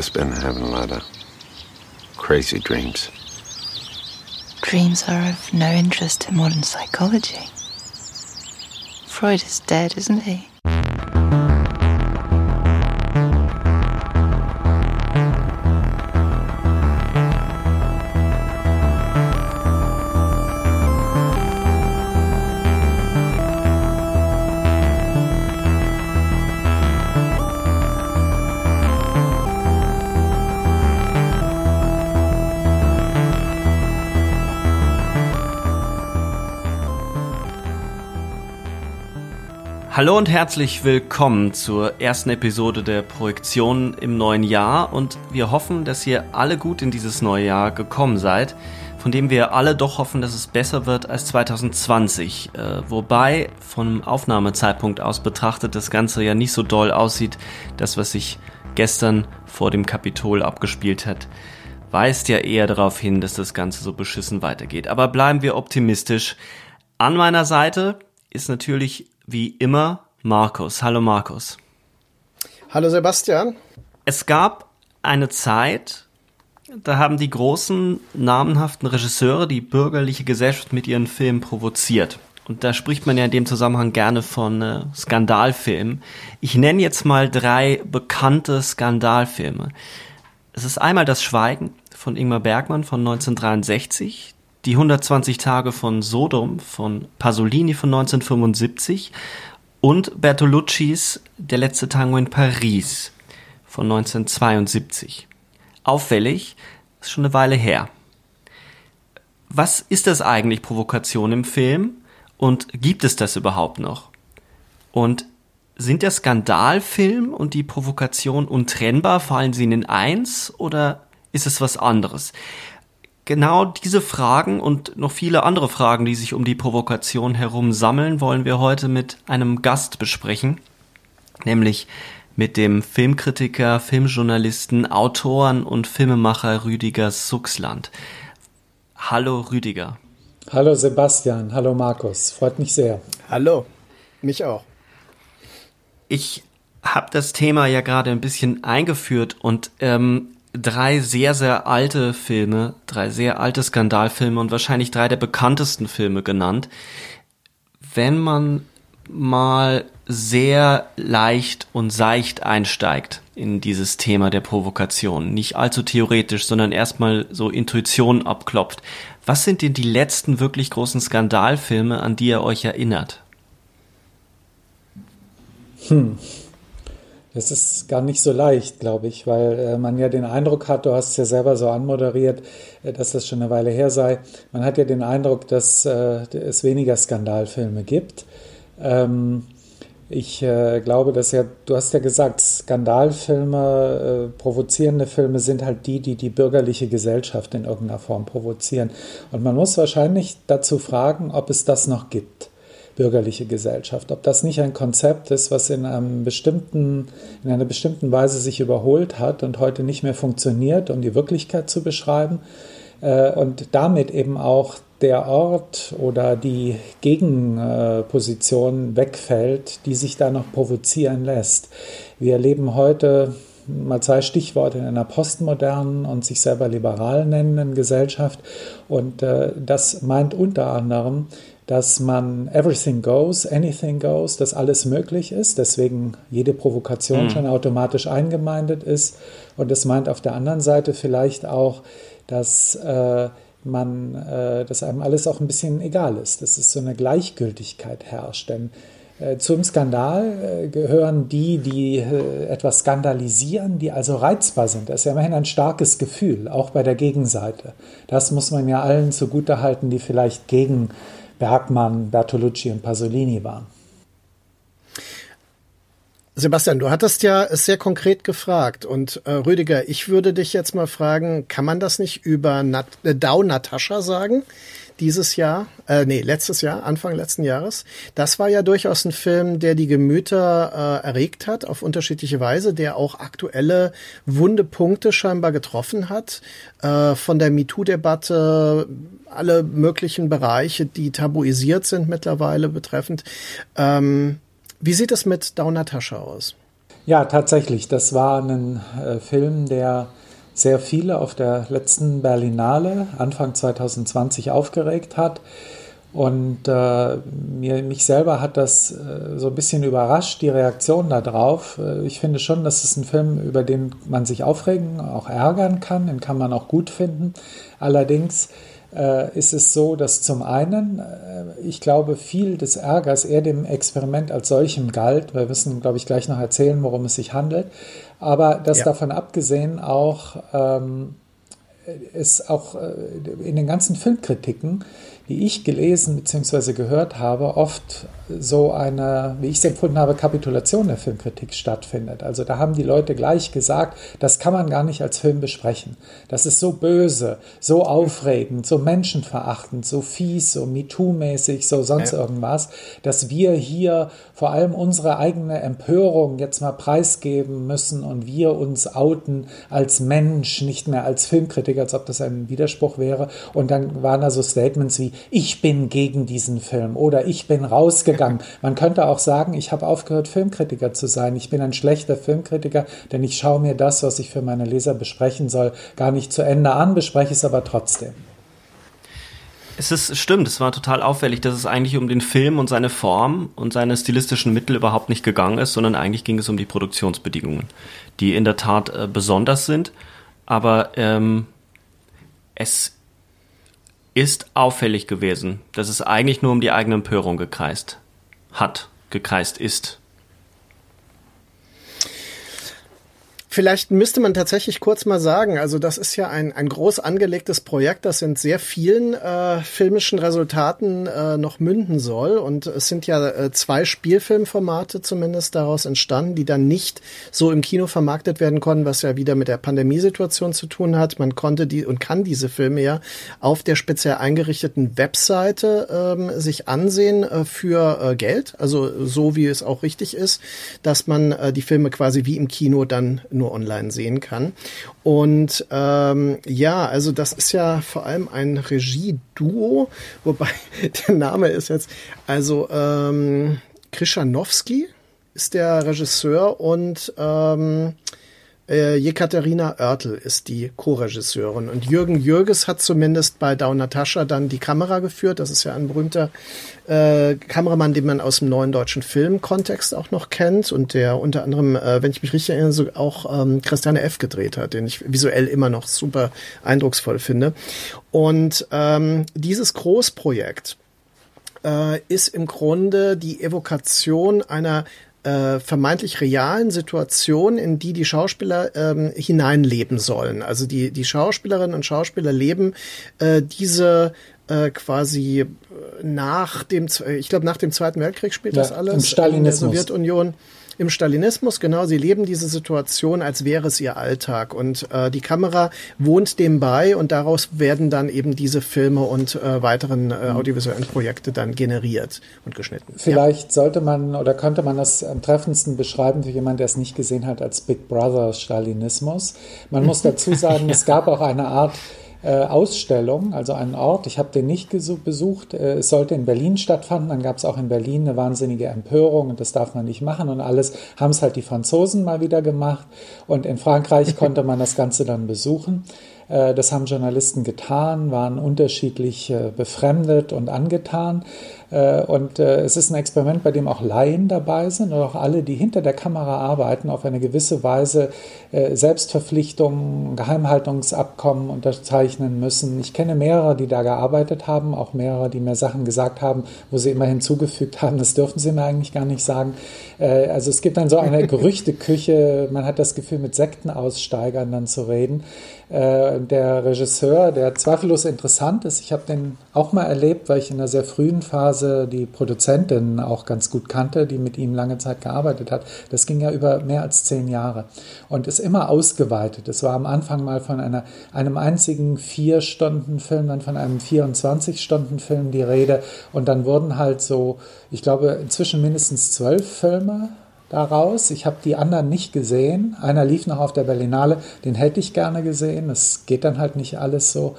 Just been having a lot of crazy dreams. Dreams are of no interest in modern psychology. Freud is dead, isn't he? Hallo und herzlich willkommen zur ersten Episode der Projektion im neuen Jahr und wir hoffen, dass ihr alle gut in dieses neue Jahr gekommen seid, von dem wir alle doch hoffen, dass es besser wird als 2020, äh, wobei vom Aufnahmezeitpunkt aus betrachtet das Ganze ja nicht so doll aussieht, das was sich gestern vor dem Kapitol abgespielt hat weist ja eher darauf hin, dass das Ganze so beschissen weitergeht. Aber bleiben wir optimistisch. An meiner Seite ist natürlich wie immer Markus. Hallo Markus. Hallo Sebastian. Es gab eine Zeit, da haben die großen namenhaften Regisseure die bürgerliche Gesellschaft mit ihren Filmen provoziert. Und da spricht man ja in dem Zusammenhang gerne von äh, Skandalfilmen. Ich nenne jetzt mal drei bekannte Skandalfilme. Es ist einmal Das Schweigen von Ingmar Bergmann von 1963, die 120 Tage von Sodom von Pasolini von 1975 und Bertoluccis Der letzte Tango in Paris von 1972. Auffällig, ist schon eine Weile her. Was ist das eigentlich Provokation im Film und gibt es das überhaupt noch? Und sind der Skandalfilm und die Provokation untrennbar? Fallen sie in eins oder ist es was anderes? Genau diese Fragen und noch viele andere Fragen, die sich um die Provokation herum sammeln, wollen wir heute mit einem Gast besprechen, nämlich mit dem Filmkritiker, Filmjournalisten, Autoren und Filmemacher Rüdiger Suchsland. Hallo Rüdiger. Hallo Sebastian, hallo Markus, freut mich sehr. Hallo, mich auch. Ich habe das Thema ja gerade ein bisschen eingeführt und ähm, drei sehr, sehr alte Filme, drei sehr alte Skandalfilme und wahrscheinlich drei der bekanntesten Filme genannt. Wenn man mal sehr leicht und seicht einsteigt in dieses Thema der Provokation, nicht allzu theoretisch, sondern erstmal so Intuition abklopft. Was sind denn die letzten wirklich großen Skandalfilme, an die ihr euch erinnert? Hm. Das ist gar nicht so leicht, glaube ich, weil äh, man ja den Eindruck hat, du hast es ja selber so anmoderiert, äh, dass das schon eine Weile her sei. Man hat ja den Eindruck, dass äh, es weniger Skandalfilme gibt. Ähm, ich äh, glaube, dass ja, du hast ja gesagt, Skandalfilme, äh, provozierende Filme sind halt die, die die bürgerliche Gesellschaft in irgendeiner Form provozieren. Und man muss wahrscheinlich dazu fragen, ob es das noch gibt bürgerliche Gesellschaft. Ob das nicht ein Konzept ist, was in, einem bestimmten, in einer bestimmten Weise sich überholt hat und heute nicht mehr funktioniert, um die Wirklichkeit zu beschreiben. Äh, und damit eben auch der Ort oder die Gegenposition wegfällt, die sich da noch provozieren lässt. Wir leben heute mal zwei Stichworte in einer postmodernen und sich selber liberal nennenden Gesellschaft. Und äh, das meint unter anderem, dass man everything goes, anything goes, dass alles möglich ist, deswegen jede Provokation mhm. schon automatisch eingemeindet ist. Und das meint auf der anderen Seite vielleicht auch, dass äh, man, äh, dass einem alles auch ein bisschen egal ist, dass es so eine Gleichgültigkeit herrscht. Denn Äh, zum Skandal äh, gehören die, die äh, etwas skandalisieren, die also reizbar sind. Das ist ja immerhin ein starkes Gefühl, auch bei der Gegenseite. Das muss man ja allen zugutehalten, die vielleicht gegen Bergmann, Bertolucci und Pasolini waren. Sebastian, du hattest ja es sehr konkret gefragt und äh, Rüdiger, ich würde dich jetzt mal fragen, kann man das nicht über Nat äh, Dau Natascha sagen? Dieses Jahr, äh, nee, letztes Jahr, Anfang letzten Jahres. Das war ja durchaus ein Film, der die Gemüter äh, erregt hat, auf unterschiedliche Weise, der auch aktuelle wunde Punkte scheinbar getroffen hat, äh, von der MeToo-Debatte, alle möglichen Bereiche, die tabuisiert sind mittlerweile betreffend. Ähm, wie sieht es mit Dau Natascha aus? Ja, tatsächlich. Das war ein äh, Film, der sehr viele auf der letzten Berlinale Anfang 2020 aufgeregt hat. Und äh, mir, mich selber hat das äh, so ein bisschen überrascht, die Reaktion darauf. Äh, ich finde schon, dass es ein Film, über den man sich aufregen, auch ärgern kann, den kann man auch gut finden. Allerdings äh, ist es so, dass zum einen, äh, ich glaube, viel des Ärgers eher dem Experiment als solchem galt. Wir müssen, glaube ich, gleich noch erzählen, worum es sich handelt. Aber das ja. davon abgesehen auch, ähm, ist auch äh, in den ganzen Filmkritiken die ich gelesen bzw. gehört habe, oft so eine, wie ich es empfunden habe, Kapitulation der Filmkritik stattfindet. Also da haben die Leute gleich gesagt, das kann man gar nicht als Film besprechen. Das ist so böse, so aufregend, so menschenverachtend, so fies, so MeToo-mäßig, so sonst irgendwas, dass wir hier vor allem unsere eigene Empörung jetzt mal preisgeben müssen und wir uns outen als Mensch, nicht mehr als Filmkritiker, als ob das ein Widerspruch wäre. Und dann waren da so Statements wie, ich bin gegen diesen Film oder ich bin rausgegangen. Man könnte auch sagen, ich habe aufgehört, Filmkritiker zu sein. Ich bin ein schlechter Filmkritiker, denn ich schaue mir das, was ich für meine Leser besprechen soll, gar nicht zu Ende an, bespreche es aber trotzdem. Es ist stimmt, es war total auffällig, dass es eigentlich um den Film und seine Form und seine stilistischen Mittel überhaupt nicht gegangen ist, sondern eigentlich ging es um die Produktionsbedingungen, die in der Tat äh, besonders sind. Aber ähm, es ist auffällig gewesen, dass es eigentlich nur um die eigene Empörung gekreist hat, gekreist ist. Vielleicht müsste man tatsächlich kurz mal sagen, also das ist ja ein, ein groß angelegtes Projekt, das in sehr vielen äh, filmischen Resultaten äh, noch münden soll. Und es sind ja äh, zwei Spielfilmformate zumindest daraus entstanden, die dann nicht so im Kino vermarktet werden konnten, was ja wieder mit der Pandemiesituation zu tun hat. Man konnte die und kann diese Filme ja auf der speziell eingerichteten Webseite ähm, sich ansehen äh, für äh, Geld, also so wie es auch richtig ist, dass man äh, die Filme quasi wie im Kino dann nur online sehen kann. Und ähm, ja, also das ist ja vor allem ein Regieduo, wobei der Name ist jetzt, also ähm, Krischanowski ist der Regisseur und ähm, äh, Jekaterina Oertel ist die Co-Regisseurin. Und Jürgen Jürges hat zumindest bei Dau Natascha dann die Kamera geführt. Das ist ja ein berühmter äh, Kameramann, den man aus dem neuen deutschen Filmkontext auch noch kennt und der unter anderem, äh, wenn ich mich richtig erinnere, so auch ähm, Christiane F. gedreht hat, den ich visuell immer noch super eindrucksvoll finde. Und ähm, dieses Großprojekt äh, ist im Grunde die Evokation einer äh, vermeintlich realen Situation, in die die Schauspieler ähm, hineinleben sollen. Also die, die Schauspielerinnen und Schauspieler leben äh, diese äh, quasi äh, nach dem, ich glaube nach dem Zweiten Weltkrieg spielt ja, das alles in der Sowjetunion im Stalinismus, genau, sie leben diese Situation, als wäre es ihr Alltag. Und äh, die Kamera wohnt dem bei und daraus werden dann eben diese Filme und äh, weiteren äh, audiovisuellen Projekte dann generiert und geschnitten. Vielleicht ja. sollte man oder könnte man das am treffendsten beschreiben für jemanden, der es nicht gesehen hat, als Big Brother Stalinismus. Man muss dazu sagen, ja. es gab auch eine Art äh, Ausstellung, also einen Ort. Ich habe den nicht besucht. Äh, es sollte in Berlin stattfinden. Dann gab es auch in Berlin eine wahnsinnige Empörung und das darf man nicht machen und alles haben es halt die Franzosen mal wieder gemacht. Und in Frankreich konnte man das Ganze dann besuchen. Äh, das haben Journalisten getan, waren unterschiedlich äh, befremdet und angetan. Äh, und es ist ein Experiment, bei dem auch Laien dabei sind und auch alle, die hinter der Kamera arbeiten, auf eine gewisse Weise Selbstverpflichtungen, Geheimhaltungsabkommen unterzeichnen müssen. Ich kenne mehrere, die da gearbeitet haben, auch mehrere, die mir Sachen gesagt haben, wo sie immer hinzugefügt haben, das dürfen sie mir eigentlich gar nicht sagen. Also es gibt dann so eine Gerüchteküche, man hat das Gefühl, mit Sektenaussteigern dann zu reden. Äh, der Regisseur, der zweifellos interessant ist. Ich habe den auch mal erlebt, weil ich in einer sehr frühen Phase die Produzentin auch ganz gut kannte, die mit ihm lange Zeit gearbeitet hat. Das ging ja über mehr als zehn Jahre und ist immer ausgeweitet. Es war am Anfang mal von einer, einem einzigen Vier-Stunden-Film, dann von einem 24-Stunden-Film die Rede und dann wurden halt so, ich glaube, inzwischen mindestens zwölf Filme daraus. Ich habe die anderen nicht gesehen. Einer lief noch auf der Berlinale, den hätte ich gerne gesehen. Es geht dann halt nicht alles so.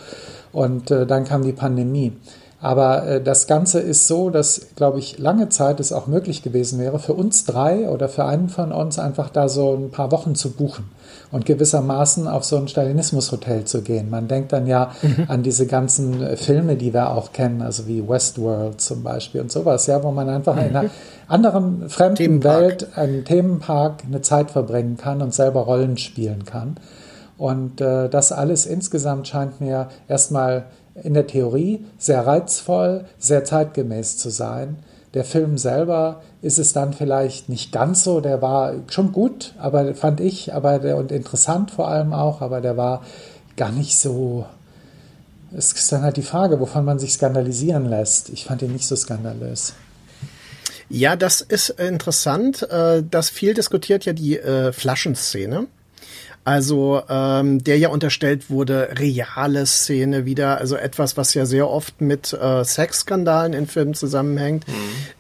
Und äh, dann kam die Pandemie. Aber äh, das Ganze ist so, dass, glaube ich, lange Zeit es auch möglich gewesen wäre, für uns drei oder für einen von uns einfach da so ein paar Wochen zu buchen und gewissermaßen auf so ein Stalinismus-Hotel zu gehen. Man denkt dann ja mhm. an diese ganzen äh, Filme, die wir auch kennen, also wie Westworld zum Beispiel und sowas, ja, wo man einfach mhm. in einer anderen fremden Themenpark. Welt, einen Themenpark, eine Zeit verbringen kann und selber Rollen spielen kann. Und äh, das alles insgesamt scheint mir erstmal in der Theorie sehr reizvoll, sehr zeitgemäß zu sein. Der Film selber ist es dann vielleicht nicht ganz so, der war schon gut, aber fand ich, aber der, und interessant vor allem auch, aber der war gar nicht so. Es ist dann halt die Frage, wovon man sich skandalisieren lässt. Ich fand ihn nicht so skandalös. Ja, das ist interessant. Äh, das viel diskutiert ja die äh, Flaschenszene. Also ähm, der ja unterstellt wurde, reale Szene wieder, also etwas, was ja sehr oft mit äh, Sexskandalen in Filmen zusammenhängt. Mhm.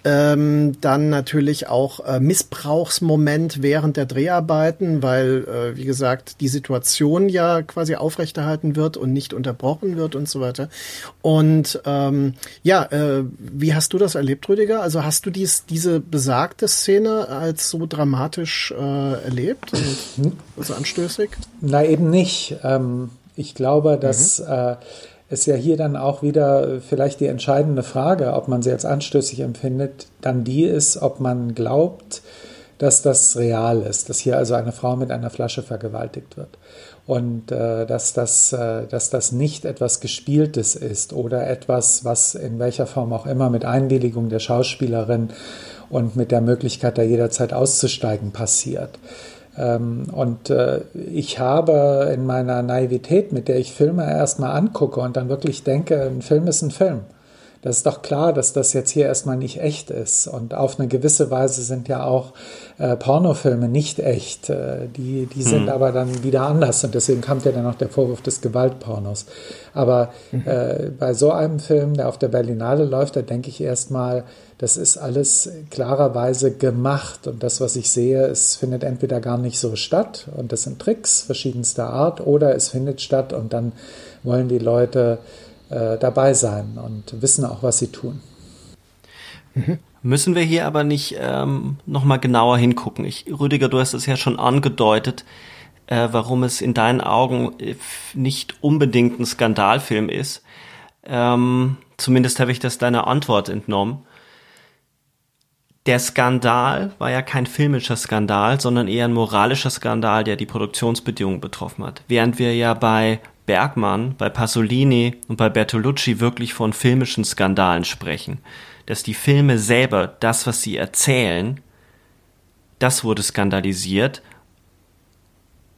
Ähm, dann natürlich auch äh, Missbrauchsmoment während der Dreharbeiten, weil, äh, wie gesagt, die Situation ja quasi aufrechterhalten wird und nicht unterbrochen wird und so weiter. Und ähm, ja, äh, wie hast du das erlebt, Rüdiger? Also hast du dies, diese besagte Szene als so dramatisch äh, erlebt und so anstößend? Schlüssig? Na, eben nicht. Ähm, ich glaube, dass mhm. äh, es ja hier dann auch wieder vielleicht die entscheidende Frage, ob man sie als anstößig empfindet, dann die ist, ob man glaubt, dass das real ist, dass hier also eine Frau mit einer Flasche vergewaltigt wird und äh, dass, das, äh, dass das nicht etwas Gespieltes ist oder etwas, was in welcher Form auch immer mit Einwilligung der Schauspielerin und mit der Möglichkeit, da jederzeit auszusteigen, passiert. Ähm, und äh, ich habe in meiner Naivität, mit der ich Filme erstmal angucke und dann wirklich denke, ein Film ist ein Film. Das ist doch klar, dass das jetzt hier erstmal nicht echt ist. Und auf eine gewisse Weise sind ja auch äh, Pornofilme nicht echt. Äh, die, die sind hm. aber dann wieder anders. Und deswegen kommt ja dann noch der Vorwurf des Gewaltpornos. Aber mhm. äh, bei so einem Film, der auf der Berlinale läuft, da denke ich erstmal, das ist alles klarerweise gemacht. Und das, was ich sehe, es findet entweder gar nicht so statt und das sind Tricks verschiedenster Art, oder es findet statt und dann wollen die Leute äh, dabei sein und wissen auch, was sie tun. Mhm. Müssen wir hier aber nicht ähm, nochmal genauer hingucken? Ich, Rüdiger, du hast es ja schon angedeutet, äh, warum es in deinen Augen äh, nicht unbedingt ein Skandalfilm ist. Ähm, zumindest habe ich das deiner Antwort entnommen. Der Skandal war ja kein filmischer Skandal, sondern eher ein moralischer Skandal, der die Produktionsbedingungen betroffen hat. Während wir ja bei Bergmann, bei Pasolini und bei Bertolucci wirklich von filmischen Skandalen sprechen. Dass die Filme selber, das, was sie erzählen, das wurde skandalisiert.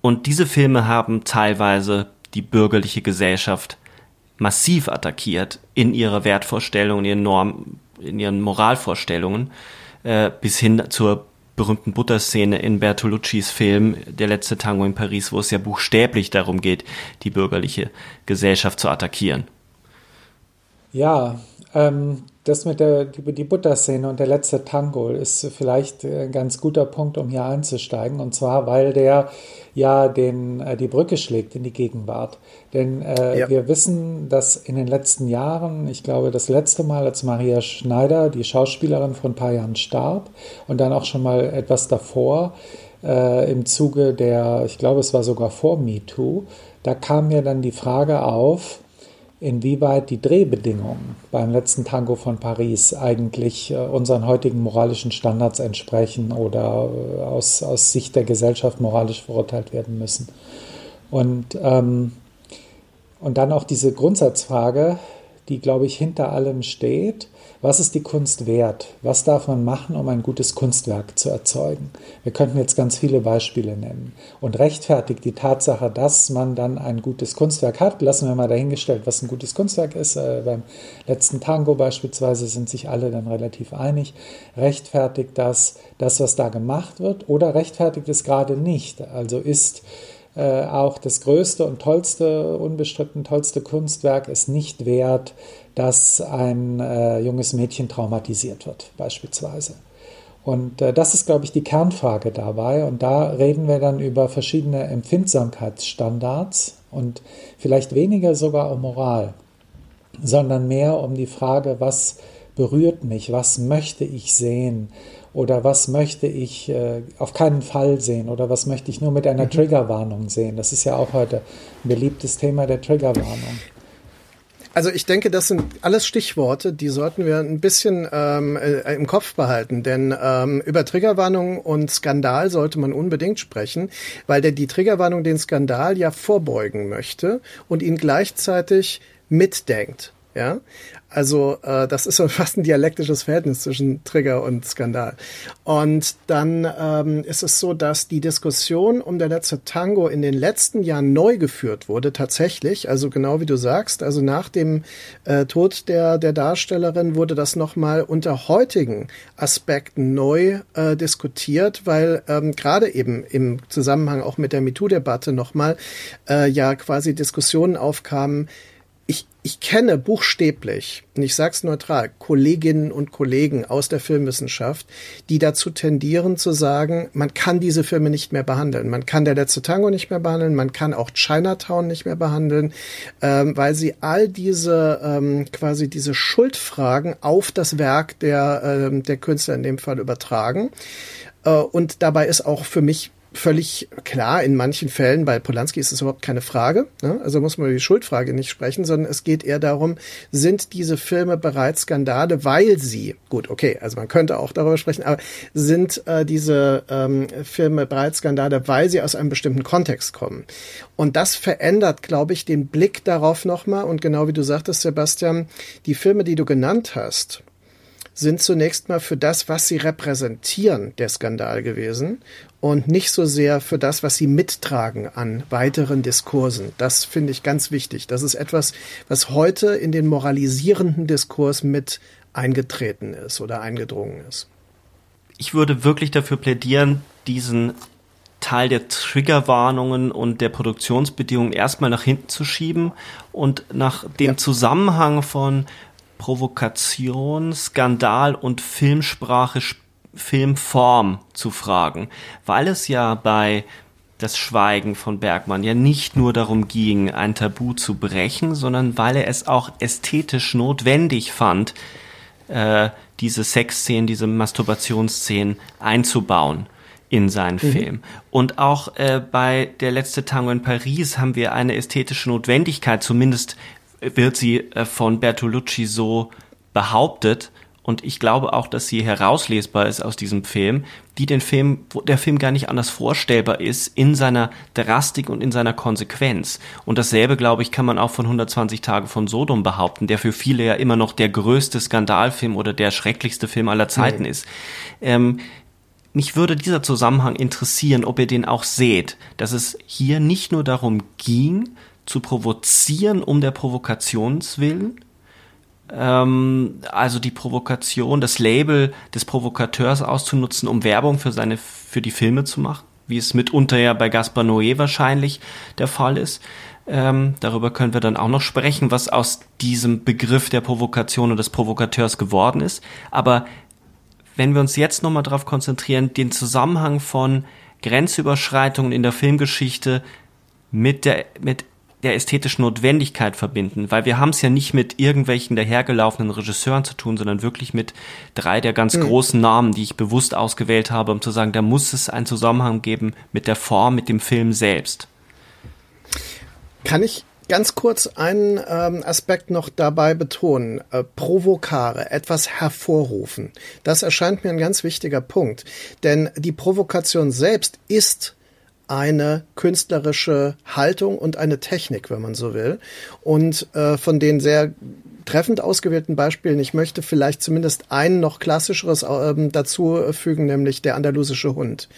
Und diese Filme haben teilweise die bürgerliche Gesellschaft massiv attackiert in ihrer Wertvorstellung, in ihren Norm, in ihren Moralvorstellungen, äh, bis hin zur berühmten Butterszene in Bertoluccis Film Der letzte Tango in Paris, wo es ja buchstäblich darum geht, die bürgerliche Gesellschaft zu attackieren. Ja, ähm, das mit der die, die Butterszene und der letzte Tango ist vielleicht ein ganz guter Punkt, um hier einzusteigen. Und zwar, weil der ja den, äh, die Brücke schlägt in die Gegenwart. Denn äh, ja. wir wissen, dass in den letzten Jahren, ich glaube, das letzte Mal, als Maria Schneider, die Schauspielerin von ein paar Jahren starb und dann auch schon mal etwas davor, äh, im Zuge der, ich glaube, es war sogar vor MeToo, da kam mir dann die Frage auf, inwieweit die Drehbedingungen beim letzten Tango von Paris eigentlich äh, unseren heutigen moralischen Standards entsprechen oder äh, aus, aus Sicht der Gesellschaft moralisch verurteilt werden müssen. Und, ähm, und dann auch diese Grundsatzfrage, die, glaube ich, hinter allem steht. Was ist die Kunst wert? Was darf man machen, um ein gutes Kunstwerk zu erzeugen? Wir könnten jetzt ganz viele Beispiele nennen. Und rechtfertigt die Tatsache, dass man dann ein gutes Kunstwerk hat, lassen wir mal dahingestellt, was ein gutes Kunstwerk ist. Äh, beim letzten Tango beispielsweise sind sich alle dann relativ einig. Rechtfertigt das, das, was da gemacht wird, oder rechtfertigt es gerade nicht? Also ist äh, auch das größte und tollste, unbestritten tollste Kunstwerk es nicht wert, dass ein äh, junges Mädchen traumatisiert wird, beispielsweise. Und äh, das ist, glaube ich, die Kernfrage dabei. Und da reden wir dann über verschiedene Empfindsamkeitsstandards und vielleicht weniger sogar um Moral, sondern mehr um die Frage, was berührt mich, was möchte ich sehen oder was möchte ich äh, auf keinen Fall sehen oder was möchte ich nur mit einer mhm. Triggerwarnung sehen. Das ist ja auch heute ein beliebtes Thema der Triggerwarnung. Also ich denke, das sind alles Stichworte, die sollten wir ein bisschen ähm, äh, im Kopf behalten, denn ähm, über Triggerwarnung und Skandal sollte man unbedingt sprechen, weil der die Triggerwarnung den Skandal ja vorbeugen möchte und ihn gleichzeitig mitdenkt. Ja, also äh, das ist so fast ein dialektisches Verhältnis zwischen Trigger und Skandal. Und dann ähm, ist es so, dass die Diskussion um der letzte Tango in den letzten Jahren neu geführt wurde, tatsächlich. Also genau wie du sagst, also nach dem äh, Tod der, der Darstellerin wurde das nochmal unter heutigen Aspekten neu äh, diskutiert, weil ähm, gerade eben im Zusammenhang auch mit der MeToo-Debatte nochmal äh, ja quasi Diskussionen aufkamen, ich, kenne buchstäblich, und ich sage es neutral, Kolleginnen und Kollegen aus der Filmwissenschaft, die dazu tendieren zu sagen, man kann diese Filme nicht mehr behandeln. Man kann Der letzte Tango nicht mehr behandeln, man kann auch Chinatown nicht mehr behandeln, ähm, weil sie all diese ähm, quasi diese Schuldfragen auf das Werk der, ähm, der Künstler in dem Fall übertragen. Äh, und dabei ist auch für mich völlig klar, in manchen Fällen, bei Polanski ist es überhaupt keine Frage, ne? also muss man über die Schuldfrage nicht sprechen, sondern es geht eher darum, sind diese Filme bereits Skandale, weil sie, gut, okay, also man könnte auch darüber sprechen, aber sind äh, diese ähm, Filme bereits Skandale, weil sie aus einem bestimmten Kontext kommen. Und das verändert, glaube ich, den Blick darauf nochmal und genau wie du sagtest, Sebastian, die Filme, die du genannt hast, sind zunächst mal für das, was sie repräsentieren, der Skandal gewesen und nicht so sehr für das, was sie mittragen an weiteren Diskursen. Das finde ich ganz wichtig. Das ist etwas, was heute in den moralisierenden Diskurs mit eingetreten ist oder eingedrungen ist. Ich würde wirklich dafür plädieren, diesen Teil der Triggerwarnungen und der Produktionsbedingungen erstmal nach hinten zu schieben und nach dem ja. Zusammenhang von Provokation, Skandal und Filmsprache, Filmform zu fragen, weil es ja bei das Schweigen von Bergmann ja nicht nur darum ging, ein Tabu zu brechen, sondern weil er es auch ästhetisch notwendig fand, äh, diese Sexszenen, diese Masturbationsszenen einzubauen in seinen mhm. Film. Und auch äh, bei Der letzte Tango in Paris haben wir eine ästhetische Notwendigkeit, zumindest wird sie äh, von Bertolucci so behauptet. Und ich glaube auch, dass sie herauslesbar ist aus diesem Film, die den Film, wo der Film gar nicht anders vorstellbar ist in seiner Drastik und in seiner Konsequenz. Und dasselbe, glaube ich, kann man auch von 120 Tage von Sodom behaupten, der für viele ja immer noch der größte Skandalfilm oder der schrecklichste Film aller Zeiten mhm. ist. Ähm, mich würde dieser Zusammenhang interessieren, ob ihr den auch seht, dass es hier nicht nur darum ging, zu provozieren um der Provokationswillen. Ähm, also die Provokation, das Label des Provokateurs auszunutzen, um Werbung für seine, für die Filme zu machen, wie es mitunter ja bei Gaspar Noé wahrscheinlich der Fall ist. Ähm, darüber können wir dann auch noch sprechen, was aus diesem Begriff der Provokation und des Provokateurs geworden ist. Aber wenn wir uns jetzt nochmal darauf konzentrieren, den Zusammenhang von Grenzüberschreitungen in der Filmgeschichte mit der, mit der ästhetischen Notwendigkeit verbinden, weil wir haben es ja nicht mit irgendwelchen dahergelaufenen Regisseuren zu tun, sondern wirklich mit drei der ganz mhm. großen Namen, die ich bewusst ausgewählt habe, um zu sagen, da muss es einen Zusammenhang geben mit der Form, mit dem Film selbst. Kann ich ganz kurz einen ähm, Aspekt noch dabei betonen. Äh, provokare, etwas hervorrufen. Das erscheint mir ein ganz wichtiger Punkt. Denn die Provokation selbst ist eine künstlerische Haltung und eine Technik, wenn man so will. Und äh, von den sehr treffend ausgewählten Beispielen. Ich möchte vielleicht zumindest ein noch klassischeres äh, dazu fügen, nämlich der andalusische Hund.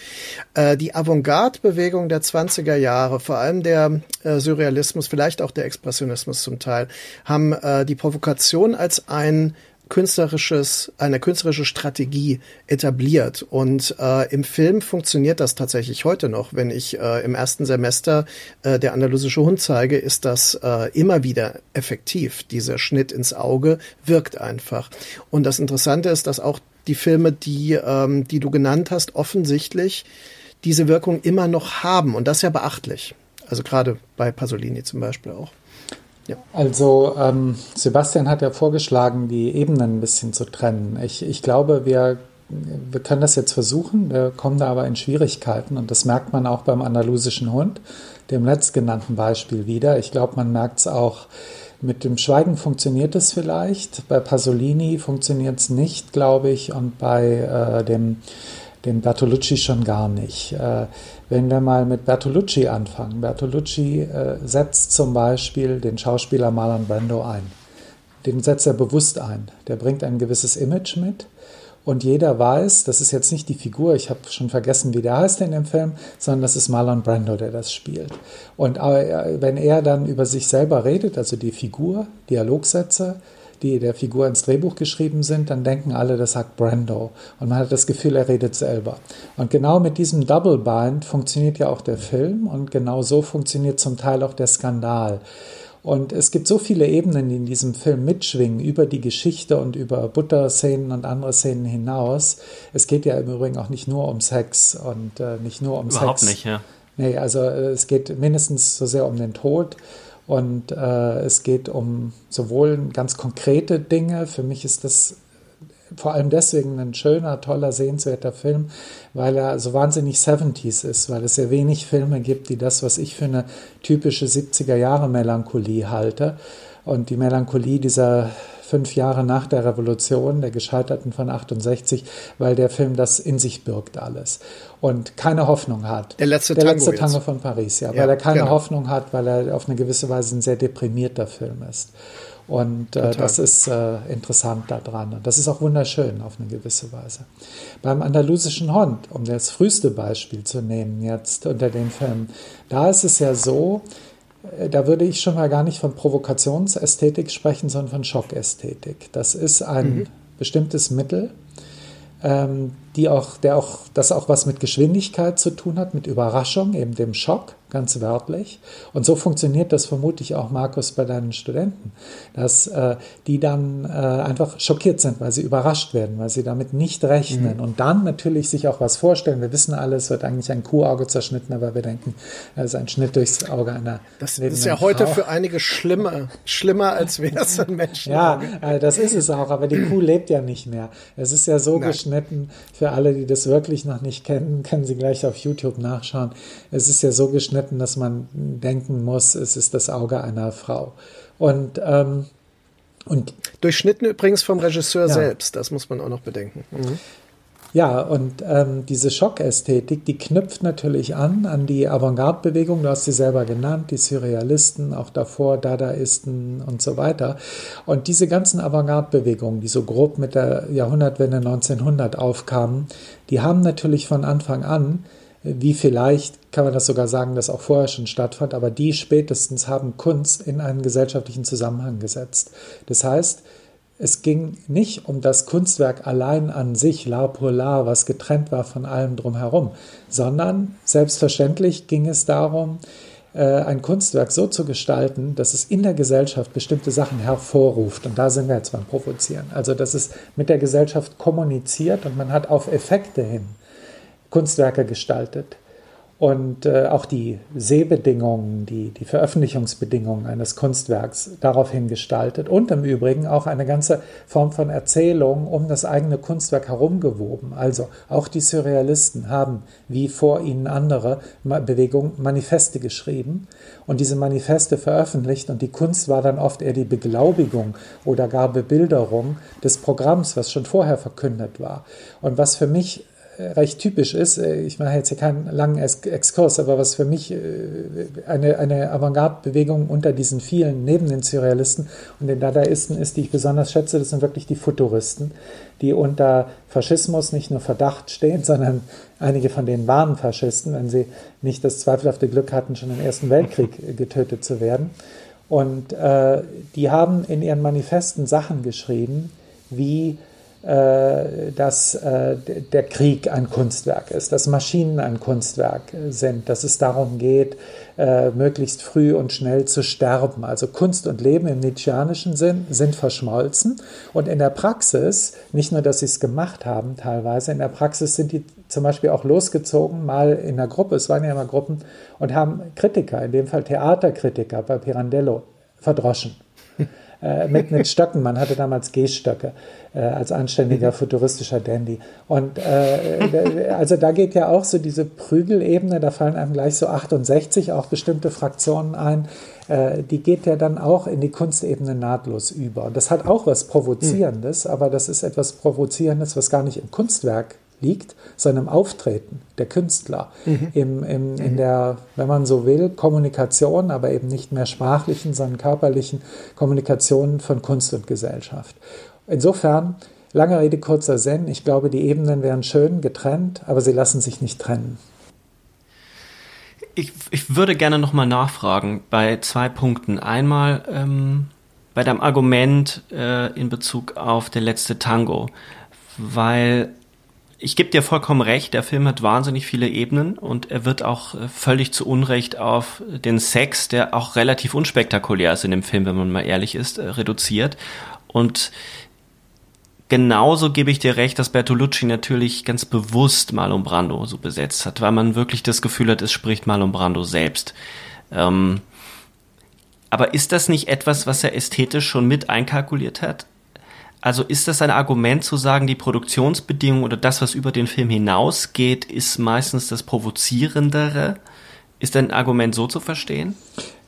Äh, die Avantgarde-Bewegung der 20er Jahre, vor allem der äh, Surrealismus, vielleicht auch der Expressionismus zum Teil, haben äh, die Provokation als ein künstlerisches, eine künstlerische Strategie etabliert. Und äh, im Film funktioniert das tatsächlich heute noch. Wenn ich äh, im ersten Semester äh, der andalusische Hund zeige, ist das äh, immer wieder effektiv. Dieser Schnitt ins Auge wirkt einfach. Und das Interessante ist, dass auch die Filme, die, ähm, die du genannt hast, offensichtlich diese Wirkung immer noch haben. Und das ist ja beachtlich. Also gerade bei Pasolini zum Beispiel auch. Ja. Also ähm, Sebastian hat ja vorgeschlagen, die Ebenen ein bisschen zu trennen. Ich, ich glaube, wir, wir können das jetzt versuchen, wir kommen da aber in Schwierigkeiten und das merkt man auch beim andalusischen Hund, dem letztgenannten Beispiel wieder. Ich glaube, man merkt es auch mit dem Schweigen funktioniert es vielleicht, bei Pasolini funktioniert es nicht, glaube ich, und bei äh, dem, dem Bertolucci schon gar nicht. Äh, wenn wir mal mit Bertolucci anfangen. Bertolucci äh, setzt zum Beispiel den Schauspieler Marlon Brando ein. Den setzt er bewusst ein. Der bringt ein gewisses Image mit. Und jeder weiß, das ist jetzt nicht die Figur, ich habe schon vergessen, wie der heißt in dem Film, sondern das ist Marlon Brando, der das spielt. Und äh, wenn er dann über sich selber redet, also die Figur, Dialogsätze, die der Figur ins Drehbuch geschrieben sind, dann denken alle, das sagt Brando. Und man hat das Gefühl, er redet selber. Und genau mit diesem Double Bind funktioniert ja auch der Film und genau so funktioniert zum Teil auch der Skandal. Und es gibt so viele Ebenen, die in diesem Film mitschwingen, über die Geschichte und über Butterszenen und andere Szenen hinaus. Es geht ja im Übrigen auch nicht nur um Sex und äh, nicht nur um Überhaupt Sex. Überhaupt nicht, ja. Nee, also äh, es geht mindestens so sehr um den Tod und äh, es geht um sowohl ganz konkrete Dinge. Für mich ist das vor allem deswegen ein schöner, toller, sehenswerter Film, weil er so wahnsinnig 70s ist, weil es sehr wenig Filme gibt, die das, was ich für eine typische 70er Jahre Melancholie halte. Und die Melancholie dieser fünf Jahre nach der Revolution, der Gescheiterten von 68, weil der Film das in sich birgt alles und keine Hoffnung hat. Der letzte, der Tango, letzte Tango von Paris, ja, ja weil er keine genau. Hoffnung hat, weil er auf eine gewisse Weise ein sehr deprimierter Film ist. Und äh, das ist äh, interessant daran. Und das ist auch wunderschön auf eine gewisse Weise. Beim andalusischen Hund, um das früheste Beispiel zu nehmen jetzt unter den Filmen, da ist es ja so, da würde ich schon mal gar nicht von Provokationsästhetik sprechen, sondern von Schockästhetik. Das ist ein mhm. bestimmtes Mittel, ähm, die auch, der auch, das auch was mit Geschwindigkeit zu tun hat, mit Überraschung, eben dem Schock ganz wörtlich. Und so funktioniert das vermutlich auch, Markus, bei deinen Studenten, dass äh, die dann äh, einfach schockiert sind, weil sie überrascht werden, weil sie damit nicht rechnen mhm. und dann natürlich sich auch was vorstellen. Wir wissen alle, es wird eigentlich ein Kuhauge zerschnitten, aber wir denken, es ist ein Schnitt durchs Auge einer. Das ist ja Frau. heute für einige schlimmer, schlimmer als wäre es ein Mensch. Ja, äh, das ist es auch, aber die Kuh lebt ja nicht mehr. Es ist ja so Nein. geschnitten, für alle, die das wirklich noch nicht kennen, können Sie gleich auf YouTube nachschauen. Es ist ja so geschnitten, geschnitten, dass man denken muss, es ist das Auge einer Frau. Und, ähm, und durchschnitten übrigens vom Regisseur ja. selbst, das muss man auch noch bedenken. Mhm. Ja, und ähm, diese Schockästhetik, die knüpft natürlich an an die Avantgarde-Bewegung, du hast sie selber genannt, die Surrealisten, auch davor Dadaisten und so weiter. Und diese ganzen Avantgarde-Bewegungen, die so grob mit der Jahrhundertwende 1900 aufkamen, die haben natürlich von Anfang an wie vielleicht kann man das sogar sagen, dass auch vorher schon stattfand, aber die spätestens haben Kunst in einen gesellschaftlichen Zusammenhang gesetzt. Das heißt, es ging nicht um das Kunstwerk allein an sich, la pour la, was getrennt war von allem drumherum, sondern selbstverständlich ging es darum, äh, ein Kunstwerk so zu gestalten, dass es in der Gesellschaft bestimmte Sachen hervorruft. Und da sind wir jetzt beim Provozieren. Also, dass es mit der Gesellschaft kommuniziert und man hat auf Effekte hin Kunstwerke gestaltet. Und äh, auch die Sehbedingungen, die, die Veröffentlichungsbedingungen eines Kunstwerks daraufhin gestaltet und im Übrigen auch eine ganze Form von Erzählung um das eigene Kunstwerk herumgewoben. Also auch die Surrealisten haben, wie vor ihnen andere Bewegungen, Manifeste geschrieben und diese Manifeste veröffentlicht und die Kunst war dann oft eher die Beglaubigung oder gar Bebilderung des Programms, was schon vorher verkündet war. Und was für mich recht typisch ist. Äh, ich mache jetzt hier keinen langen Exkurs, aber was für mich äh, eine, eine Avantgarde-Bewegung unter diesen vielen, neben den Surrealisten und den Dadaisten ist, die ich besonders schätze, das sind wirklich die Futuristen, die unter Faschismus nicht nur Verdacht stehen, sondern einige von denen waren Faschisten, wenn sie nicht das zweifelhafte Glück hatten, schon im Ersten Weltkrieg getötet zu werden. Und äh, die haben in ihren Manifesten Sachen geschrieben, wie äh, dass äh, der Krieg ein Kunstwerk ist, dass Maschinen ein Kunstwerk sind, dass es darum geht, äh, möglichst früh und schnell zu sterben. Also Kunst und Leben im Nietzscheanischen Sinn sind verschmolzen und in der Praxis, nicht nur, dass sie es gemacht haben teilweise, in der Praxis sind die zum Beispiel auch losgezogen, mal in einer Gruppe, es waren ja immer Gruppen, und haben Kritiker, in dem Fall Theaterkritiker bei Pirandello, verdroschen äh, mit, mit Stöcken. Man hatte damals Gehstöcke äh, als anständiger futuristischer Dandy. Und äh, also da geht ja auch so diese Prügelebene, da fallen einem gleich so 68 auch bestimmte Fraktionen ein. Äh, die geht ja dann auch in die Kunstebene nahtlos über. Und das hat auch was Provozierendes, aber das ist etwas Provozierendes, was gar nicht im Kunstwerk liegt, sondern im Auftreten der Künstler, mhm. im, im, in mhm. der, wenn man so will, Kommunikation, aber eben nicht mehr sprachlichen, sondern körperlichen Kommunikation von Kunst und Gesellschaft. Insofern, lange Rede, kurzer Sinn, ich glaube, die Ebenen wären schön getrennt, aber sie lassen sich nicht trennen. Ich, ich würde gerne nochmal nachfragen bei zwei Punkten. Einmal ähm, bei deinem Argument äh, in Bezug auf der letzte Tango, weil ich gebe dir vollkommen recht, der Film hat wahnsinnig viele Ebenen und er wird auch äh, völlig zu Unrecht auf den Sex, der auch relativ unspektakulär ist in dem Film, wenn man mal ehrlich ist, äh, reduziert. Und genauso gebe ich dir recht, dass Bertolucci natürlich ganz bewusst Marlon Brando so besetzt hat, weil man wirklich das Gefühl hat, es spricht Marlon Brando selbst. Ähm, aber ist das nicht etwas, was er ästhetisch schon mit einkalkuliert hat? Also ist das ein Argument zu sagen, die Produktionsbedingungen oder das, was über den Film hinausgeht, ist meistens das Provozierendere? Ist ein Argument so zu verstehen?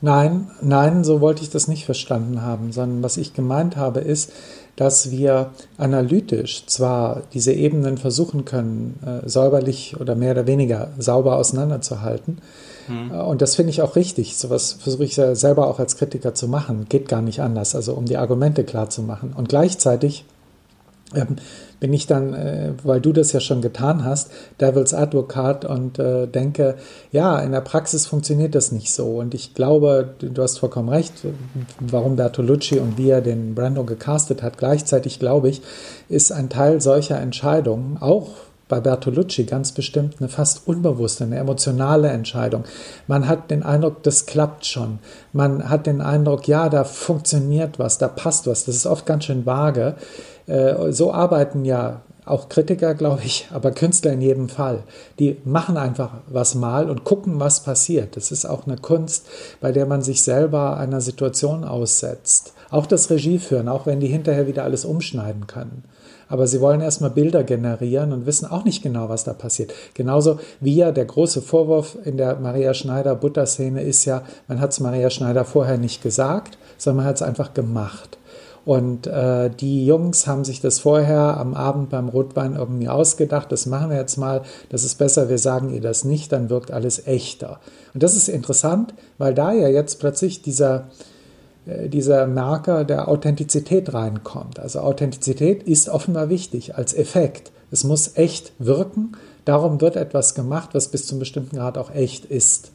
Nein, nein, so wollte ich das nicht verstanden haben, sondern was ich gemeint habe ist, dass wir analytisch zwar diese Ebenen versuchen können, äh, säuberlich oder mehr oder weniger sauber auseinanderzuhalten, Mhm. Und das finde ich auch richtig. Sowas versuche ich selber auch als Kritiker zu machen. Geht gar nicht anders, also um die Argumente klar zu machen. Und gleichzeitig ähm, bin ich dann, äh, weil du das ja schon getan hast, Devils Advocate und äh, denke, ja, in der Praxis funktioniert das nicht so. Und ich glaube, du hast vollkommen recht, warum Bertolucci und wie er den Brando gecastet hat. Gleichzeitig glaube ich, ist ein Teil solcher Entscheidungen auch bei Bertolucci ganz bestimmt eine fast unbewusste, eine emotionale Entscheidung. Man hat den Eindruck, das klappt schon. Man hat den Eindruck, ja, da funktioniert was, da passt was. Das ist oft ganz schön vage. Äh, so arbeiten ja auch Kritiker, glaube ich, aber Künstler in jedem Fall. Die machen einfach was mal und gucken, was passiert. Das ist auch eine Kunst, bei der man sich selber einer Situation aussetzt. Auch das Regie führen, auch wenn die hinterher wieder alles umschneiden können aber sie wollen erstmal Bilder generieren und wissen auch nicht genau, was da passiert. Genauso wie ja der große Vorwurf in der Maria Schneider-Butter-Szene ist ja, man hat es Maria Schneider vorher nicht gesagt, sondern man hat es einfach gemacht. Und äh, die Jungs haben sich das vorher am Abend beim Rotwein irgendwie ausgedacht, das machen wir jetzt mal, das ist besser, wir sagen ihr das nicht, dann wirkt alles echter. Und das ist interessant, weil da ja jetzt plötzlich dieser, dieser Marker der Authentizität reinkommt. Also Authentizität ist offenbar wichtig als Effekt. Es muss echt wirken. Darum wird etwas gemacht, was bis zum bestimmten Grad auch echt ist.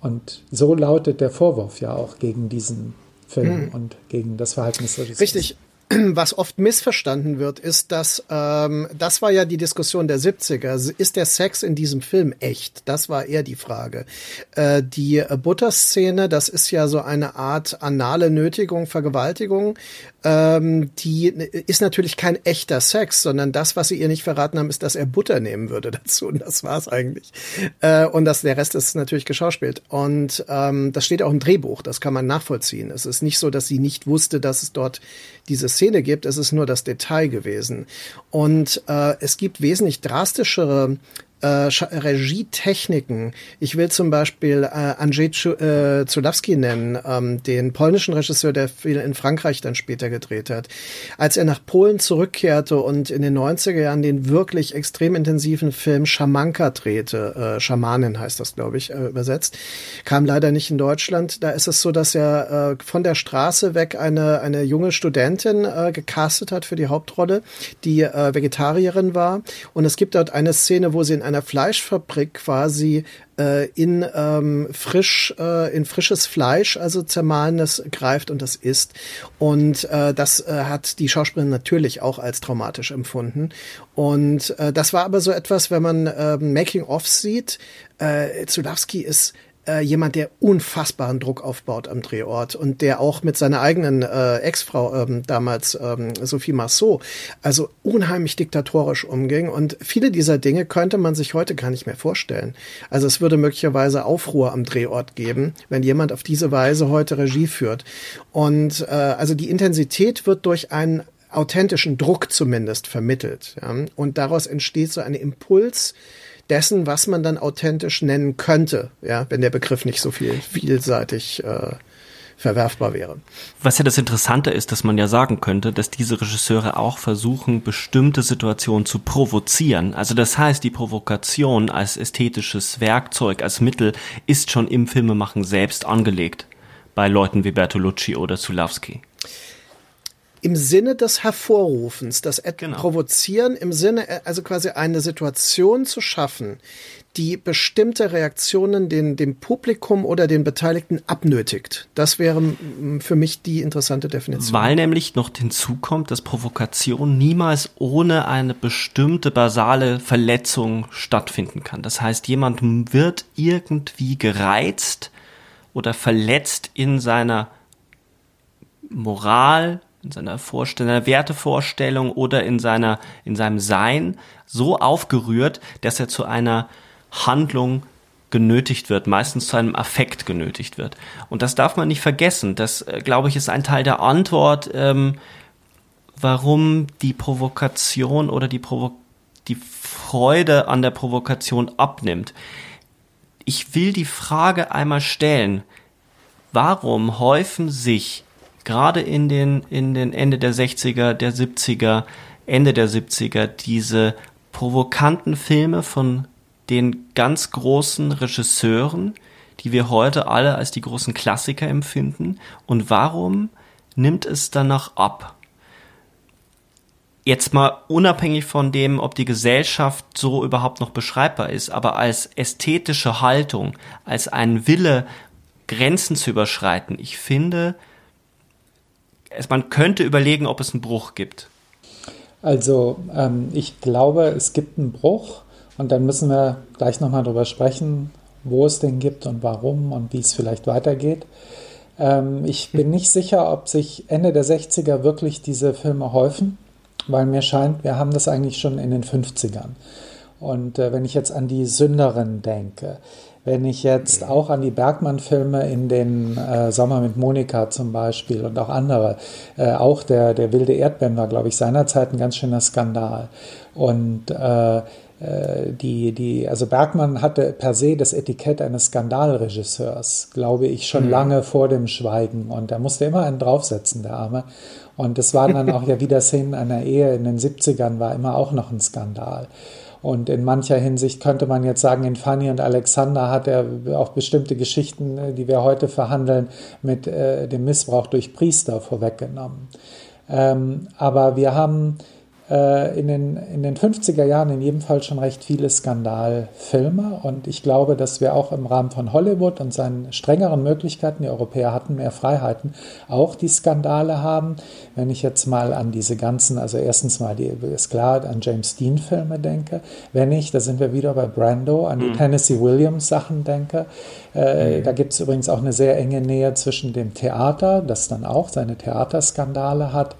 Und so lautet der Vorwurf ja auch gegen diesen Film mhm. und gegen das Verhalten des Regisseurs. Richtig. was oft missverstanden wird, ist, dass ähm, das war ja die Diskussion der 70er. Ist der Sex in diesem Film echt? Das war eher die Frage. Äh, die Butterszene, das ist ja so eine Art anale Nötigung, Vergewaltigung. Ähm, die ist natürlich kein echter Sex, sondern das, was sie ihr nicht verraten haben, ist, dass er Butter nehmen würde dazu. Und das war's eigentlich. Äh, und das, der Rest ist natürlich geschauspielt. Und ähm, das steht auch im Drehbuch. Das kann man nachvollziehen. Es ist nicht so, dass sie nicht wusste, dass es dort diese Szene gibt. Es ist nur das Detail gewesen. Und äh, es gibt wesentlich drastischere äh, Regietechniken. Ich will zum Beispiel äh, Andrzej äh, Zulawski nennen, ähm, den polnischen Regisseur, der viel in Frankreich dann später gedreht hat. Als er nach Polen zurückkehrte und in den 90er Jahren den wirklich extrem intensiven Film Schamanka drehte, äh, Schamanin heißt das, glaube ich, äh, übersetzt, kam leider nicht in Deutschland. Da ist es so, dass er äh, von der Straße weg eine, eine junge Studentin äh, gecastet hat für die Hauptrolle, die äh, Vegetarierin war. Und es gibt dort eine Szene, wo sie in einer Fleischfabrik quasi äh, in ähm, frisch äh, in frisches Fleisch, also zermahlenes greift und das isst. Und äh, das äh, hat die Schauspielerin natürlich auch als traumatisch empfunden. Und äh, das war aber so etwas, wenn man äh, Making of sieht. Äh, Zulawski ist äh, jemand, der unfassbaren Druck aufbaut am Drehort und der auch mit seiner eigenen äh, Ex-Frau ähm, damals, ähm, Sophie Marceau, also unheimlich diktatorisch umging. Und viele dieser Dinge könnte man sich heute gar nicht mehr vorstellen. Also es würde möglicherweise Aufruhr am Drehort geben, wenn jemand auf diese Weise heute Regie führt. Und äh, also die Intensität wird durch einen authentischen Druck zumindest vermittelt. Ja? Und daraus entsteht so ein Impuls, dessen, was man dann authentisch nennen könnte, ja, wenn der Begriff nicht so viel vielseitig äh, verwerfbar wäre. Was ja das Interessante ist, dass man ja sagen könnte, dass diese Regisseure auch versuchen, bestimmte Situationen zu provozieren. Also das heißt, die Provokation als ästhetisches Werkzeug, als Mittel ist schon im Filmemachen selbst angelegt. Bei Leuten wie Bertolucci oder Zulawski im Sinne des Hervorrufens, das genau. Provozieren im Sinne, äh, also quasi eine Situation zu schaffen, die bestimmte Reaktionen den, dem Publikum oder den Beteiligten abnötigt. Das wäre für mich die interessante Definition. Weil nämlich noch hinzukommt, dass Provokation niemals ohne eine bestimmte basale Verletzung stattfinden kann. Das heißt, jemand wird irgendwie gereizt oder verletzt in seiner Moral, in seiner Vorstellung, Wertevorstellung oder in seiner, in seinem Sein so aufgerührt, dass er zu einer Handlung genötigt wird, meistens zu einem Affekt genötigt wird. Und das darf man nicht vergessen. Das, äh, glaube ich, ist ein Teil der Antwort, ähm, warum die Provokation oder die, Provo die Freude an der Provokation abnimmt. Ich will die Frage einmal stellen, warum häufen sich gerade in den, in den Ende der 60er, der 70er, Ende der 70er diese provokanten Filme von den ganz großen Regisseuren, die wir heute alle als die großen Klassiker empfinden und warum nimmt es danach ab? Jetzt mal unabhängig von dem, ob die Gesellschaft so überhaupt noch beschreibbar ist, aber als ästhetische Haltung, als ein Wille, Grenzen zu überschreiten, ich finde, man könnte überlegen, ob es einen Bruch gibt. Also ähm, ich glaube, es gibt einen Bruch und dann müssen wir gleich nochmal darüber sprechen, wo es den gibt und warum und wie es vielleicht weitergeht. Ähm, ich bin nicht sicher, ob sich Ende der 60er wirklich diese Filme häufen, weil mir scheint, wir haben das eigentlich schon in den 50ern. Und äh, wenn ich jetzt an die Sünderin denke, wenn ich jetzt auch an die Bergmann-Filme in den äh, Sommer mit Monika zum Beispiel und auch andere, äh, auch der, der wilde Erdbeeren war, glaube ich, seinerzeit ein ganz schöner Skandal. Und äh, äh, die, die, also Bergmann hatte per se das Etikett eines Skandalregisseurs, glaube ich, schon mhm. lange vor dem Schweigen. Und er musste immer einen draufsetzen, der Arme. Und das waren dann auch ja wieder Szenen einer Ehe in den 70ern, war immer auch noch ein Skandal. Und in mancher Hinsicht könnte man jetzt sagen, in Fanny und Alexander hat er auch bestimmte Geschichten, äh, die wir heute verhandeln, mit äh, dem Missbrauch durch Priester vorweggenommen. Ähm, aber wir haben in, den, in den 50er Jahren in jedem Fall schon recht viele Skandalfilme. Und ich glaube, dass wir auch im Rahmen von Hollywood und seinen strengeren Möglichkeiten, die Europäer hatten mehr Freiheiten, auch die Skandale haben. Wenn ich jetzt mal an diese ganzen, also erstens mal, die, ist klar, an James Dean-Filme denke. Wenn ich, da sind wir wieder bei Brando, an die mhm. Tennessee Williams-Sachen denke. Äh, mhm. Da gibt es übrigens auch eine sehr enge Nähe zwischen dem Theater, das dann auch seine Theaterskandale hat,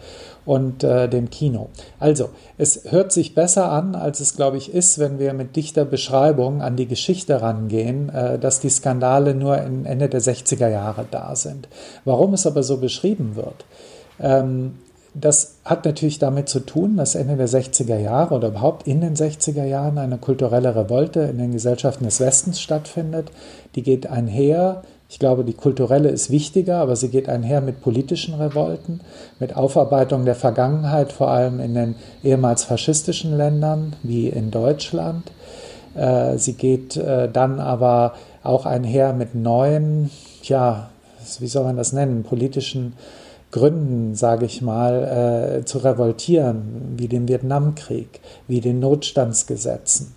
und äh, dem Kino. Also, es hört sich besser an, als es, glaube ich, ist, wenn wir mit dichter Beschreibung an die Geschichte rangehen, äh, dass die Skandale nur in Ende der 60er Jahre da sind. Warum es aber so beschrieben wird, ähm, das hat natürlich damit zu tun, dass Ende der 60er Jahre oder überhaupt in den 60er Jahren eine kulturelle Revolte in den Gesellschaften des Westens stattfindet. Die geht einher ich glaube, die kulturelle ist wichtiger, aber sie geht einher mit politischen Revolten, mit Aufarbeitung der Vergangenheit, vor allem in den ehemals faschistischen Ländern wie in Deutschland. Äh, sie geht äh, dann aber auch einher mit neuen, ja, wie soll man das nennen, politischen Gründen, sage ich mal, äh, zu revoltieren, wie dem Vietnamkrieg, wie den Notstandsgesetzen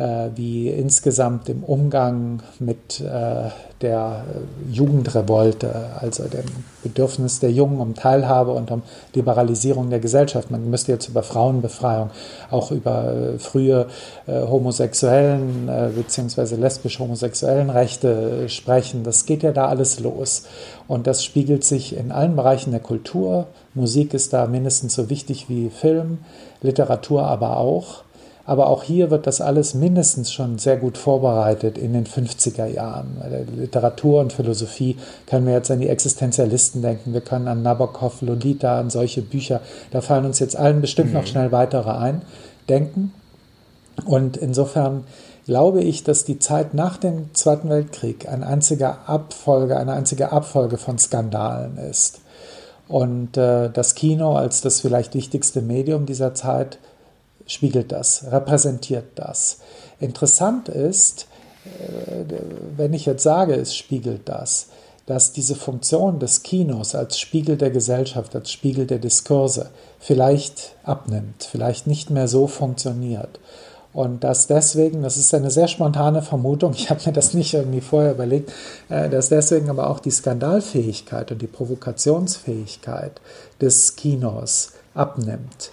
äh, wie insgesamt im Umgang mit äh, der Jugendrevolte, also dem Bedürfnis der Jungen um Teilhabe und um Liberalisierung der Gesellschaft. Man müsste jetzt über Frauenbefreiung, auch über äh, frühe homosexuellen bzw. lesbisch-homosexuellen Rechte sprechen. Das geht ja da alles los. Und das spiegelt sich in allen Bereichen der Kultur. Musik ist da mindestens so wichtig wie Film, Literatur aber auch. Aber auch hier wird das alles mindestens schon sehr gut vorbereitet in den 50er Jahren. Literatur und Philosophie können wir jetzt an die Existenzialisten denken, wir können an Nabokov, Lolita, an solche Bücher, da fallen uns jetzt allen bestimmt mhm. noch schnell weitere ein, denken. Und insofern glaube ich, dass die Zeit nach dem Zweiten Weltkrieg eine einzige Abfolge, eine einzige Abfolge von Skandalen ist. Und äh, das Kino als das vielleicht wichtigste Medium dieser Zeit spiegelt das, repräsentiert das. Interessant ist, äh, wenn ich jetzt sage, es spiegelt das, dass diese Funktion des Kinos als Spiegel der Gesellschaft, als Spiegel der Diskurse vielleicht abnimmt, vielleicht nicht mehr so funktioniert. Und dass deswegen, das ist eine sehr spontane Vermutung, ich habe mir das nicht irgendwie vorher überlegt, äh, dass deswegen aber auch die Skandalfähigkeit und die Provokationsfähigkeit des Kinos abnimmt.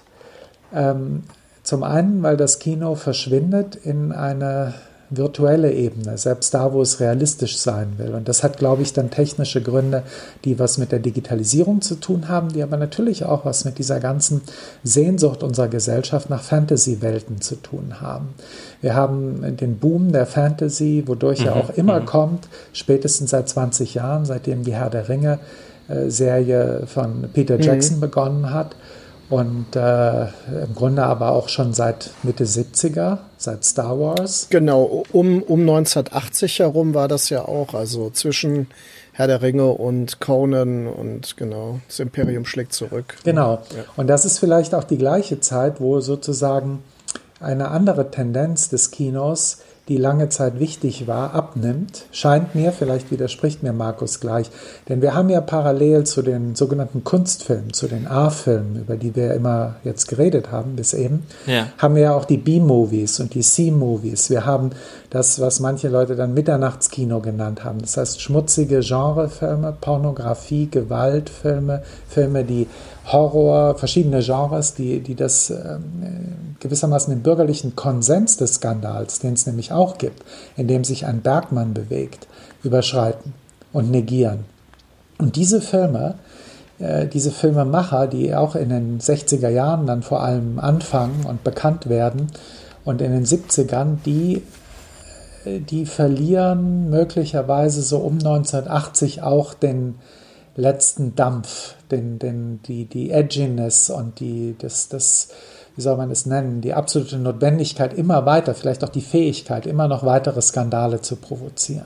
Zum einen, weil das Kino verschwindet in eine virtuelle Ebene, selbst da, wo es realistisch sein will. Und das hat, glaube ich, dann technische Gründe, die was mit der Digitalisierung zu tun haben, die aber natürlich auch was mit dieser ganzen Sehnsucht unserer Gesellschaft nach Fantasy-Welten zu tun haben. Wir haben den Boom der Fantasy, wodurch mhm. er auch immer mhm. kommt, spätestens seit 20 Jahren, seitdem die Herr der Ringe äh, Serie von Peter mhm. Jackson begonnen hat und äh, im Grunde aber auch schon seit Mitte 70er, seit Star Wars. Genau, um, um 1980 herum war das ja auch, also zwischen Herr der Ringe und Conan und genau, das Imperium schlägt zurück. Genau, ja. und das ist vielleicht auch die gleiche Zeit, wo sozusagen eine andere Tendenz des Kinos die lange Zeit wichtig war, abnimmt, scheint mir, vielleicht widerspricht mir Markus gleich, denn wir haben ja parallel zu den sogenannten Kunstfilmen, zu den A-Filmen, über die wir immer jetzt geredet haben bis eben, ja. haben wir ja auch die B-Movies und die C-Movies. Wir haben das, was manche Leute dann Mitternachtskino genannt haben. Das heißt schmutzige Genrefilme, Pornografie, Gewaltfilme, Filme, die Horror, verschiedene Genres, die, die das äh, gewissermaßen den bürgerlichen Konsens des Skandals, den es nämlich auch gibt, in dem sich ein Bergmann bewegt, überschreiten und negieren. Und diese Filme, äh, diese Filmemacher, die auch in den 60er Jahren dann vor allem anfangen und bekannt werden und in den 70ern, die äh, die verlieren möglicherweise so um 1980 auch den, letzten Dampf, den, den, die, die Edginess und die, das, das, wie soll man es nennen, die absolute Notwendigkeit, immer weiter, vielleicht auch die Fähigkeit, immer noch weitere Skandale zu provozieren.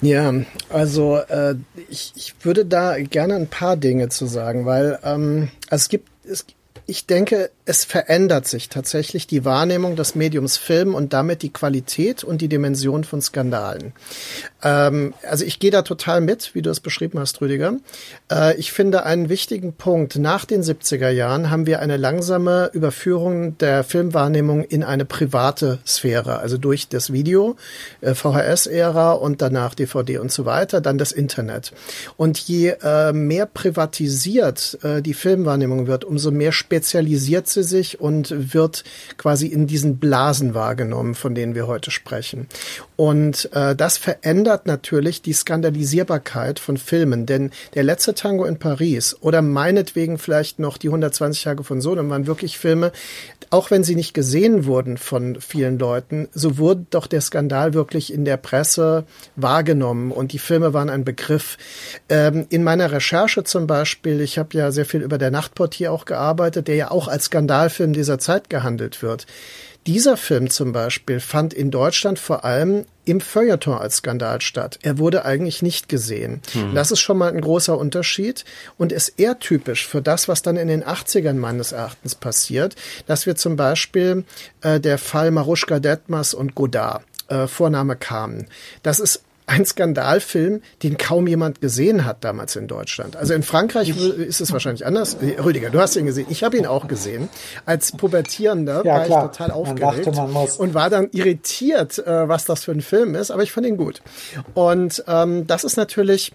Ja, also äh, ich, ich würde da gerne ein paar Dinge zu sagen, weil ähm, also es gibt es, Ich denke, es verändert sich tatsächlich die Wahrnehmung des Mediums Film und damit die Qualität und die Dimension von Skandalen. Ähm, also ich gehe da total mit, wie du es beschrieben hast, Rüdiger. Äh, ich finde einen wichtigen Punkt. Nach den 70er Jahren haben wir eine langsame Überführung der Filmwahrnehmung in eine private Sphäre, also durch das Video, äh, VHS-Ära und danach DVD und so weiter, dann das Internet. Und je äh, mehr privatisiert äh, die Filmwahrnehmung wird, umso mehr spezialisiert sie sich und wird quasi in diesen Blasen wahrgenommen, von denen wir heute sprechen. Und äh, das verändert natürlich die Skandalisierbarkeit von Filmen, denn der letzte Tango in Paris oder meinetwegen vielleicht noch die 120 Tage von Sodom waren wirklich Filme, auch wenn sie nicht gesehen wurden von vielen Leuten, so wurde doch der Skandal wirklich in der Presse wahrgenommen und die Filme waren ein Begriff. Ähm, in meiner Recherche zum Beispiel, ich habe ja sehr viel über der Nachtportier auch gearbeitet, der ja auch als Skandalfilm dieser Zeit gehandelt wird. Dieser Film zum Beispiel fand in Deutschland vor allem im Feuilleton als Skandal statt. Er wurde eigentlich nicht gesehen. Hm. Das ist schon mal ein großer Unterschied und ist eher typisch für das, was dann in den 80ern meines Erachtens passiert, dass wir zum Beispiel äh, der Fall Maruschka Detmers und Godard äh, Vorname kamen. Das ist ein Skandalfilm, den kaum jemand gesehen hat damals in Deutschland. Also in Frankreich ist es wahrscheinlich anders. Rüdiger, du hast ihn gesehen. Ich habe ihn auch gesehen. Als Pubertierender ja, war klar. ich total aufgeregt dachte, und war dann irritiert, äh, was das für ein Film ist. Aber ich fand ihn gut. Und ähm, das ist natürlich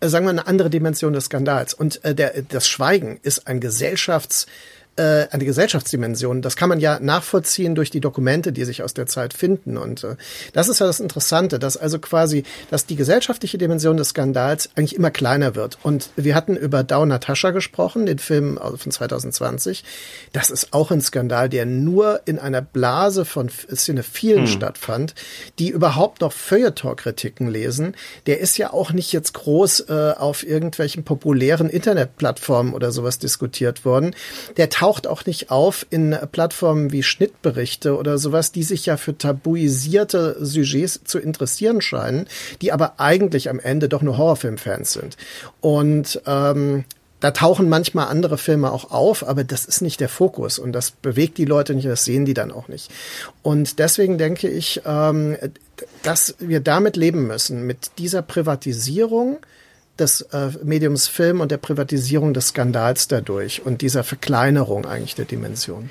äh, sagen wir, eine andere Dimension des Skandals. Und äh, der, das Schweigen ist ein Gesellschafts- äh, eine Gesellschaftsdimension. Das kann man ja nachvollziehen durch die Dokumente, die sich aus der Zeit finden. Und äh, das ist ja das Interessante, dass also quasi, dass die gesellschaftliche Dimension des Skandals eigentlich immer kleiner wird. Und wir hatten über Dau Natascha gesprochen, den Film von 2020. Das ist auch ein Skandal, der nur in einer Blase von Cinephilen hm. stattfand, die überhaupt noch Feuilleton-Kritiken lesen. Der ist ja auch nicht jetzt groß äh, auf irgendwelchen populären Internetplattformen oder sowas diskutiert worden. Der taucht auch nicht auf in Plattformen wie Schnittberichte oder sowas, die sich ja für tabuisierte Sujets zu interessieren scheinen, die aber eigentlich am Ende doch nur Horrorfilmfans sind. Und ähm, da tauchen manchmal andere Filme auch auf, aber das ist nicht der Fokus und das bewegt die Leute nicht, das sehen die dann auch nicht. Und deswegen denke ich, ähm, dass wir damit leben müssen, mit dieser Privatisierung des äh, Mediums Film und der Privatisierung des Skandals dadurch und dieser Verkleinerung eigentlich der Dimension.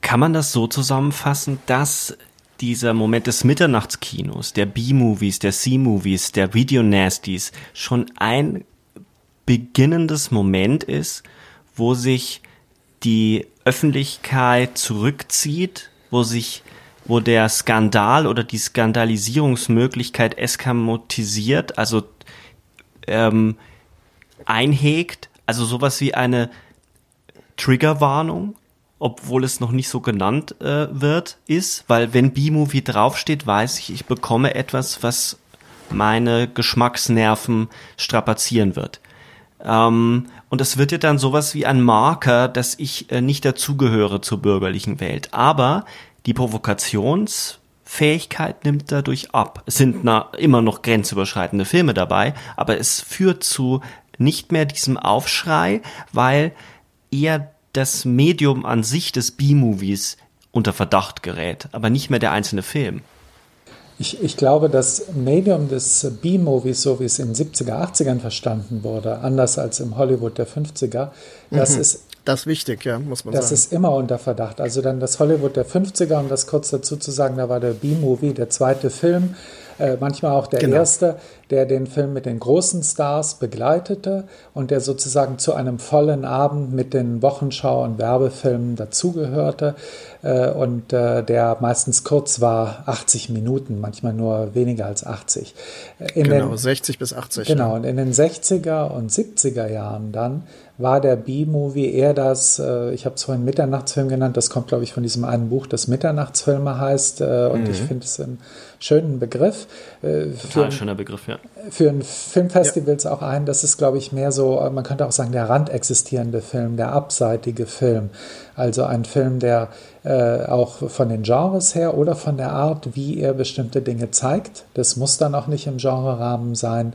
Kann man das so zusammenfassen, dass dieser Moment des Mitternachtskinos, der B-Movies, der C-Movies, der Video-Nasties schon ein beginnendes Moment ist, wo sich die Öffentlichkeit zurückzieht, wo sich wo der Skandal oder die Skandalisierungsmöglichkeit eskamotisiert, also ähm, einhegt, also sowas wie eine Triggerwarnung, obwohl es noch nicht so genannt äh, wird, ist, weil wenn B-Movie draufsteht, weiß ich, ich bekomme etwas, was meine Geschmacksnerven strapazieren wird. Ähm, und es wird ja dann sowas wie ein Marker, dass ich äh, nicht dazugehöre zur bürgerlichen Welt. Aber die Provokations- Fähigkeit nimmt dadurch ab. Es sind na, immer noch grenzüberschreitende Filme dabei, aber es führt zu nicht mehr diesem Aufschrei, weil eher das Medium an sich des B-Movies unter Verdacht gerät, aber nicht mehr der einzelne Film. Ich, ich glaube, das Medium des B-Movies, so wie es in den 70er, 80ern verstanden wurde, anders als im Hollywood der 50er, das mhm. ist das ist wichtig, ja, muss man das sagen. Das ist immer unter Verdacht. Also dann das Hollywood der 50er, um das kurz dazu zu sagen, da war der B-Movie, der zweite Film, äh, manchmal auch der genau. erste, der den Film mit den großen Stars begleitete und der sozusagen zu einem vollen Abend mit den Wochenschau- und Werbefilmen dazugehörte äh, und äh, der meistens kurz war, 80 Minuten, manchmal nur weniger als 80. Äh, in genau, den, 60 bis 80. Genau, und in den 60er und 70er Jahren dann war der B-Movie eher das, äh, ich habe es vorhin Mitternachtsfilm genannt, das kommt, glaube ich, von diesem einen Buch, das Mitternachtsfilme heißt. Äh, und mhm. ich finde es einen schönen Begriff. Äh, Total für, schöner Begriff, ja. Für ein Filmfestivals ja. auch ein, das ist, glaube ich, mehr so, man könnte auch sagen, der randexistierende Film, der abseitige Film. Also ein Film, der äh, auch von den Genres her oder von der Art, wie er bestimmte Dinge zeigt. Das muss dann auch nicht im Genrerahmen sein,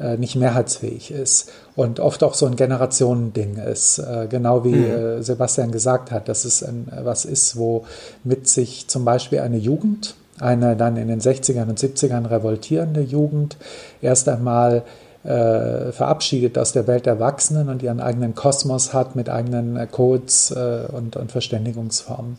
äh, nicht mehrheitsfähig ist und oft auch so ein Generationending ist. Äh, genau wie mhm. Äh, Sebastian gesagt hat, dass es ein, was ist, wo mit sich zum Beispiel eine Jugend, eine dann in den 60ern und 70ern revoltierende Jugend, erst einmal äh, verabschiedet aus der Welt der Erwachsenen und ihren eigenen Kosmos hat mit eigenen äh, Codes äh, und, und, Verständigungsformen.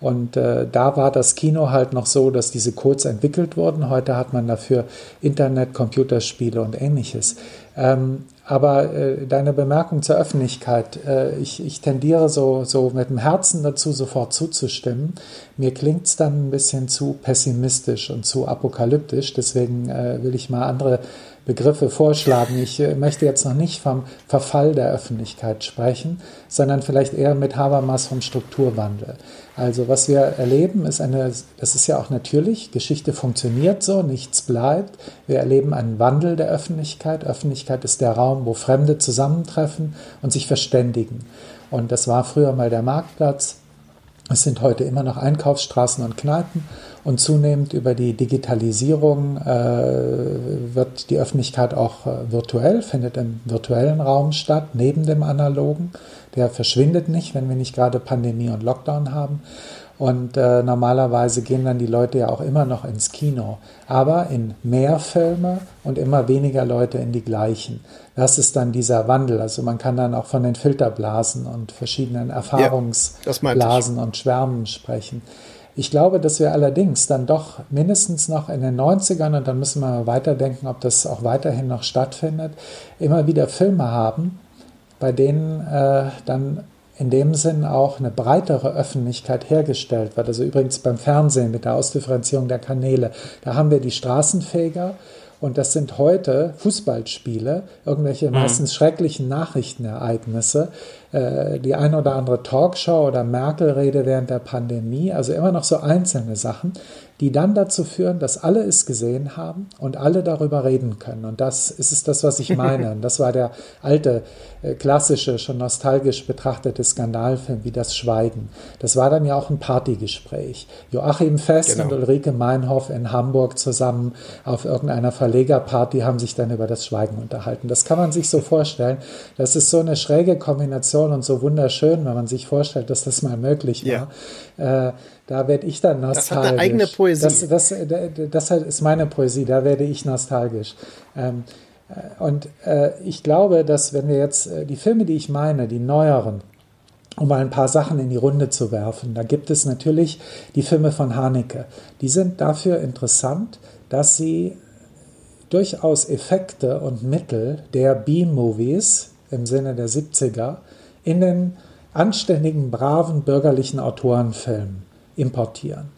Und äh, da war das Kino halt noch so, dass diese Codes entwickelt wurden. Heute hat man dafür Internet, Computerspiele und ähnliches. Ähm, aber äh, deine Bemerkung zur Öffentlichkeit, äh, ich, ich, tendiere so, so mit dem Herzen dazu, sofort zuzustimmen. Mir klingt es dann ein bisschen zu pessimistisch und zu apokalyptisch. Deswegen äh, will ich mal andere Begriffe vorschlagen. Ich äh, möchte jetzt noch nicht vom Verfall der Öffentlichkeit sprechen, sondern vielleicht eher mit Habermas vom Strukturwandel. Also was wir erleben, ist eine, das ist ja auch natürlich, Geschichte funktioniert so, nichts bleibt. Wir erleben einen Wandel der Öffentlichkeit. Öffentlichkeit ist der Raum, wo Fremde zusammentreffen und sich verständigen. Und das war früher mal der Marktplatz. Es sind heute immer noch Einkaufsstraßen und Kneipen und zunehmend über die Digitalisierung äh, wird die Öffentlichkeit auch äh, virtuell, findet im virtuellen Raum statt, neben dem analogen. Der verschwindet nicht, wenn wir nicht gerade Pandemie und Lockdown haben. Und äh, normalerweise gehen dann die Leute ja auch immer noch ins Kino, aber in mehr Filme und immer weniger Leute in die gleichen. Das ist dann dieser Wandel. Also man kann dann auch von den Filterblasen und verschiedenen Erfahrungsblasen ja, und Schwärmen sprechen. Ich glaube, dass wir allerdings dann doch mindestens noch in den 90ern, und dann müssen wir mal weiterdenken, ob das auch weiterhin noch stattfindet, immer wieder Filme haben, bei denen äh, dann in dem Sinn auch eine breitere Öffentlichkeit hergestellt wird. Also übrigens beim Fernsehen mit der Ausdifferenzierung der Kanäle. Da haben wir die Straßenfeger und das sind heute Fußballspiele, irgendwelche mhm. meistens schrecklichen Nachrichtenereignisse, äh, die ein oder andere Talkshow oder Merkel-Rede während der Pandemie, also immer noch so einzelne Sachen, die dann dazu führen, dass alle es gesehen haben und alle darüber reden können. Und das ist es das, was ich meine. Und das war der alte, äh, klassische, schon nostalgisch betrachtete Skandalfilm wie Das Schweigen. Das war dann ja auch ein Partygespräch. Joachim Fest genau. und Ulrike Meinhoff in Hamburg zusammen auf irgendeiner Verlegerparty haben sich dann über das Schweigen unterhalten. Das kann man sich so vorstellen. Das ist so eine schräge Kombination und so wunderschön, wenn man sich vorstellt, dass das mal möglich war. Ja. Äh, da werde ich dann nostalgisch. Das hat eine eigene Poesie. Das, das, das, ist meine Poesie, da werde ich nostalgisch. Ähm, äh, und äh, ich glaube, dass wenn wir jetzt äh, die Filme, die ich meine, die neueren, um mal ein paar Sachen in die Runde zu werfen, da gibt es natürlich die Filme von Haneke. Die sind dafür interessant, dass sie durchaus Effekte und Mittel der B-Movies im Sinne der 70er in den anständigen, braven bürgerlichen Autorenfilmen importieren.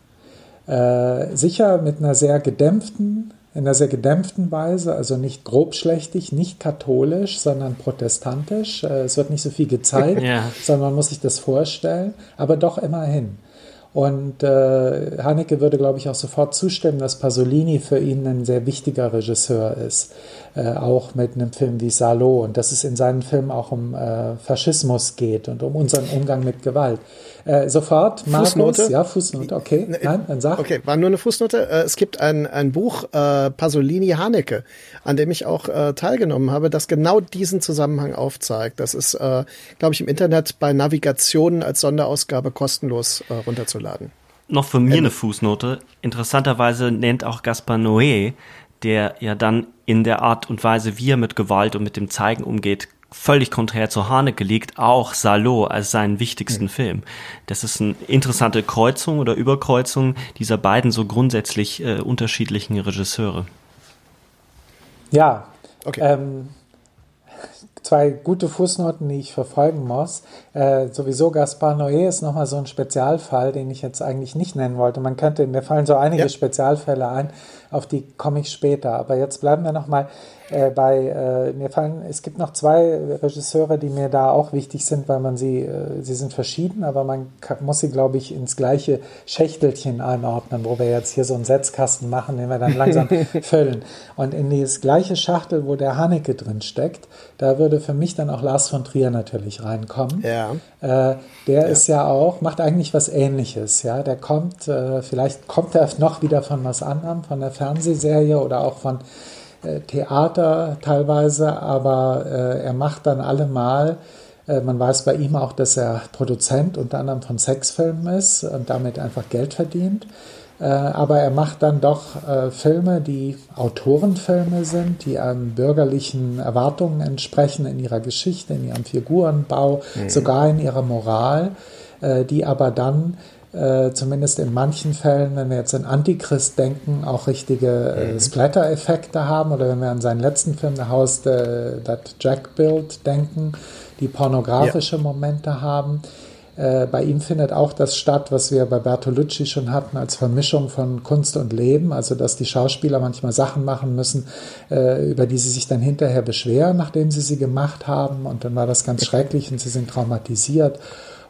Äh, sicher mit einer sehr gedämpften, in einer sehr gedämpften Weise, also nicht grobschlächtig, nicht katholisch, sondern protestantisch. Äh, es wird nicht so viel gezeigt, ja. sondern man muss sich das vorstellen, aber doch immerhin. Und äh, Haneke würde, glaube ich, auch sofort zustimmen, dass Pasolini für ihn ein sehr wichtiger Regisseur ist. Äh, auch mit einem Film wie Salo und dass es in seinen Filmen auch um äh, Faschismus geht und um unseren Umgang mit Gewalt. Äh, sofort, Markus, Fußnote? ja, Fußnote, okay, ne, nein, dann sag. Okay, war nur eine Fußnote. Äh, es gibt ein, ein Buch, äh, Pasolini Haneke, an dem ich auch äh, teilgenommen habe, das genau diesen Zusammenhang aufzeigt. Das ist, äh, glaube ich, im Internet bei Navigationen als Sonderausgabe kostenlos äh, runterzuladen. Noch von mir eine Fußnote. Interessanterweise nennt auch Gaspar Noé, der ja dann in der Art und Weise, wie er mit Gewalt und mit dem Zeigen umgeht, völlig konträr zu Haneke liegt, auch Salo als seinen wichtigsten mhm. Film. Das ist eine interessante Kreuzung oder Überkreuzung dieser beiden so grundsätzlich äh, unterschiedlichen Regisseure. Ja, okay. Ähm, zwei gute Fußnoten, die ich verfolgen muss. Äh, sowieso Gaspar Noé ist nochmal so ein Spezialfall, den ich jetzt eigentlich nicht nennen wollte. Man könnte, mir fallen so einige ja. Spezialfälle ein, auf die komme ich später. Aber jetzt bleiben wir nochmal äh, bei, äh, mir fallen, es gibt noch zwei Regisseure, die mir da auch wichtig sind, weil man sie, äh, sie sind verschieden, aber man kann, muss sie, glaube ich, ins gleiche Schächtelchen einordnen, wo wir jetzt hier so einen Setzkasten machen, den wir dann langsam füllen. Und in dieses gleiche Schachtel, wo der Haneke drin steckt, da würde für mich dann auch Lars von Trier natürlich reinkommen. Ja. Äh, der ja. ist ja auch, macht eigentlich was ähnliches, ja. Der kommt, äh, vielleicht kommt er noch wieder von was anderem, von der Fernsehserie oder auch von äh, Theater teilweise, aber äh, er macht dann allemal, äh, man weiß bei ihm auch, dass er Produzent unter anderem von Sexfilmen ist und damit einfach Geld verdient. Äh, aber er macht dann doch äh, Filme, die Autorenfilme sind, die einem bürgerlichen Erwartungen entsprechen in ihrer Geschichte, in ihrem Figurenbau, mhm. sogar in ihrer Moral, die aber dann äh, zumindest in manchen Fällen, wenn wir jetzt an Antichrist denken, auch richtige äh, mhm. Splatter-Effekte haben. Oder wenn wir an seinen letzten Film, The House äh, That Jack Built, denken, die pornografische ja. Momente haben. Äh, bei ihm findet auch das statt, was wir bei Bertolucci schon hatten, als Vermischung von Kunst und Leben. Also, dass die Schauspieler manchmal Sachen machen müssen, äh, über die sie sich dann hinterher beschweren, nachdem sie sie gemacht haben. Und dann war das ganz schrecklich und sie sind traumatisiert.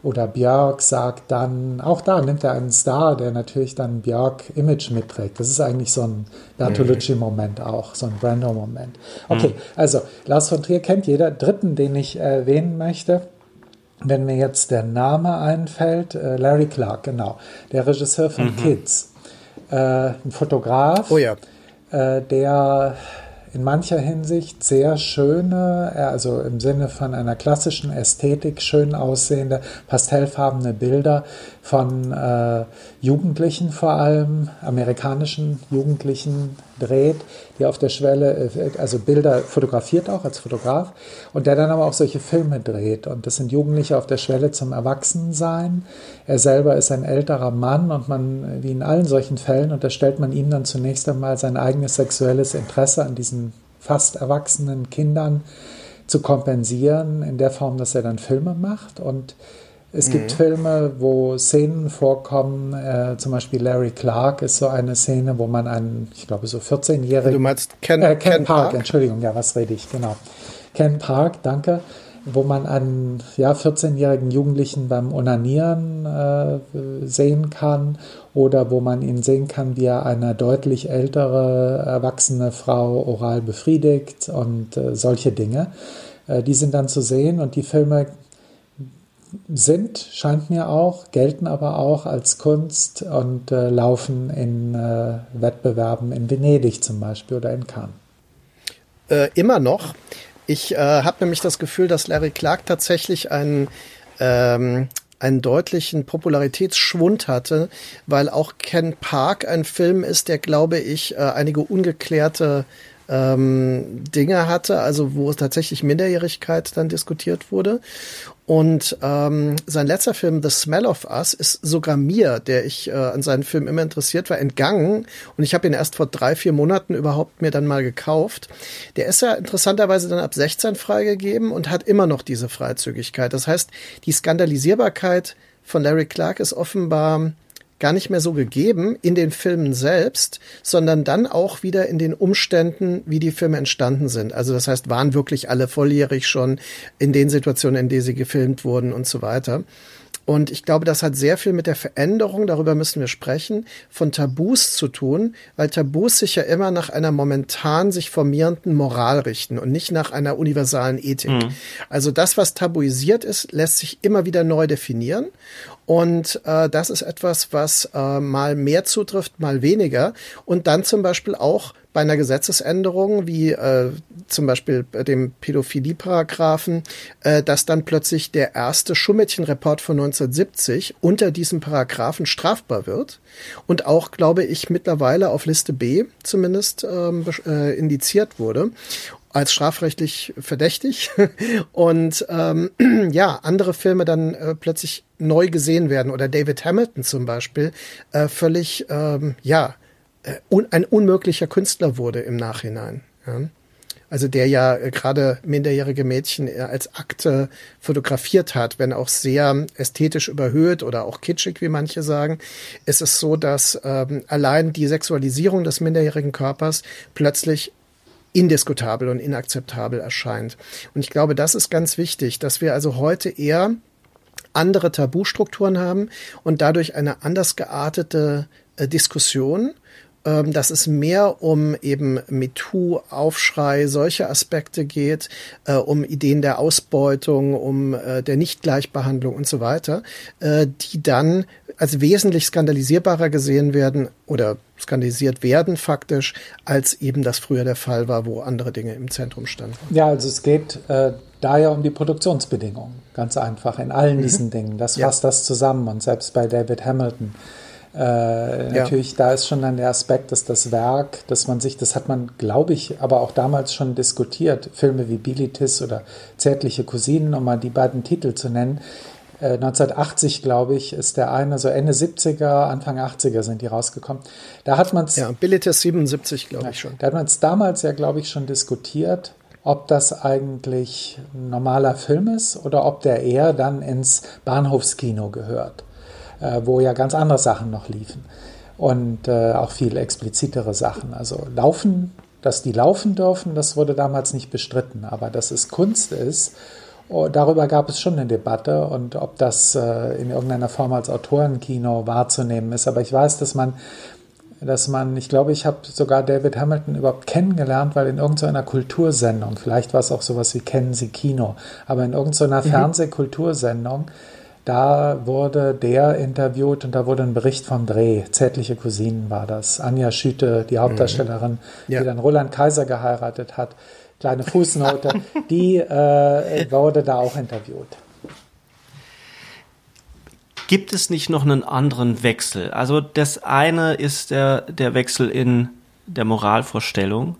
Oder Björk sagt dann, auch da nimmt er einen Star, der natürlich dann Björk-Image mitträgt. Das ist eigentlich so ein Bertolucci-Moment auch, so ein Brando-Moment. Okay, mhm. also Lars von Trier kennt jeder. Dritten, den ich erwähnen möchte, wenn mir jetzt der Name einfällt, äh, Larry Clark, genau, der Regisseur von mhm. Kids, äh, ein Fotograf, oh ja. äh, der in mancher Hinsicht sehr schöne, also im Sinne von einer klassischen Ästhetik schön aussehende, pastellfarbene Bilder von äh, Jugendlichen vor allem, amerikanischen Jugendlichen dreht, die auf der Schwelle, äh, also Bilder fotografiert auch als Fotograf und der dann aber auch solche Filme dreht. Und das sind Jugendliche auf der Schwelle zum Erwachsensein. Er selber ist ein älterer Mann und man, wie in allen solchen Fällen, unterstellt man ihm dann zunächst einmal sein eigenes sexuelles Interesse an diesen fast erwachsenen Kindern zu kompensieren, in der Form, dass er dann Filme macht und es mhm. gibt Filme, wo Szenen vorkommen, äh, zum Beispiel Larry Clark ist so eine Szene, wo man einen, ich glaube, so 14-jährigen. Du meinst Ken, äh, Ken, Ken Park, Park, Entschuldigung, ja, was rede ich, genau. Ken Park, danke, wo man einen ja, 14-jährigen Jugendlichen beim Onanieren äh, sehen kann oder wo man ihn sehen kann, wie er eine deutlich ältere, erwachsene Frau oral befriedigt und äh, solche Dinge. Äh, die sind dann zu sehen und die Filme sind, scheint mir auch, gelten aber auch als Kunst und äh, laufen in äh, Wettbewerben in Venedig zum Beispiel oder in Cannes. Äh, immer noch. Ich äh, habe nämlich das Gefühl, dass Larry Clark tatsächlich einen, ähm, einen deutlichen Popularitätsschwund hatte, weil auch Ken Park ein Film ist, der, glaube ich, äh, einige ungeklärte ähm, Dinge hatte, also wo es tatsächlich Minderjährigkeit dann diskutiert wurde. Und ähm, sein letzter Film, The Smell of Us, ist sogar mir, der ich äh, an seinen Film immer interessiert war, entgangen. Und ich habe ihn erst vor drei, vier Monaten überhaupt mir dann mal gekauft. Der ist ja interessanterweise dann ab 16 freigegeben und hat immer noch diese Freizügigkeit. Das heißt, die Skandalisierbarkeit von Larry Clark ist offenbar gar nicht mehr so gegeben in den Filmen selbst, sondern dann auch wieder in den Umständen, wie die Filme entstanden sind. Also das heißt, waren wirklich alle volljährig schon in den Situationen, in denen sie gefilmt wurden und so weiter. Und ich glaube, das hat sehr viel mit der Veränderung, darüber müssen wir sprechen, von Tabus zu tun, weil Tabus sich ja immer nach einer momentan sich formierenden Moral richten und nicht nach einer universalen Ethik. Mhm. Also das, was tabuisiert ist, lässt sich immer wieder neu definieren. Und äh, das ist etwas, was äh, mal mehr zutrifft, mal weniger. Und dann zum Beispiel auch bei einer Gesetzesänderung, wie äh, zum Beispiel bei dem Pädophilie-Paragraphen, äh, dass dann plötzlich der erste Schummädchen-Report von 1970 unter diesem Paragraphen strafbar wird und auch, glaube ich, mittlerweile auf Liste B zumindest ähm, äh, indiziert wurde als strafrechtlich verdächtig und ähm, ja, andere Filme dann äh, plötzlich neu gesehen werden oder David Hamilton zum Beispiel äh, völlig, ähm, ja, äh, un ein unmöglicher Künstler wurde im Nachhinein. Ja. also der ja äh, gerade minderjährige Mädchen äh, als Akte fotografiert hat, wenn auch sehr ästhetisch überhöht oder auch kitschig, wie manche sagen, ist es so, dass ähm, allein die Sexualisierung des minderjährigen Körpers plötzlich indiskutabel und inakzeptabel erscheint. Und ich glaube, das ist ganz wichtig, dass wir also heute eher andere Tabustrukturen haben und dadurch eine anders geartete äh, Diskussion ähm, dass es mehr um eben MeToo, Aufschrei, solche Aspekte geht, äh, um Ideen der Ausbeutung, um äh, der Nichtgleichbehandlung und so weiter, äh, die dann als wesentlich skandalisierbarer gesehen werden oder skandalisiert werden faktisch, als eben das früher der Fall war, wo andere Dinge im Zentrum standen. Ja, also es geht äh, da ja um die Produktionsbedingungen, ganz einfach, in allen mhm. diesen Dingen. Das fasst ja. das zusammen und selbst bei David Hamilton äh, ja. Natürlich, da ist schon dann der Aspekt, dass das Werk, dass man sich, das hat man, glaube ich, aber auch damals schon diskutiert, Filme wie Bilitis oder Zärtliche Cousinen, um mal die beiden Titel zu nennen. Äh, 1980, glaube ich, ist der eine, so Ende 70er, Anfang 80er sind die rausgekommen. Da hat man es. Ja, Bilitis 77, glaube ja, ich schon. Da hat man es damals ja, glaube ich, schon diskutiert, ob das eigentlich ein normaler Film ist oder ob der eher dann ins Bahnhofskino gehört äh, wo ja ganz andere Sachen noch liefen und äh, auch viel explizitere Sachen. Also laufen, dass die laufen dürfen, das wurde damals nicht bestritten, aber dass es Kunst ist, oh, darüber gab es schon eine Debatte und ob das äh, in irgendeiner Form als Autorenkino wahrzunehmen ist. Aber ich weiß, dass man dass man, ich glaube, ich habe sogar David Hamilton überhaupt kennengelernt, weil in irgendeiner Kultursendung, vielleicht war es auch sowas wie Kennen Sie Kino, aber in irgendeiner mhm. Fernsehkultursendung da wurde der interviewt und da wurde ein Bericht vom Dreh. Zärtliche Cousinen war das. Anja Schüte, die Hauptdarstellerin, mhm. ja. die dann Roland Kaiser geheiratet hat. Kleine Fußnote. die äh, wurde da auch interviewt. Gibt es nicht noch einen anderen Wechsel? Also das eine ist der, der Wechsel in der Moralvorstellung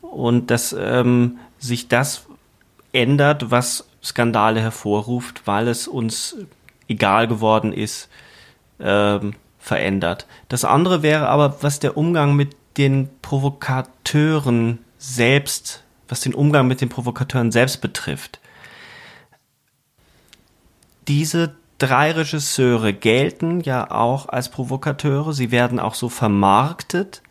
und dass ähm, sich das ändert, was Skandale hervorruft, weil es uns egal geworden ist, ähm, verändert. Das andere wäre aber, was der Umgang mit den Provokateuren selbst, was den Umgang mit den Provokateuren selbst betrifft. Diese drei Regisseure gelten ja auch als Provokateure, sie werden auch so vermarktet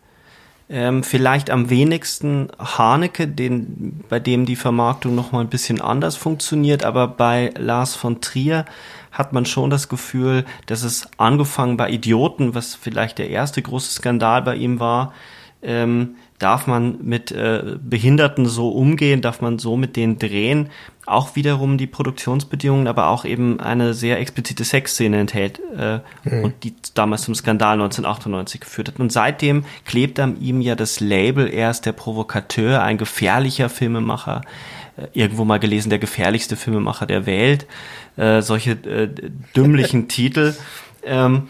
ähm, vielleicht am wenigsten Haneke, den, bei dem die Vermarktung noch mal ein bisschen anders funktioniert, aber bei Lars von Trier hat man schon das Gefühl, dass es angefangen bei Idioten, was vielleicht der erste große Skandal bei ihm war, ähm, darf man mit äh, Behinderten so umgehen, darf man so mit denen drehen, auch wiederum die Produktionsbedingungen, aber auch eben eine sehr explizite Sexszene enthält äh, mhm. und die damals zum Skandal 1998 geführt hat. Und seitdem klebt an ihm ja das Label, er ist der Provokateur, ein gefährlicher Filmemacher, äh, irgendwo mal gelesen, der gefährlichste Filmemacher der Welt, äh, solche äh, dümmlichen Titel. Ähm,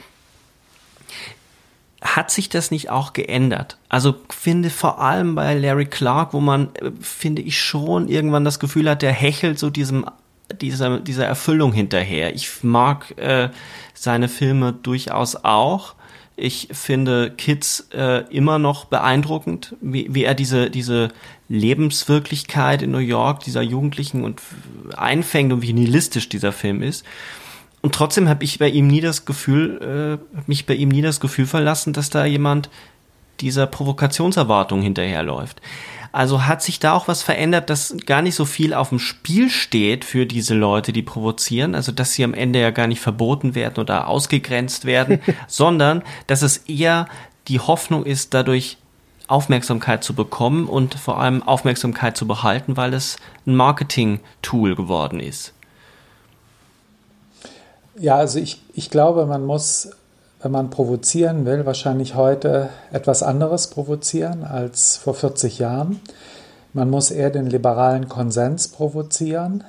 hat sich das nicht auch geändert? Also finde vor allem bei Larry Clark, wo man, äh, finde ich, schon irgendwann das Gefühl hat, der hechelt so diesem, dieser, dieser Erfüllung hinterher. Ich mag äh, seine Filme durchaus auch. Ich finde Kids äh, immer noch beeindruckend, wie, wie er diese, diese Lebenswirklichkeit in New York dieser Jugendlichen und einfängt und wie nihilistisch dieser Film ist. Und trotzdem habe ich bei ihm nie das Gefühl, äh, mich bei ihm nie das Gefühl verlassen, dass da jemand dieser Provokationserwartung hinterherläuft. Also hat sich da auch was verändert, dass gar nicht so viel auf dem Spiel steht für diese Leute, die provozieren, also dass sie am Ende ja gar nicht verboten werden oder ausgegrenzt werden, sondern dass es eher die Hoffnung ist, dadurch Aufmerksamkeit zu bekommen und vor allem Aufmerksamkeit zu behalten, weil es ein Marketing-Tool geworden ist. Ja, also ich, ich glaube, man muss, wenn man provozieren will, wahrscheinlich heute etwas anderes provozieren als vor 40 Jahren. Man muss eher den liberalen Konsens provozieren.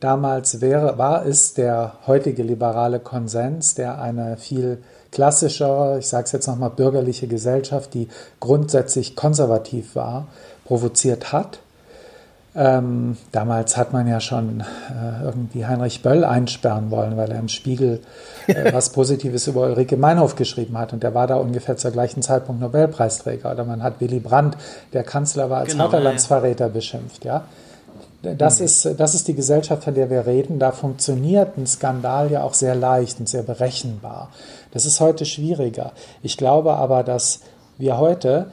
Damals wäre, war es der heutige liberale Konsens, der eine viel klassischere, ich sage es jetzt nochmal, bürgerliche Gesellschaft, die grundsätzlich konservativ war, provoziert hat. Ähm, damals hat man ja schon äh, irgendwie Heinrich Böll einsperren wollen, weil er im Spiegel äh, was Positives über Ulrike Meinhof geschrieben hat. Und der war da ungefähr zur gleichen Zeitpunkt Nobelpreisträger. Oder man hat Willy Brandt, der Kanzler war, als genau, Vaterlandsverräter ja. beschimpft. Ja? Das, mhm. ist, das ist die Gesellschaft, von der wir reden. Da funktioniert ein Skandal ja auch sehr leicht und sehr berechenbar. Das ist heute schwieriger. Ich glaube aber, dass wir heute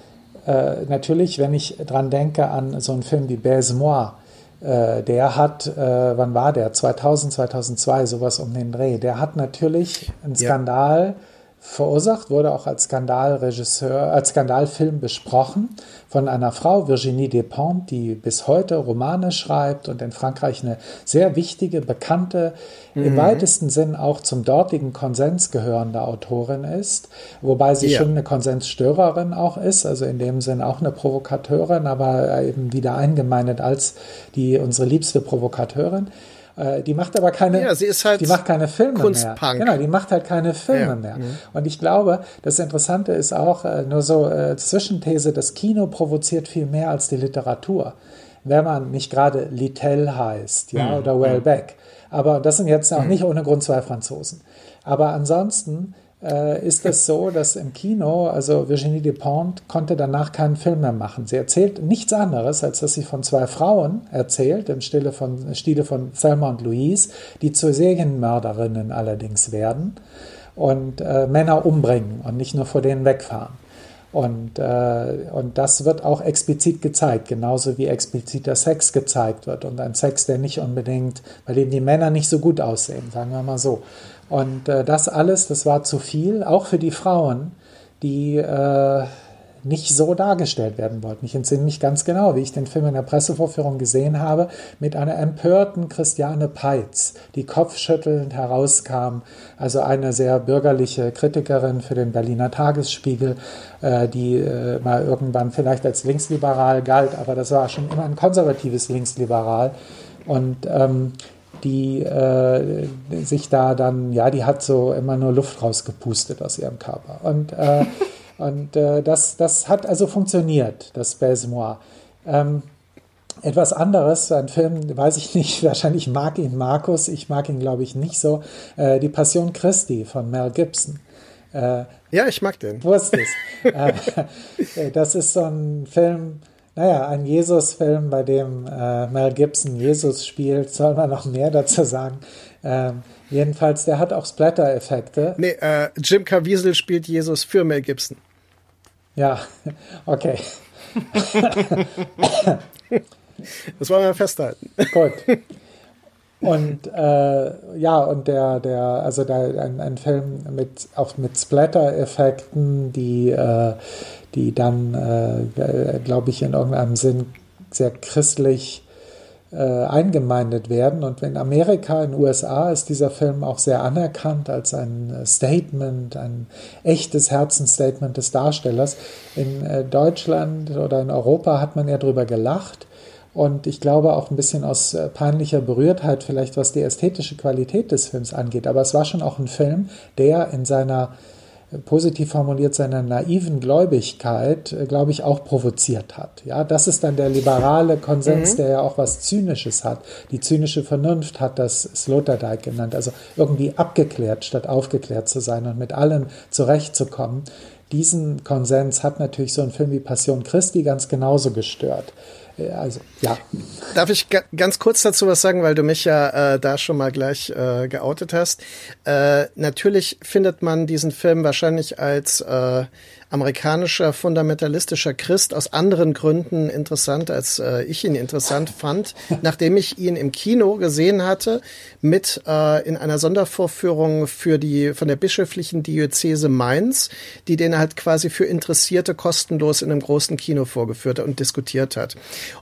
äh, natürlich, wenn ich dran denke an so einen Film wie Baise-Moi, äh, der hat, äh, wann war der? 2000, 2002, sowas um den Dreh. Der hat natürlich einen Skandal ja verursacht, wurde auch als Skandalregisseur, als Skandalfilm besprochen von einer Frau, Virginie Despentes, die bis heute Romane schreibt und in Frankreich eine sehr wichtige, bekannte, mhm. im weitesten Sinn auch zum dortigen Konsens gehörende Autorin ist, wobei sie ja. schon eine Konsensstörerin auch ist, also in dem Sinn auch eine Provokateurin, aber eben wieder eingemeindet als die unsere liebste Provokateurin. Äh, die macht aber keine, ja, sie ist halt die macht keine Filme Kunstpunk. mehr. Genau, die macht halt keine Filme ja. mehr. Mhm. Und ich glaube, das Interessante ist auch äh, nur so äh, Zwischenthese, das Kino provoziert viel mehr als die Literatur. Wenn man nicht gerade Littell heißt, ja, mhm. oder Wellbeck. Aber das sind jetzt auch mhm. nicht ohne Grund zwei Franzosen. Aber ansonsten äh, ist es so, dass im Kino, also Virginie Despentes konnte danach keinen Film mehr machen. Sie erzählt nichts anderes, als dass sie von zwei Frauen erzählt, im Stile von, Stile von Thelma und Louise, die zu Serienmörderinnen allerdings werden und äh, Männer umbringen und nicht nur vor denen wegfahren. Und, äh, und das wird auch explizit gezeigt, genauso wie expliziter Sex gezeigt wird. Und ein Sex, der nicht unbedingt, bei dem die Männer nicht so gut aussehen, sagen wir mal so. Und äh, das alles, das war zu viel, auch für die Frauen, die äh, nicht so dargestellt werden wollten. Ich entsinne mich ganz genau, wie ich den Film in der Pressevorführung gesehen habe, mit einer empörten Christiane Peitz, die kopfschüttelnd herauskam, also eine sehr bürgerliche Kritikerin für den Berliner Tagesspiegel, äh, die äh, mal irgendwann vielleicht als linksliberal galt, aber das war schon immer ein konservatives Linksliberal. Und ähm, die äh, sich da dann, ja, die hat so immer nur Luft rausgepustet aus ihrem Körper. Und, äh, und äh, das, das hat also funktioniert, das Baise-Moi. Ähm, etwas anderes, ein Film, weiß ich nicht, wahrscheinlich mag ihn Markus, ich mag ihn, glaube ich, nicht so. Äh, die Passion Christi von Mel Gibson. Äh, ja, ich mag den. Wusste es. Äh, das ist so ein Film, naja, ein Jesus-Film, bei dem äh, Mel Gibson Jesus spielt, soll man noch mehr dazu sagen. Ähm, jedenfalls, der hat auch Splatter-Effekte. Nee, äh, Jim Caviezel spielt Jesus für Mel Gibson. Ja, okay. das wollen wir festhalten. Gut. Und äh, ja, und der, der, also da ein, ein Film mit auch mit Splatter-Effekten, die äh, die dann, äh, glaube ich, in irgendeinem Sinn sehr christlich äh, eingemeindet werden. Und in Amerika, in den USA, ist dieser Film auch sehr anerkannt als ein Statement, ein echtes Herzensstatement des Darstellers. In äh, Deutschland oder in Europa hat man ja drüber gelacht. Und ich glaube auch ein bisschen aus äh, peinlicher Berührtheit, vielleicht was die ästhetische Qualität des Films angeht. Aber es war schon auch ein Film, der in seiner positiv formuliert seiner naiven Gläubigkeit, äh, glaube ich, auch provoziert hat. Ja, das ist dann der liberale Konsens, mhm. der ja auch was Zynisches hat. Die zynische Vernunft hat das Sloterdijk genannt, also irgendwie abgeklärt statt aufgeklärt zu sein und mit allen zurechtzukommen. Diesen Konsens hat natürlich so ein Film wie Passion Christi ganz genauso gestört. Also, ja. Darf ich ganz kurz dazu was sagen, weil du mich ja äh, da schon mal gleich äh, geoutet hast. Äh, natürlich findet man diesen Film wahrscheinlich als äh, amerikanischer fundamentalistischer Christ aus anderen Gründen interessant, als äh, ich ihn interessant fand, nachdem ich ihn im Kino gesehen hatte mit äh, in einer Sondervorführung für die von der bischöflichen Diözese Mainz, die den halt quasi für Interessierte kostenlos in einem großen Kino vorgeführt und diskutiert hat.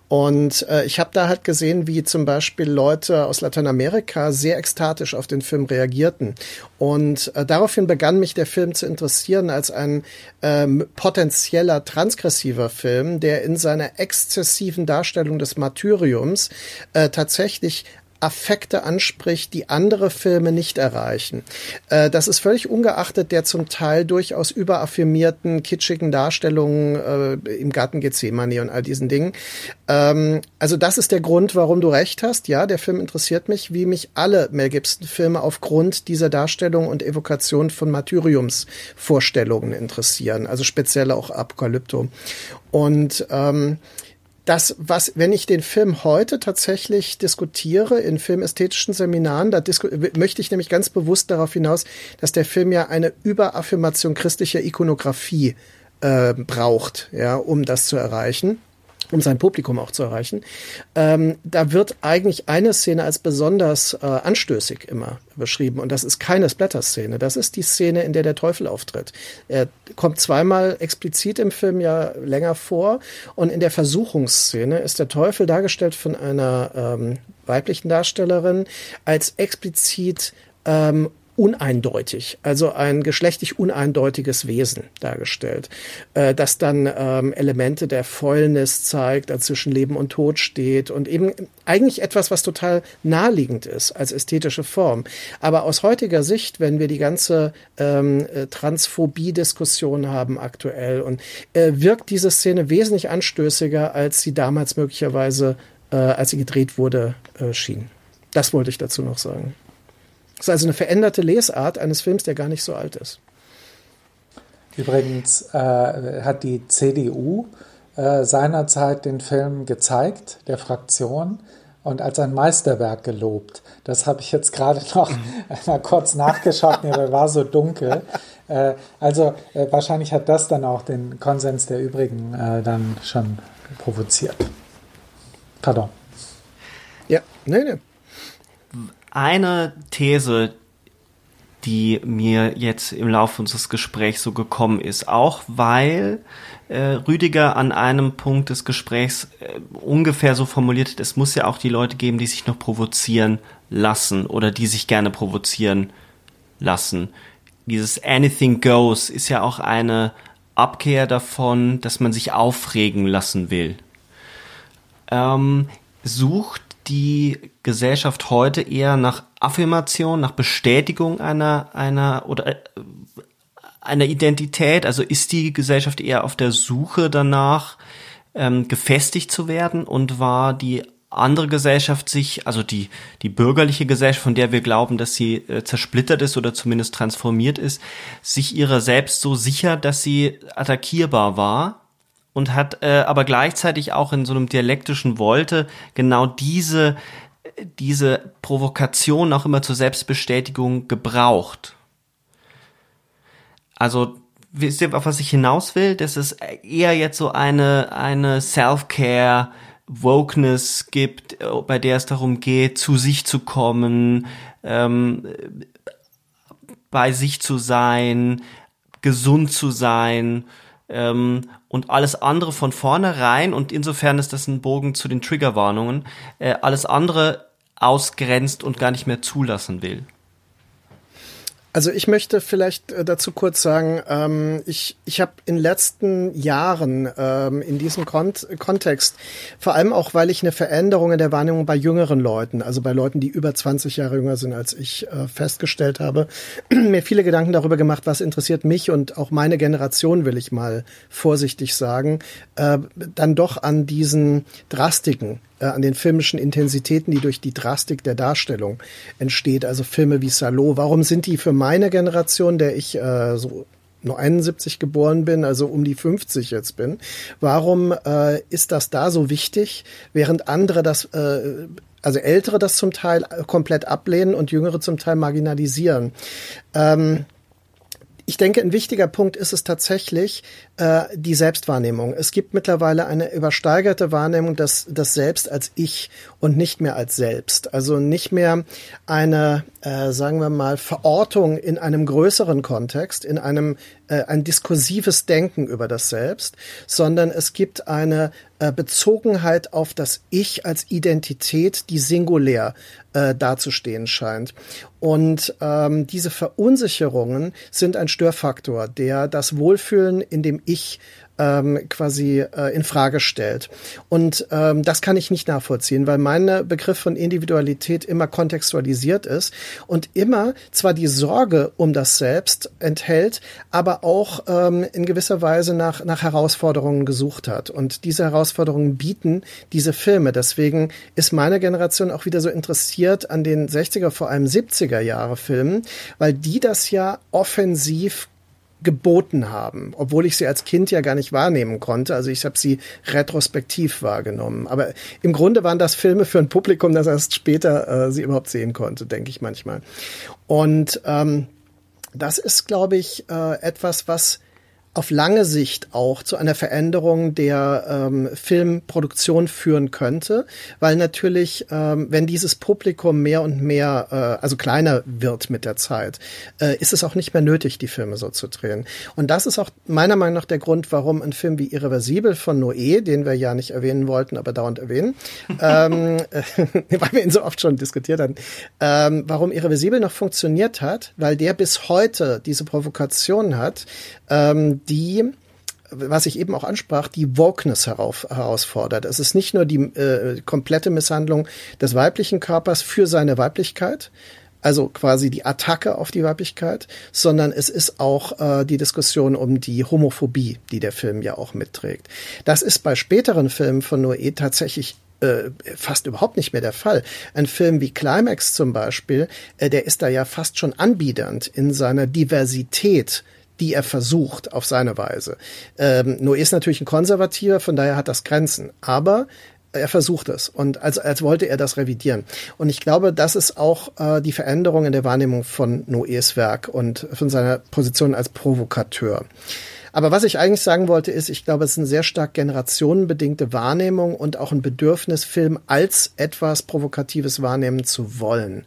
Und äh, ich habe da halt gesehen, wie zum Beispiel Leute aus Lateinamerika sehr ekstatisch auf den Film reagierten. Und äh, daraufhin begann mich der Film zu interessieren als ein ähm, potenzieller transgressiver Film, der in seiner exzessiven Darstellung des Martyriums äh, tatsächlich Affekte anspricht, die andere Filme nicht erreichen. Äh, das ist völlig ungeachtet der zum Teil durchaus überaffirmierten, kitschigen Darstellungen äh, im Garten Gethsemane und all diesen Dingen. Ähm, also das ist der Grund, warum du recht hast. Ja, der Film interessiert mich, wie mich alle Mel Gibson-Filme aufgrund dieser Darstellung und Evokation von Martyriumsvorstellungen interessieren. Also speziell auch Apokalypto. Und ähm, das, was, wenn ich den Film heute tatsächlich diskutiere in filmästhetischen Seminaren, da möchte ich nämlich ganz bewusst darauf hinaus, dass der Film ja eine Überaffirmation christlicher Ikonografie äh, braucht, ja, um das zu erreichen um sein Publikum auch zu erreichen. Ähm, da wird eigentlich eine Szene als besonders äh, anstößig immer beschrieben und das ist keine Splatter-Szene. Das ist die Szene, in der der Teufel auftritt. Er kommt zweimal explizit im Film ja länger vor und in der Versuchungsszene ist der Teufel dargestellt von einer ähm, weiblichen Darstellerin als explizit ähm, uneindeutig, also ein geschlechtlich uneindeutiges Wesen dargestellt, äh, das dann ähm, Elemente der Fäulnis zeigt, als zwischen Leben und Tod steht und eben eigentlich etwas, was total naheliegend ist als ästhetische Form. Aber aus heutiger Sicht, wenn wir die ganze ähm, äh, Transphobie-Diskussion haben aktuell und äh, wirkt diese Szene wesentlich anstößiger, als sie damals möglicherweise, äh, als sie gedreht wurde, äh, schien. Das wollte ich dazu noch sagen. Das ist also eine veränderte Lesart eines Films, der gar nicht so alt ist. Übrigens äh, hat die CDU äh, seinerzeit den Film gezeigt, der Fraktion, und als ein Meisterwerk gelobt. Das habe ich jetzt gerade noch mal kurz nachgeschaut, mir war so dunkel. Äh, also äh, wahrscheinlich hat das dann auch den Konsens der übrigen äh, dann schon provoziert. Pardon. Ja, nee, nee eine These, die mir jetzt im Laufe unseres Gesprächs so gekommen ist, auch weil äh, Rüdiger an einem Punkt des Gesprächs äh, ungefähr so formuliert hat, es muss ja auch die Leute geben, die sich noch provozieren lassen oder die sich gerne provozieren lassen. Dieses Anything Goes ist ja auch eine Abkehr davon, dass man sich aufregen lassen will. Ähm, sucht die Gesellschaft heute eher nach Affirmation, nach Bestätigung einer, einer oder äh, einer Identität? Also ist die Gesellschaft eher auf der Suche danach, ähm, gefestigt zu werden und war die andere Gesellschaft sich, also die, die bürgerliche Gesellschaft, von der wir glauben, dass sie äh, zersplittert ist oder zumindest transformiert ist, sich ihrer selbst so sicher, dass sie attackierbar war und hat äh, aber gleichzeitig auch in so einem dialektischen Wolte genau diese diese Provokation auch immer zur Selbstbestätigung gebraucht. Also wisst ihr, auf was ich hinaus will? Dass es eher jetzt so eine eine Self-Care Wokeness gibt, bei der es darum geht, zu sich zu kommen, ähm, bei sich zu sein, gesund zu sein ähm, und alles andere von vornherein, und insofern ist das ein Bogen zu den Triggerwarnungen, äh, alles andere ausgrenzt und gar nicht mehr zulassen will. Also ich möchte vielleicht äh, dazu kurz sagen, ähm, ich, ich habe in letzten Jahren ähm, in diesem Kont Kontext, vor allem auch, weil ich eine Veränderung in der Wahrnehmung bei jüngeren Leuten, also bei Leuten, die über 20 Jahre jünger sind als ich, äh, festgestellt habe, mir viele Gedanken darüber gemacht, was interessiert mich und auch meine Generation, will ich mal vorsichtig sagen, äh, dann doch an diesen Drastiken äh, an den filmischen Intensitäten, die durch die Drastik der Darstellung entsteht. Also Filme wie Salo. Warum sind die für meine Generation, der ich äh, so nur 71 geboren bin, also um die 50 jetzt bin, warum äh, ist das da so wichtig, während andere das, äh, also Ältere das zum Teil komplett ablehnen und Jüngere zum Teil marginalisieren? Ähm, ich denke, ein wichtiger Punkt ist es tatsächlich äh, die Selbstwahrnehmung. Es gibt mittlerweile eine übersteigerte Wahrnehmung des, des Selbst als Ich und nicht mehr als Selbst. Also nicht mehr eine, äh, sagen wir mal, Verortung in einem größeren Kontext, in einem äh, ein diskursives Denken über das Selbst, sondern es gibt eine äh, Bezogenheit auf das Ich als Identität, die singulär äh, dazustehen scheint. Und ähm, diese Verunsicherungen sind ein Störfaktor, der das Wohlfühlen in dem Ich ähm, quasi äh, in Frage stellt. Und ähm, das kann ich nicht nachvollziehen, weil mein Begriff von Individualität immer kontextualisiert ist und immer zwar die Sorge um das Selbst enthält, aber auch ähm, in gewisser Weise nach, nach Herausforderungen gesucht hat. Und diese Herausforderungen bieten diese Filme. Deswegen ist meine Generation auch wieder so interessiert an den 60er, vor allem 70er Jahre Filmen, weil die das ja offensiv geboten haben, obwohl ich sie als Kind ja gar nicht wahrnehmen konnte. Also ich habe sie retrospektiv wahrgenommen. Aber im Grunde waren das Filme für ein Publikum, das erst später äh, sie überhaupt sehen konnte, denke ich manchmal. Und ähm, das ist, glaube ich, äh, etwas, was auf lange Sicht auch zu einer Veränderung der ähm, Filmproduktion führen könnte, weil natürlich, ähm, wenn dieses Publikum mehr und mehr, äh, also kleiner wird mit der Zeit, äh, ist es auch nicht mehr nötig, die Filme so zu drehen. Und das ist auch meiner Meinung nach der Grund, warum ein Film wie Irreversibel von Noé, den wir ja nicht erwähnen wollten, aber dauernd erwähnen, ähm, weil wir ihn so oft schon diskutiert haben, ähm, warum Irreversibel noch funktioniert hat, weil der bis heute diese Provokation hat, ähm, die was ich eben auch ansprach, die Wokeness herauf, herausfordert. Es ist nicht nur die äh, komplette Misshandlung des weiblichen Körpers für seine Weiblichkeit, also quasi die Attacke auf die Weiblichkeit, sondern es ist auch äh, die Diskussion um die Homophobie, die der Film ja auch mitträgt. Das ist bei späteren Filmen von Noé tatsächlich äh, fast überhaupt nicht mehr der Fall. Ein Film wie Climax zum Beispiel, äh, der ist da ja fast schon anbiedernd in seiner Diversität die er versucht auf seine Weise. Ähm, Noé ist natürlich ein Konservativer, von daher hat das Grenzen. Aber er versucht es und als, als wollte er das revidieren. Und ich glaube, das ist auch äh, die Veränderung in der Wahrnehmung von Noés Werk und von seiner Position als Provokateur. Aber was ich eigentlich sagen wollte, ist, ich glaube, es ist eine sehr stark generationenbedingte Wahrnehmung und auch ein Bedürfnis, Film als etwas Provokatives wahrnehmen zu wollen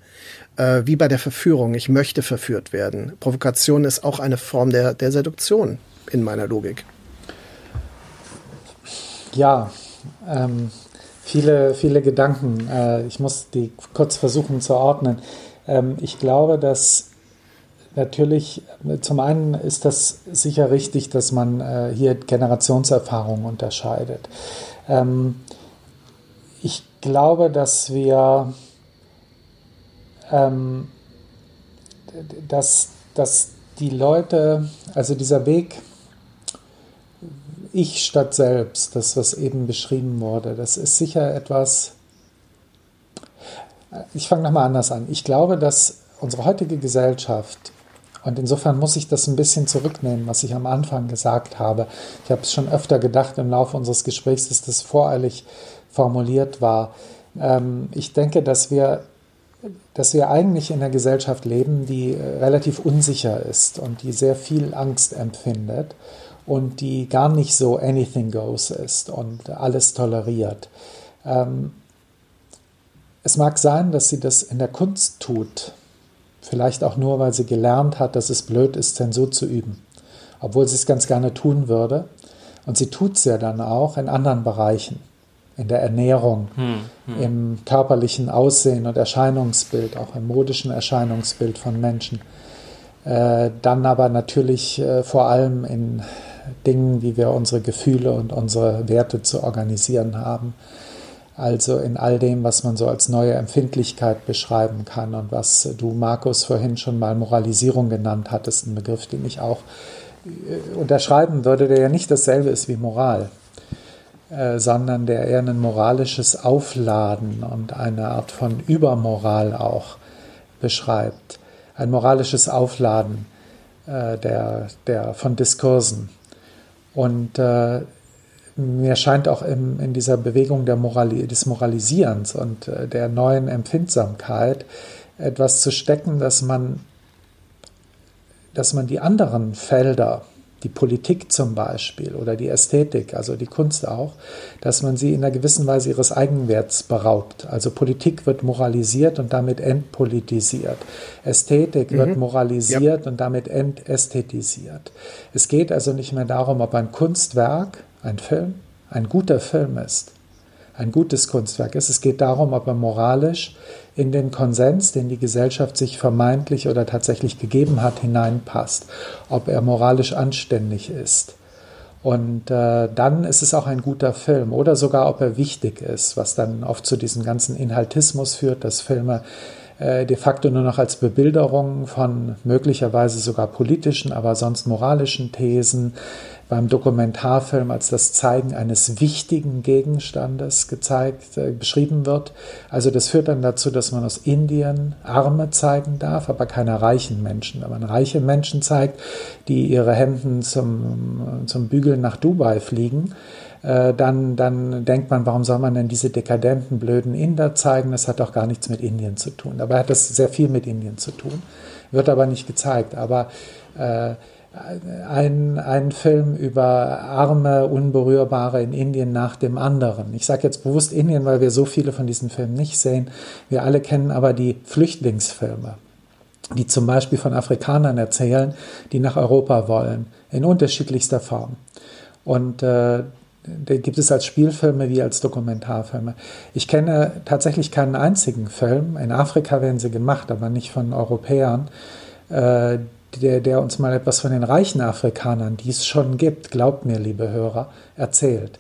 äh, wie bei der Verführung. Ich möchte verführt werden. Provokation ist auch eine Form der, der Seduktion in meiner Logik. Ja, ähm, viele, viele Gedanken. Äh, ich muss die kurz versuchen zu ordnen. Ähm, ich glaube, dass natürlich, zum einen ist das sicher richtig, dass man äh, hier Generationserfahrungen unterscheidet. Ähm, ich glaube, dass wir ähm, dass, dass die Leute, also dieser Weg, ich statt selbst, das, was eben beschrieben wurde, das ist sicher etwas, ich fange nochmal anders an. Ich glaube, dass unsere heutige Gesellschaft, und insofern muss ich das ein bisschen zurücknehmen, was ich am Anfang gesagt habe. Ich habe es schon öfter gedacht im Laufe unseres Gesprächs, dass das voreilig formuliert war. Ähm, ich denke, dass wir dass wir eigentlich in einer Gesellschaft leben, die äh, relativ unsicher ist und die sehr viel Angst empfindet und die gar nicht so anything goes ist und alles toleriert. Ähm, es mag sein, dass sie das in der Kunst tut, vielleicht auch nur, weil sie gelernt hat, dass es blöd ist, Zensur zu üben, obwohl sie es ganz gerne tun würde. Und sie tut es ja dann auch in anderen Bereichen in der Ernährung, hm, hm. im körperlichen Aussehen und Erscheinungsbild, auch im modischen Erscheinungsbild von Menschen. Äh, dann aber natürlich äh, vor allem in Dingen, wie wir unsere Gefühle und unsere Werte zu organisieren haben. Also in all dem, was man so als neue Empfindlichkeit beschreiben kann und was du, Markus, vorhin schon mal Moralisierung genannt hattest, ein Begriff, den ich auch äh, unterschreiben würde, der ja nicht dasselbe ist wie Moral. Äh, sondern der eher ein moralisches Aufladen und eine Art von Übermoral auch beschreibt. Ein moralisches Aufladen äh, der, der, von Diskursen. Und äh, mir scheint auch im, in dieser Bewegung der Morali des Moralisierens und äh, der neuen Empfindsamkeit etwas zu stecken, dass man, dass man die anderen Felder die Politik zum Beispiel oder die Ästhetik, also die Kunst auch, dass man sie in einer gewissen Weise ihres Eigenwerts beraubt. Also Politik wird moralisiert und damit entpolitisiert. Ästhetik mhm. wird moralisiert ja. und damit entästhetisiert. Es geht also nicht mehr darum, ob ein Kunstwerk, ein Film, ein guter Film ist, ein gutes Kunstwerk ist. Es geht darum, ob er moralisch in den Konsens, den die Gesellschaft sich vermeintlich oder tatsächlich gegeben hat, hineinpasst, ob er moralisch anständig ist. Und äh, dann ist es auch ein guter Film oder sogar, ob er wichtig ist, was dann oft zu diesem ganzen Inhaltismus führt, dass Filme äh, de facto nur noch als Bebilderung von möglicherweise sogar politischen, aber sonst moralischen Thesen beim Dokumentarfilm als das Zeigen eines wichtigen Gegenstandes gezeigt, äh, beschrieben wird. Also das führt dann dazu, dass man aus Indien Arme zeigen darf, aber keine reichen Menschen. Wenn man reiche Menschen zeigt, die ihre Hemden zum, zum Bügeln nach Dubai fliegen, äh, dann, dann denkt man, warum soll man denn diese dekadenten, blöden Inder zeigen? Das hat doch gar nichts mit Indien zu tun. Dabei hat das sehr viel mit Indien zu tun, wird aber nicht gezeigt. Aber äh, ein, ein Film über arme, unberührbare in Indien nach dem anderen. Ich sage jetzt bewusst Indien, weil wir so viele von diesen Filmen nicht sehen. Wir alle kennen aber die Flüchtlingsfilme, die zum Beispiel von Afrikanern erzählen, die nach Europa wollen, in unterschiedlichster Form. Und äh, den gibt es als Spielfilme wie als Dokumentarfilme. Ich kenne tatsächlich keinen einzigen Film. In Afrika werden sie gemacht, aber nicht von Europäern, äh, der, der uns mal etwas von den reichen Afrikanern, die es schon gibt, glaubt mir, liebe Hörer, erzählt.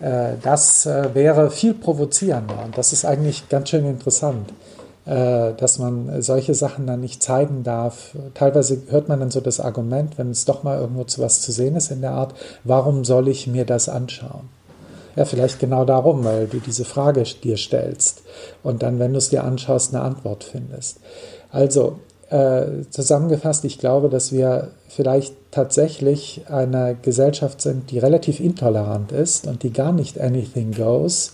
Äh, das äh, wäre viel provozierender und das ist eigentlich ganz schön interessant, äh, dass man solche Sachen dann nicht zeigen darf. Teilweise hört man dann so das Argument, wenn es doch mal irgendwo zu was zu sehen ist in der Art, warum soll ich mir das anschauen? Ja, vielleicht genau darum, weil du diese Frage dir stellst und dann, wenn du es dir anschaust, eine Antwort findest. Also, äh, zusammengefasst, ich glaube, dass wir vielleicht tatsächlich eine Gesellschaft sind, die relativ intolerant ist und die gar nicht anything goes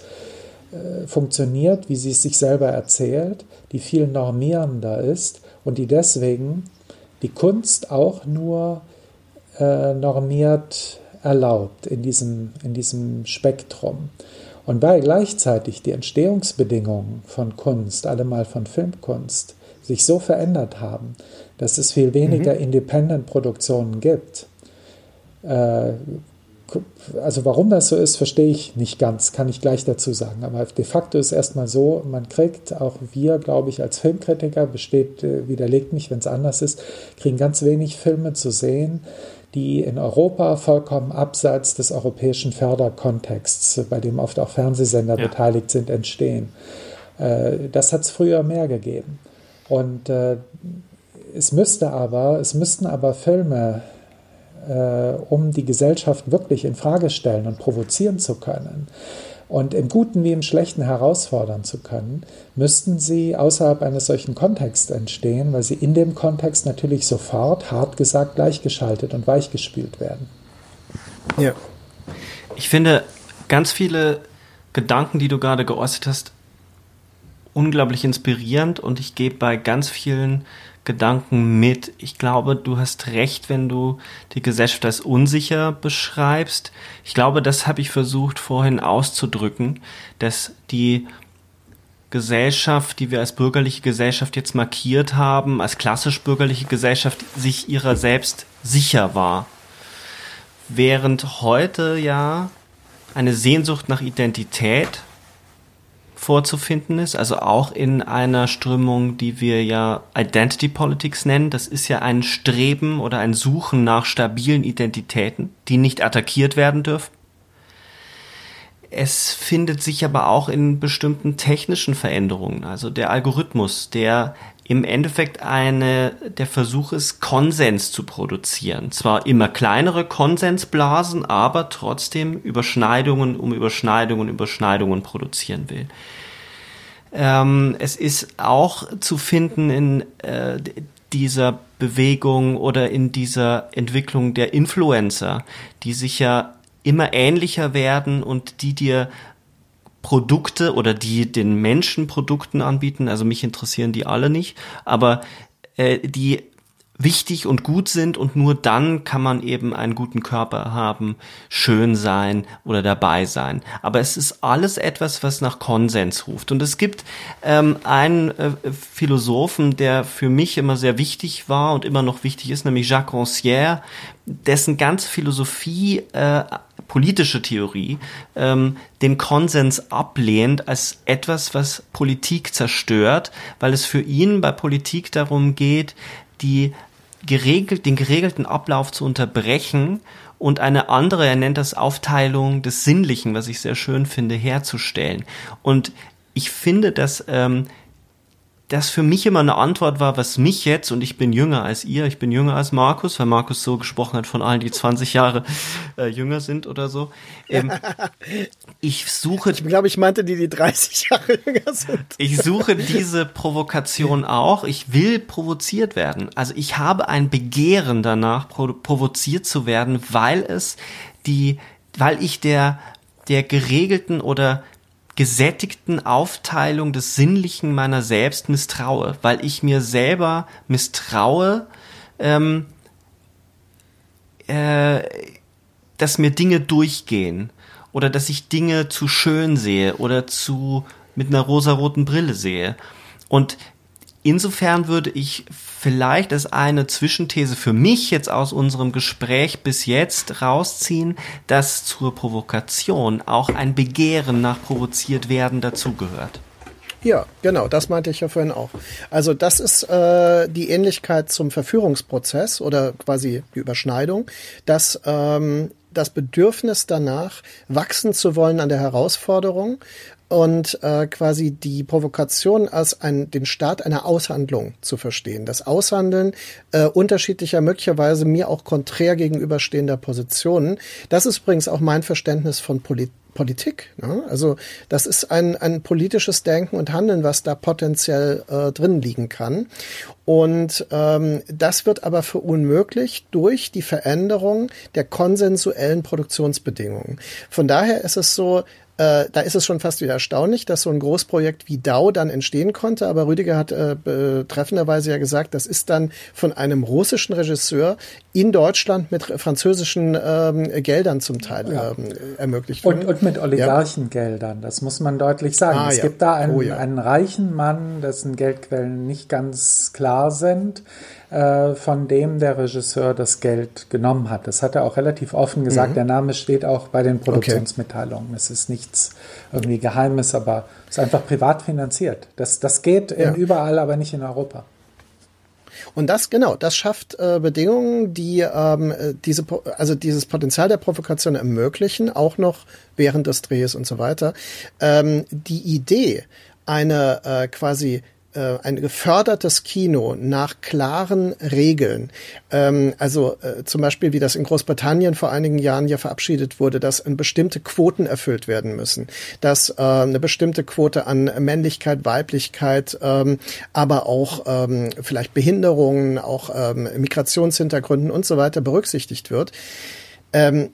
äh, funktioniert, wie sie es sich selber erzählt, die viel normierender ist und die deswegen die Kunst auch nur äh, normiert erlaubt in diesem, in diesem Spektrum. Und weil gleichzeitig die Entstehungsbedingungen von Kunst, allemal von Filmkunst, sich so verändert haben, dass es viel weniger mhm. Independent-Produktionen gibt. Äh, also warum das so ist, verstehe ich nicht ganz, kann ich gleich dazu sagen. Aber de facto ist erstmal so, man kriegt, auch wir, glaube ich, als Filmkritiker, besteht, äh, widerlegt mich, wenn es anders ist, kriegen ganz wenig Filme zu sehen, die in Europa vollkommen abseits des europäischen Förderkontexts, bei dem oft auch Fernsehsender ja. beteiligt sind, entstehen. Äh, das hat es früher mehr gegeben. Und äh, es müsste aber, es müssten aber Filme, äh, um die Gesellschaft wirklich in Frage stellen und provozieren zu können und im Guten wie im Schlechten herausfordern zu können, müssten sie außerhalb eines solchen Kontexts entstehen, weil sie in dem Kontext natürlich sofort, hart gesagt, gleichgeschaltet und weichgespielt werden. Ja. Ich finde ganz viele Gedanken, die du gerade geäußert hast, unglaublich inspirierend und ich gebe bei ganz vielen Gedanken mit. Ich glaube, du hast recht, wenn du die Gesellschaft als unsicher beschreibst. Ich glaube, das habe ich versucht vorhin auszudrücken, dass die Gesellschaft, die wir als bürgerliche Gesellschaft jetzt markiert haben, als klassisch bürgerliche Gesellschaft, sich ihrer selbst sicher war. Während heute ja eine Sehnsucht nach Identität vorzufinden ist, also auch in einer Strömung, die wir ja Identity Politics nennen. Das ist ja ein Streben oder ein Suchen nach stabilen Identitäten, die nicht attackiert werden dürfen. Es findet sich aber auch in bestimmten technischen Veränderungen, also der Algorithmus, der im Endeffekt eine, der Versuch ist, Konsens zu produzieren. Zwar immer kleinere Konsensblasen, aber trotzdem Überschneidungen um Überschneidungen, Überschneidungen produzieren will. Ähm, es ist auch zu finden in äh, dieser Bewegung oder in dieser Entwicklung der Influencer, die sich ja immer ähnlicher werden und die dir Produkte oder die den Menschen Produkten anbieten, also mich interessieren die alle nicht, aber äh, die wichtig und gut sind und nur dann kann man eben einen guten Körper haben, schön sein oder dabei sein. Aber es ist alles etwas, was nach Konsens ruft. Und es gibt ähm, einen äh, Philosophen, der für mich immer sehr wichtig war und immer noch wichtig ist, nämlich Jacques Rancière, dessen ganze Philosophie, äh, politische Theorie, ähm, den Konsens ablehnt als etwas, was Politik zerstört, weil es für ihn bei Politik darum geht, die geregelt, den geregelten Ablauf zu unterbrechen und eine andere, er nennt das Aufteilung des Sinnlichen, was ich sehr schön finde, herzustellen. Und ich finde, dass ähm, das für mich immer eine Antwort war, was mich jetzt, und ich bin jünger als ihr, ich bin jünger als Markus, weil Markus so gesprochen hat von allen, die 20 Jahre äh, jünger sind oder so. Ähm, ich suche. Ich glaube, ich meinte die, die 30 Jahre jünger sind. Ich suche diese Provokation auch. Ich will provoziert werden. Also ich habe ein Begehren danach, provoziert zu werden, weil es die, weil ich der, der geregelten oder gesättigten Aufteilung des Sinnlichen meiner selbst misstraue, weil ich mir selber misstraue, ähm, äh, dass mir Dinge durchgehen oder dass ich Dinge zu schön sehe oder zu mit einer rosaroten Brille sehe. Und insofern würde ich vielleicht als eine Zwischenthese für mich jetzt aus unserem Gespräch bis jetzt rausziehen, dass zur Provokation auch ein Begehren nach provoziert werden dazugehört. Ja, genau, das meinte ich ja vorhin auch. Also das ist äh, die Ähnlichkeit zum Verführungsprozess oder quasi die Überschneidung, dass ähm, das Bedürfnis danach, wachsen zu wollen an der Herausforderung und äh, quasi die Provokation als ein, den Start einer Aushandlung zu verstehen. Das Aushandeln äh, unterschiedlicher, möglicherweise mir auch konträr gegenüberstehender Positionen. Das ist übrigens auch mein Verständnis von Politik. Politik. Ne? Also das ist ein, ein politisches Denken und Handeln, was da potenziell äh, drin liegen kann. Und ähm, das wird aber für unmöglich durch die Veränderung der konsensuellen Produktionsbedingungen. Von daher ist es so, äh, da ist es schon fast wieder erstaunlich, dass so ein Großprojekt wie DAO dann entstehen konnte. Aber Rüdiger hat äh, betreffenderweise ja gesagt, das ist dann von einem russischen Regisseur in Deutschland mit französischen ähm, Geldern zum Teil ja. ähm, ermöglicht worden. Und, und mit Oligarchengeldern, das muss man deutlich sagen. Ah, es ja. gibt da einen, oh, ja. einen reichen Mann, dessen Geldquellen nicht ganz klar sind äh, von dem der Regisseur das Geld genommen hat. Das hat er auch relativ offen gesagt. Mhm. Der Name steht auch bei den Produktionsmitteilungen. Okay. Es ist nichts irgendwie Geheimes, aber es ist einfach privat finanziert. Das, das geht ja. überall, aber nicht in Europa. Und das genau, das schafft äh, Bedingungen, die ähm, äh, diese, also dieses Potenzial der Provokation ermöglichen, auch noch während des Drehs und so weiter. Ähm, die Idee, eine äh, quasi äh, ein gefördertes Kino nach klaren Regeln, ähm, also äh, zum Beispiel wie das in Großbritannien vor einigen Jahren ja verabschiedet wurde, dass bestimmte Quoten erfüllt werden müssen, dass äh, eine bestimmte Quote an Männlichkeit, Weiblichkeit, ähm, aber auch ähm, vielleicht Behinderungen, auch ähm, Migrationshintergründen und so weiter berücksichtigt wird. Ähm,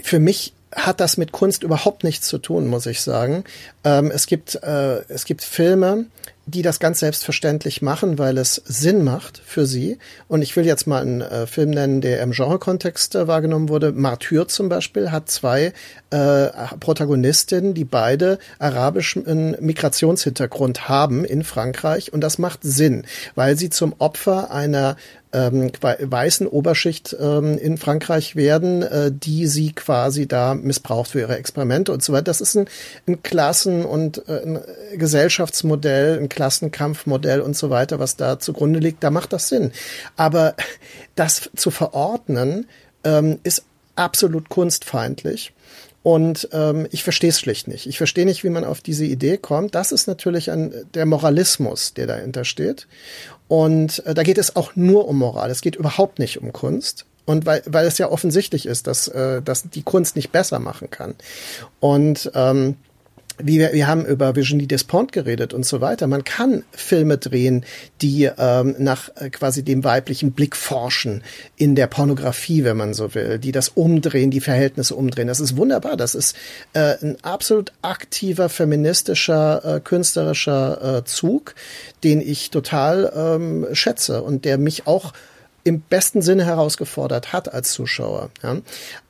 für mich hat das mit Kunst überhaupt nichts zu tun, muss ich sagen. Ähm, es gibt äh, es gibt Filme, die das ganz selbstverständlich machen, weil es Sinn macht für sie. Und ich will jetzt mal einen äh, Film nennen, der im Genre-Kontext äh, wahrgenommen wurde. Martyr zum Beispiel hat zwei äh, Protagonistinnen, die beide arabischen Migrationshintergrund haben in Frankreich. Und das macht Sinn, weil sie zum Opfer einer ähm, weißen Oberschicht ähm, in Frankreich werden, äh, die sie quasi da missbraucht für ihre Experimente und so weiter. Das ist ein, ein Klassen- und äh, ein Gesellschaftsmodell, ein Klassenkampfmodell und so weiter, was da zugrunde liegt. Da macht das Sinn. Aber das zu verordnen ähm, ist absolut kunstfeindlich. Und ähm, ich verstehe es schlicht nicht. Ich verstehe nicht, wie man auf diese Idee kommt. Das ist natürlich ein, der Moralismus, der dahinter steht. Und äh, da geht es auch nur um Moral. Es geht überhaupt nicht um Kunst. Und weil, weil es ja offensichtlich ist, dass, äh, dass die Kunst nicht besser machen kann. Und ähm, wie wir, wir haben über Virginie Despont geredet und so weiter. Man kann Filme drehen, die ähm, nach äh, quasi dem weiblichen Blick forschen in der Pornografie, wenn man so will, die das umdrehen, die Verhältnisse umdrehen. Das ist wunderbar. Das ist äh, ein absolut aktiver feministischer, äh, künstlerischer äh, Zug, den ich total ähm, schätze und der mich auch im besten Sinne herausgefordert hat als Zuschauer. Ja.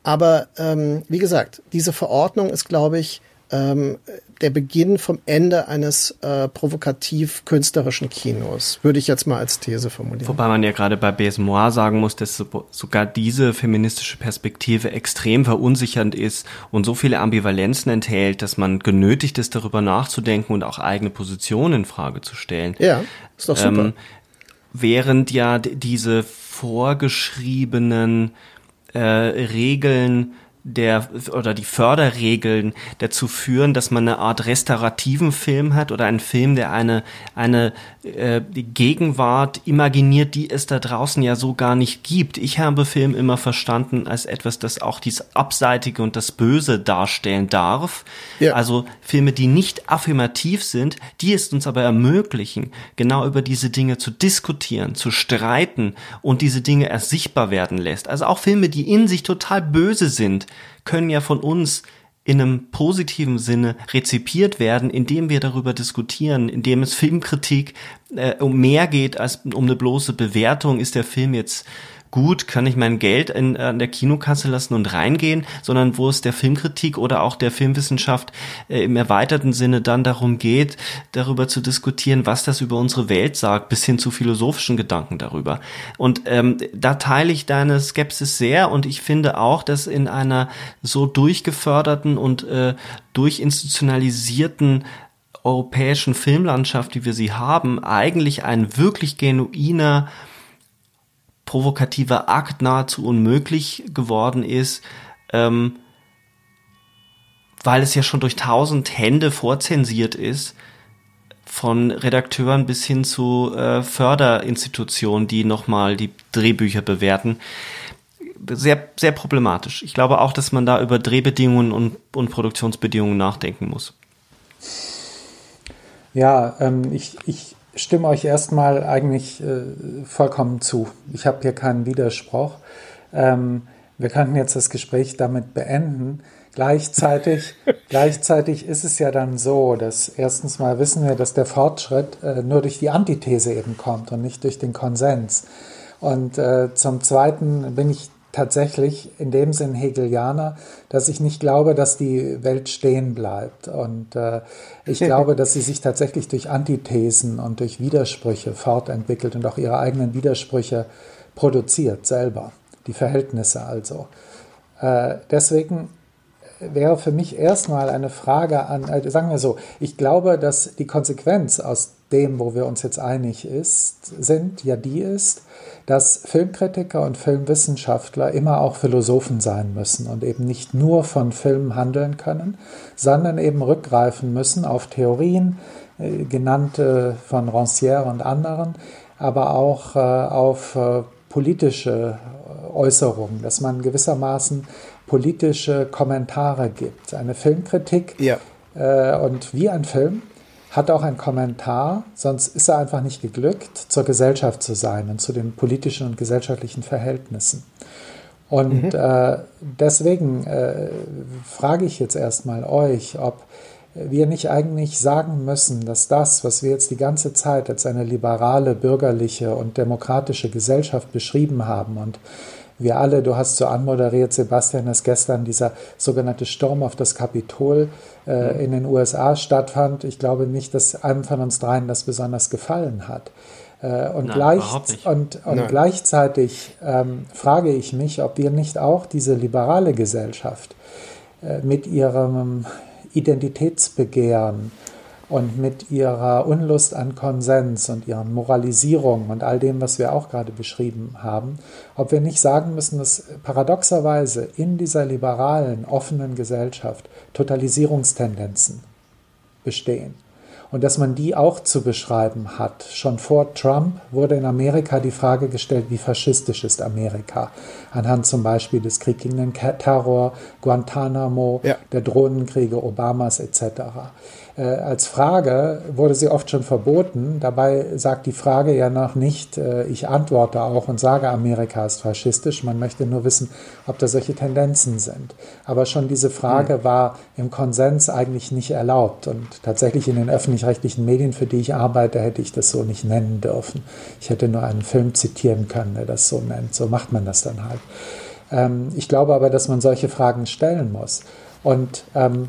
Aber ähm, wie gesagt, diese Verordnung ist, glaube ich, ähm, der Beginn vom Ende eines äh, provokativ-künstlerischen Kinos, würde ich jetzt mal als These formulieren. Wobei man ja gerade bei Besmoir sagen muss, dass sogar diese feministische Perspektive extrem verunsichernd ist und so viele Ambivalenzen enthält, dass man genötigt ist, darüber nachzudenken und auch eigene Positionen in Frage zu stellen. Ja, ist doch super. Ähm, während ja diese vorgeschriebenen äh, Regeln der oder die Förderregeln dazu führen, dass man eine Art restaurativen Film hat oder einen Film, der eine eine äh, Gegenwart imaginiert, die es da draußen ja so gar nicht gibt. Ich habe Film immer verstanden als etwas, das auch dies Abseitige und das Böse darstellen darf. Ja. Also Filme, die nicht affirmativ sind, die es uns aber ermöglichen, genau über diese Dinge zu diskutieren, zu streiten und diese Dinge erst sichtbar werden lässt. Also auch Filme, die in sich total böse sind, können ja von uns in einem positiven Sinne rezipiert werden, indem wir darüber diskutieren, indem es Filmkritik äh, um mehr geht als um eine bloße Bewertung, ist der Film jetzt gut, kann ich mein Geld in, an der Kinokasse lassen und reingehen, sondern wo es der Filmkritik oder auch der Filmwissenschaft äh, im erweiterten Sinne dann darum geht, darüber zu diskutieren, was das über unsere Welt sagt, bis hin zu philosophischen Gedanken darüber. Und ähm, da teile ich deine Skepsis sehr und ich finde auch, dass in einer so durchgeförderten und äh, durchinstitutionalisierten europäischen Filmlandschaft, wie wir sie haben, eigentlich ein wirklich genuiner provokativer Akt nahezu unmöglich geworden ist, ähm, weil es ja schon durch tausend Hände vorzensiert ist, von Redakteuren bis hin zu äh, Förderinstitutionen, die nochmal die Drehbücher bewerten. Sehr, sehr problematisch. Ich glaube auch, dass man da über Drehbedingungen und, und Produktionsbedingungen nachdenken muss. Ja, ähm, ich, ich stimme euch erstmal eigentlich äh, vollkommen zu. Ich habe hier keinen Widerspruch. Ähm, wir könnten jetzt das Gespräch damit beenden. Gleichzeitig, gleichzeitig ist es ja dann so, dass erstens mal wissen wir, dass der Fortschritt äh, nur durch die Antithese eben kommt und nicht durch den Konsens. Und äh, zum Zweiten bin ich tatsächlich in dem Sinn Hegelianer, dass ich nicht glaube, dass die Welt stehen bleibt. Und äh, ich glaube, dass sie sich tatsächlich durch Antithesen und durch Widersprüche fortentwickelt und auch ihre eigenen Widersprüche produziert selber. Die Verhältnisse also. Äh, deswegen wäre für mich erstmal eine Frage an, äh, sagen wir so, ich glaube, dass die Konsequenz aus dem, wo wir uns jetzt einig ist, sind, ja die ist, dass Filmkritiker und Filmwissenschaftler immer auch Philosophen sein müssen und eben nicht nur von Filmen handeln können, sondern eben rückgreifen müssen auf Theorien, äh, genannte von Rancière und anderen, aber auch äh, auf äh, politische Äußerungen, dass man gewissermaßen politische Kommentare gibt. Eine Filmkritik ja. und wie ein Film hat auch einen Kommentar, sonst ist er einfach nicht geglückt, zur Gesellschaft zu sein und zu den politischen und gesellschaftlichen Verhältnissen. Und mhm. äh, deswegen äh, frage ich jetzt erstmal euch, ob wir nicht eigentlich sagen müssen, dass das, was wir jetzt die ganze Zeit als eine liberale, bürgerliche und demokratische Gesellschaft beschrieben haben und wir alle, du hast so anmoderiert, Sebastian, dass gestern dieser sogenannte Sturm auf das Kapitol äh, mhm. in den USA stattfand. Ich glaube nicht, dass einem von uns dreien das besonders gefallen hat. Äh, und, Nein, gleich, und, und gleichzeitig ähm, frage ich mich, ob wir nicht auch diese liberale Gesellschaft äh, mit ihrem Identitätsbegehren, und mit ihrer Unlust an Konsens und ihren Moralisierungen und all dem, was wir auch gerade beschrieben haben, ob wir nicht sagen müssen, dass paradoxerweise in dieser liberalen, offenen Gesellschaft Totalisierungstendenzen bestehen und dass man die auch zu beschreiben hat. Schon vor Trump wurde in Amerika die Frage gestellt, wie faschistisch ist Amerika? Anhand zum Beispiel des Krieg gegen den Terror, Guantanamo, ja. der Drohnenkriege Obamas etc. Äh, als Frage wurde sie oft schon verboten. Dabei sagt die Frage ja noch nicht, äh, ich antworte auch und sage, Amerika ist faschistisch. Man möchte nur wissen, ob da solche Tendenzen sind. Aber schon diese Frage mhm. war im Konsens eigentlich nicht erlaubt. Und tatsächlich in den öffentlich-rechtlichen Medien, für die ich arbeite, hätte ich das so nicht nennen dürfen. Ich hätte nur einen Film zitieren können, der das so nennt. So macht man das dann halt. Ähm, ich glaube aber, dass man solche Fragen stellen muss. Und ähm,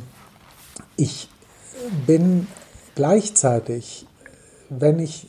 ich bin gleichzeitig, wenn ich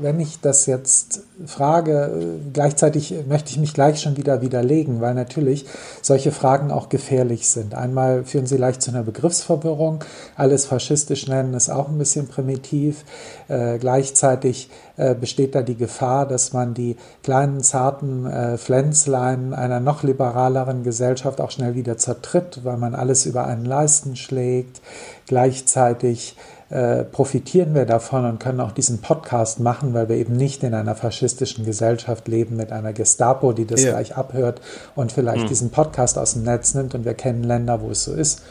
wenn ich das jetzt frage, gleichzeitig möchte ich mich gleich schon wieder widerlegen, weil natürlich solche Fragen auch gefährlich sind. Einmal führen sie leicht zu einer Begriffsverwirrung. Alles faschistisch nennen ist auch ein bisschen primitiv. Äh, gleichzeitig äh, besteht da die Gefahr, dass man die kleinen, zarten äh, Pflänzlein einer noch liberaleren Gesellschaft auch schnell wieder zertritt, weil man alles über einen Leisten schlägt. Gleichzeitig äh, profitieren wir davon und können auch diesen Podcast machen, weil wir eben nicht in einer faschistischen Gesellschaft leben mit einer Gestapo, die das ja. gleich abhört und vielleicht hm. diesen Podcast aus dem Netz nimmt und wir kennen Länder, wo es so ist.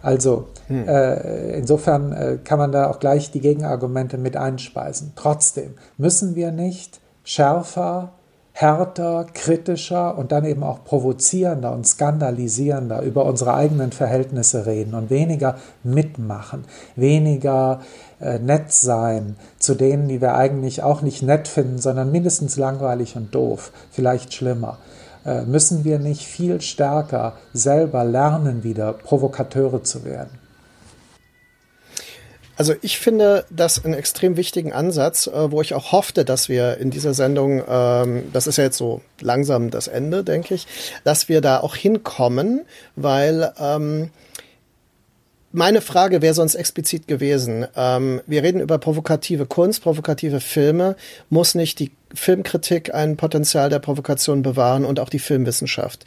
Also hm. äh, insofern äh, kann man da auch gleich die Gegenargumente mit einspeisen. Trotzdem müssen wir nicht schärfer härter, kritischer und dann eben auch provozierender und skandalisierender über unsere eigenen Verhältnisse reden und weniger mitmachen, weniger äh, nett sein zu denen, die wir eigentlich auch nicht nett finden, sondern mindestens langweilig und doof, vielleicht schlimmer. Äh, müssen wir nicht viel stärker selber lernen, wieder Provokateure zu werden? Also ich finde das einen extrem wichtigen Ansatz, äh, wo ich auch hoffte, dass wir in dieser Sendung, ähm, das ist ja jetzt so langsam das Ende, denke ich, dass wir da auch hinkommen, weil ähm, meine Frage wäre sonst explizit gewesen. Ähm, wir reden über provokative Kunst, provokative Filme. Muss nicht die Filmkritik ein Potenzial der Provokation bewahren und auch die Filmwissenschaft?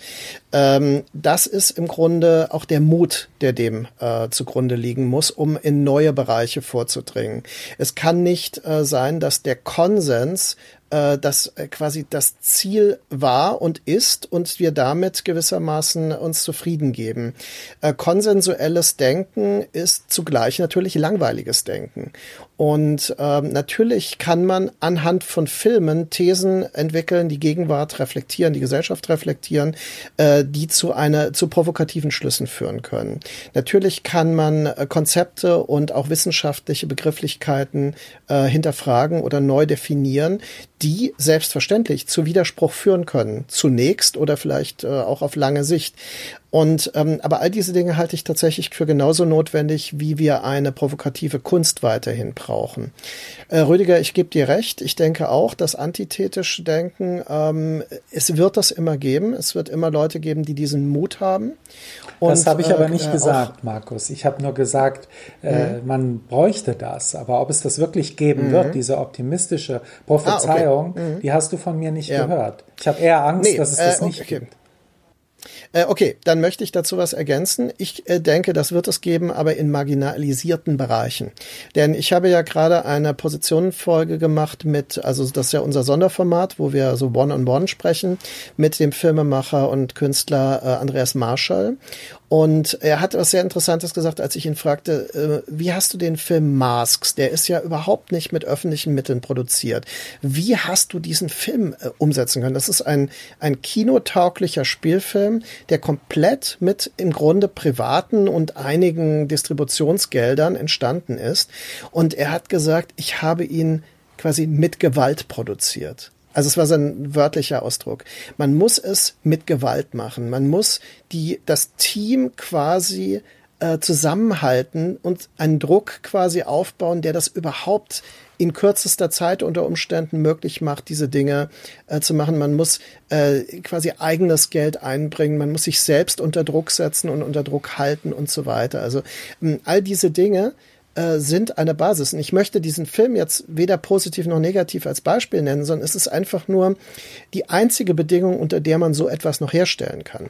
Ähm, das ist im Grunde auch der Mut, der dem äh, zugrunde liegen muss, um in neue Bereiche vorzudringen. Es kann nicht äh, sein, dass der Konsens äh, das äh, quasi das Ziel war und ist und wir damit gewissermaßen uns zufrieden geben. Äh, konsensuelles Denken ist zugleich natürlich langweiliges Denken. Und ähm, natürlich kann man anhand von Filmen Thesen entwickeln, die Gegenwart reflektieren, die Gesellschaft reflektieren, äh, die zu einer zu provokativen Schlüssen führen können. Natürlich kann man äh, Konzepte und auch wissenschaftliche Begrifflichkeiten äh, hinterfragen oder neu definieren, die selbstverständlich zu Widerspruch führen können, zunächst oder vielleicht äh, auch auf lange Sicht. Und ähm, aber all diese Dinge halte ich tatsächlich für genauso notwendig, wie wir eine provokative Kunst weiterhin brauchen. Äh, Rüdiger, ich gebe dir recht. Ich denke auch, dass antithetische Denken, ähm, es wird das immer geben. Es wird immer Leute geben, die diesen Mut haben. Und, das habe ich aber nicht äh, gesagt, Markus. Ich habe nur gesagt, äh, mhm. man bräuchte das. Aber ob es das wirklich geben mhm. wird, diese optimistische Prophezeiung, ah, okay. Mhm. die hast du von mir nicht ja. gehört. Ich habe eher Angst, nee, dass es das äh, nicht okay. gibt. Äh, okay, dann möchte ich dazu was ergänzen. Ich äh, denke, das wird es geben, aber in marginalisierten Bereichen. Denn ich habe ja gerade eine Positionenfolge gemacht mit, also das ist ja unser Sonderformat, wo wir so One-on-One -on -one sprechen, mit dem Filmemacher und Künstler äh, Andreas Marschall. Und er hat was sehr Interessantes gesagt, als ich ihn fragte, äh, wie hast du den Film Masks? Der ist ja überhaupt nicht mit öffentlichen Mitteln produziert. Wie hast du diesen Film äh, umsetzen können? Das ist ein, ein kinotauglicher Spielfilm, der komplett mit im Grunde privaten und einigen Distributionsgeldern entstanden ist. Und er hat gesagt, ich habe ihn quasi mit Gewalt produziert. Also es war sein wörtlicher Ausdruck. Man muss es mit Gewalt machen. Man muss die, das Team quasi äh, zusammenhalten und einen Druck quasi aufbauen, der das überhaupt in kürzester Zeit unter Umständen möglich macht, diese Dinge äh, zu machen. Man muss äh, quasi eigenes Geld einbringen, man muss sich selbst unter Druck setzen und unter Druck halten und so weiter. Also ähm, all diese Dinge äh, sind eine Basis. Und ich möchte diesen Film jetzt weder positiv noch negativ als Beispiel nennen, sondern es ist einfach nur die einzige Bedingung, unter der man so etwas noch herstellen kann.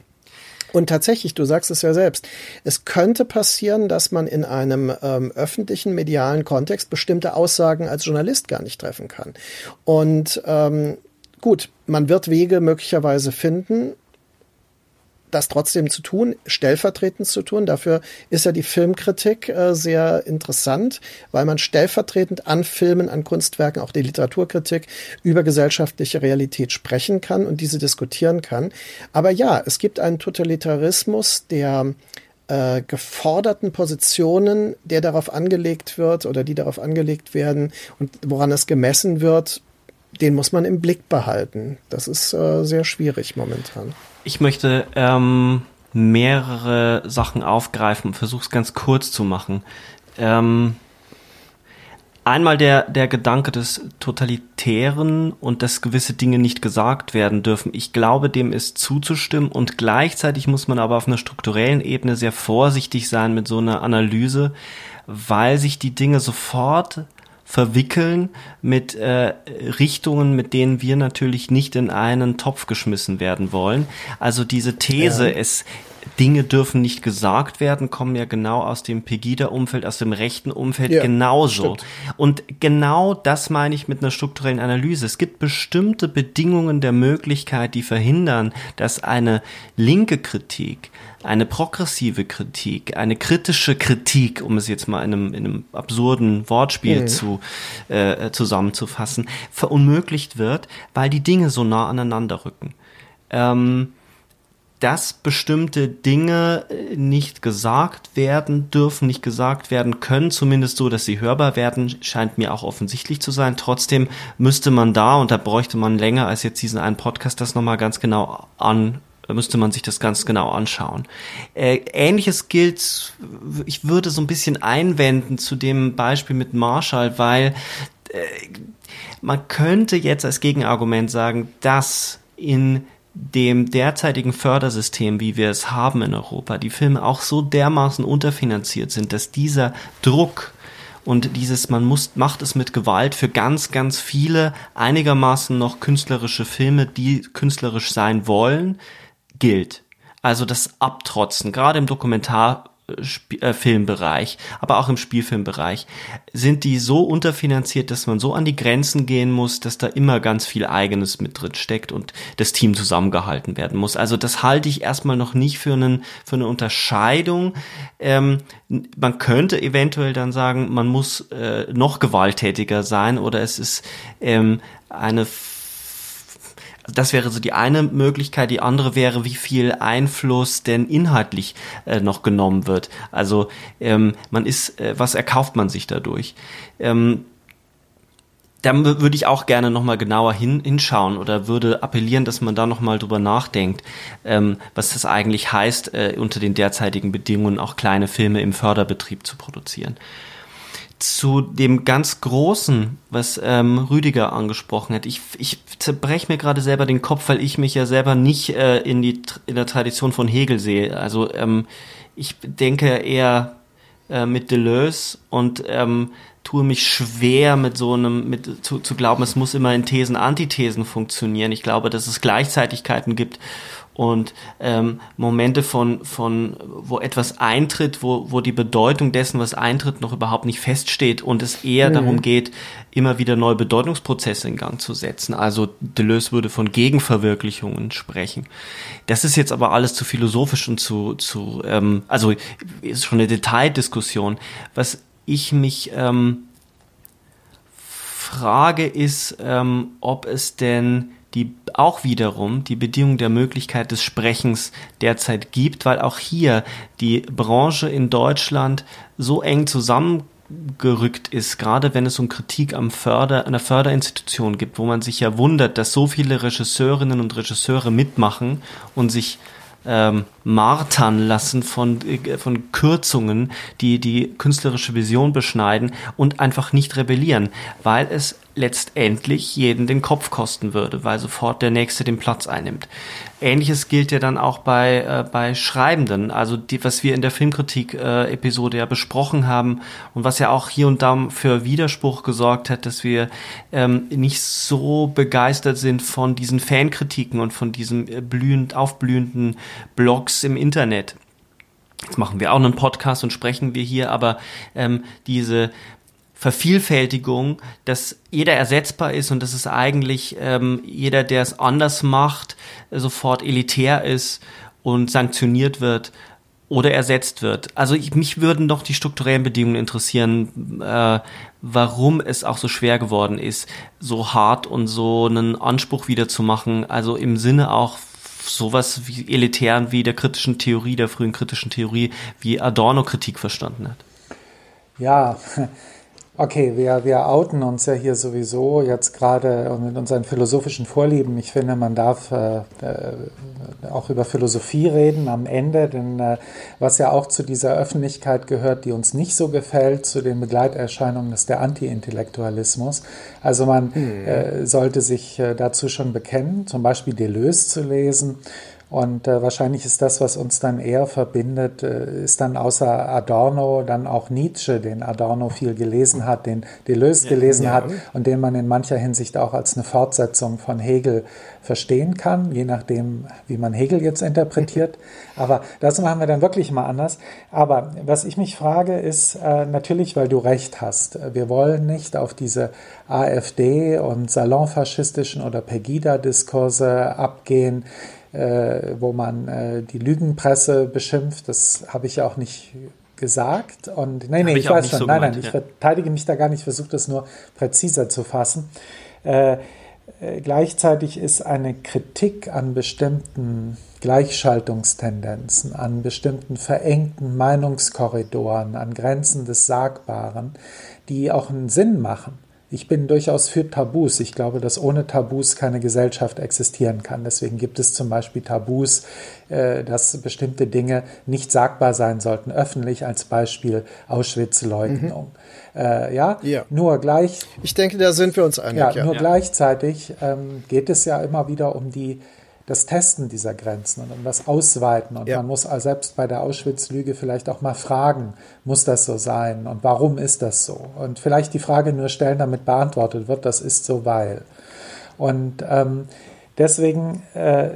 Und tatsächlich, du sagst es ja selbst, es könnte passieren, dass man in einem ähm, öffentlichen medialen Kontext bestimmte Aussagen als Journalist gar nicht treffen kann. Und ähm, gut, man wird Wege möglicherweise finden, das trotzdem zu tun, stellvertretend zu tun. Dafür ist ja die Filmkritik äh, sehr interessant, weil man stellvertretend an Filmen, an Kunstwerken, auch die Literaturkritik über gesellschaftliche Realität sprechen kann und diese diskutieren kann. Aber ja, es gibt einen Totalitarismus, der äh, geforderten Positionen, der darauf angelegt wird oder die darauf angelegt werden und woran es gemessen wird, den muss man im Blick behalten. Das ist äh, sehr schwierig momentan. Ich möchte ähm, mehrere Sachen aufgreifen und versuche es ganz kurz zu machen. Ähm, einmal der, der Gedanke des Totalitären und dass gewisse Dinge nicht gesagt werden dürfen. Ich glaube, dem ist zuzustimmen und gleichzeitig muss man aber auf einer strukturellen Ebene sehr vorsichtig sein mit so einer Analyse, weil sich die Dinge sofort verwickeln mit äh, Richtungen, mit denen wir natürlich nicht in einen Topf geschmissen werden wollen. Also diese These, ja. es Dinge dürfen nicht gesagt werden, kommen ja genau aus dem Pegida-Umfeld, aus dem rechten Umfeld ja, genauso. Stimmt. Und genau das meine ich mit einer strukturellen Analyse. Es gibt bestimmte Bedingungen der Möglichkeit, die verhindern, dass eine linke Kritik, eine progressive Kritik, eine kritische Kritik, um es jetzt mal in einem, in einem absurden Wortspiel mhm. zu, äh, zusammenzufassen, verunmöglicht wird, weil die Dinge so nah aneinander rücken. Ähm, dass bestimmte Dinge äh, nicht gesagt werden dürfen, nicht gesagt werden können, zumindest so, dass sie hörbar werden, scheint mir auch offensichtlich zu sein. Trotzdem müsste man da, und da bräuchte man länger als jetzt diesen einen Podcast, das nochmal ganz genau an, müsste man sich das ganz genau anschauen. Äh, Ähnliches gilt, ich würde so ein bisschen einwenden zu dem Beispiel mit Marshall, weil äh, man könnte jetzt als Gegenargument sagen, dass in dem derzeitigen Fördersystem, wie wir es haben in Europa, die Filme auch so dermaßen unterfinanziert sind, dass dieser Druck und dieses man muss macht es mit Gewalt für ganz ganz viele einigermaßen noch künstlerische Filme, die künstlerisch sein wollen, gilt. Also das Abtrotzen, gerade im Dokumentar Filmbereich, aber auch im Spielfilmbereich, sind die so unterfinanziert, dass man so an die Grenzen gehen muss, dass da immer ganz viel Eigenes mit drin steckt und das Team zusammengehalten werden muss. Also das halte ich erstmal noch nicht für, einen, für eine Unterscheidung. Ähm, man könnte eventuell dann sagen, man muss äh, noch gewalttätiger sein oder es ist ähm, eine das wäre so die eine Möglichkeit. Die andere wäre, wie viel Einfluss denn inhaltlich äh, noch genommen wird. Also ähm, man ist, äh, was erkauft man sich dadurch? Ähm, da würde ich auch gerne nochmal genauer hin, hinschauen oder würde appellieren, dass man da nochmal drüber nachdenkt, ähm, was das eigentlich heißt, äh, unter den derzeitigen Bedingungen auch kleine Filme im Förderbetrieb zu produzieren zu dem ganz Großen, was ähm, Rüdiger angesprochen hat. Ich, ich zerbreche mir gerade selber den Kopf, weil ich mich ja selber nicht äh, in, die, in der Tradition von Hegel sehe. Also ähm, ich denke eher äh, mit Deleuze und ähm, tue mich schwer mit so einem, mit zu, zu glauben, es muss immer in Thesen, Antithesen funktionieren. Ich glaube, dass es Gleichzeitigkeiten gibt und ähm, Momente von, von, wo etwas eintritt, wo, wo die Bedeutung dessen, was eintritt, noch überhaupt nicht feststeht und es eher mhm. darum geht, immer wieder neue Bedeutungsprozesse in Gang zu setzen. Also Deleuze würde von Gegenverwirklichungen sprechen. Das ist jetzt aber alles zu philosophisch und zu, zu ähm, also ist schon eine Detaildiskussion. Was ich mich ähm, frage, ist, ähm, ob es denn die auch wiederum die Bedingung der Möglichkeit des Sprechens derzeit gibt, weil auch hier die Branche in Deutschland so eng zusammengerückt ist, gerade wenn es um Kritik am Förder, einer Förderinstitution gibt, wo man sich ja wundert, dass so viele Regisseurinnen und Regisseure mitmachen und sich ähm, martern lassen von, äh, von Kürzungen, die die künstlerische Vision beschneiden und einfach nicht rebellieren, weil es letztendlich jeden den Kopf kosten würde, weil sofort der Nächste den Platz einnimmt. Ähnliches gilt ja dann auch bei, äh, bei Schreibenden, also die, was wir in der Filmkritik-Episode äh, ja besprochen haben und was ja auch hier und da für Widerspruch gesorgt hat, dass wir ähm, nicht so begeistert sind von diesen Fankritiken und von diesen äh, blühend aufblühenden Blogs im Internet. Jetzt machen wir auch einen Podcast und sprechen wir hier, aber ähm, diese Vervielfältigung, dass jeder ersetzbar ist und dass es eigentlich ähm, jeder, der es anders macht, sofort elitär ist und sanktioniert wird oder ersetzt wird. Also ich, mich würden doch die strukturellen Bedingungen interessieren, äh, warum es auch so schwer geworden ist, so hart und so einen Anspruch wieder zu machen. Also im Sinne auch sowas wie elitären wie der kritischen Theorie, der frühen kritischen Theorie, wie Adorno Kritik verstanden hat. Ja, Okay, wir, wir outen uns ja hier sowieso jetzt gerade mit unseren philosophischen Vorlieben. Ich finde, man darf äh, äh, auch über Philosophie reden am Ende, denn äh, was ja auch zu dieser Öffentlichkeit gehört, die uns nicht so gefällt, zu den Begleiterscheinungen ist der Anti-Intellektualismus. Also man mhm. sollte sich äh, dazu schon bekennen, zum Beispiel Deleuze zu lesen und äh, wahrscheinlich ist das, was uns dann eher verbindet, äh, ist dann außer Adorno dann auch Nietzsche, den Adorno viel gelesen hat, den Deleuze ja, gelesen ja. hat und den man in mancher Hinsicht auch als eine Fortsetzung von Hegel verstehen kann, je nachdem, wie man Hegel jetzt interpretiert. Aber das machen wir dann wirklich mal anders. Aber was ich mich frage, ist äh, natürlich, weil du recht hast. Wir wollen nicht auf diese AfD und salonfaschistischen oder Pegida-Diskurse abgehen wo man äh, die Lügenpresse beschimpft. Das habe ich ja auch nicht gesagt. Und nein, nee, ich, ich weiß schon. So nein, nein, ja. ich verteidige mich da gar nicht, versuche das nur präziser zu fassen. Äh, äh, gleichzeitig ist eine Kritik an bestimmten Gleichschaltungstendenzen, an bestimmten verengten Meinungskorridoren, an Grenzen des Sagbaren, die auch einen Sinn machen ich bin durchaus für Tabus. Ich glaube, dass ohne Tabus keine Gesellschaft existieren kann. Deswegen gibt es zum Beispiel Tabus, äh, dass bestimmte Dinge nicht sagbar sein sollten, öffentlich als Beispiel Auschwitz-Leugnung. Mhm. Äh, ja? ja, nur gleich. Ich denke, da sind wir uns einig. Ja, ja. nur ja. gleichzeitig ähm, geht es ja immer wieder um die das Testen dieser Grenzen und um das Ausweiten. Und ja. man muss selbst bei der Auschwitz-Lüge vielleicht auch mal fragen, muss das so sein und warum ist das so? Und vielleicht die Frage nur stellen, damit beantwortet wird, das ist so, weil. Und ähm, deswegen äh,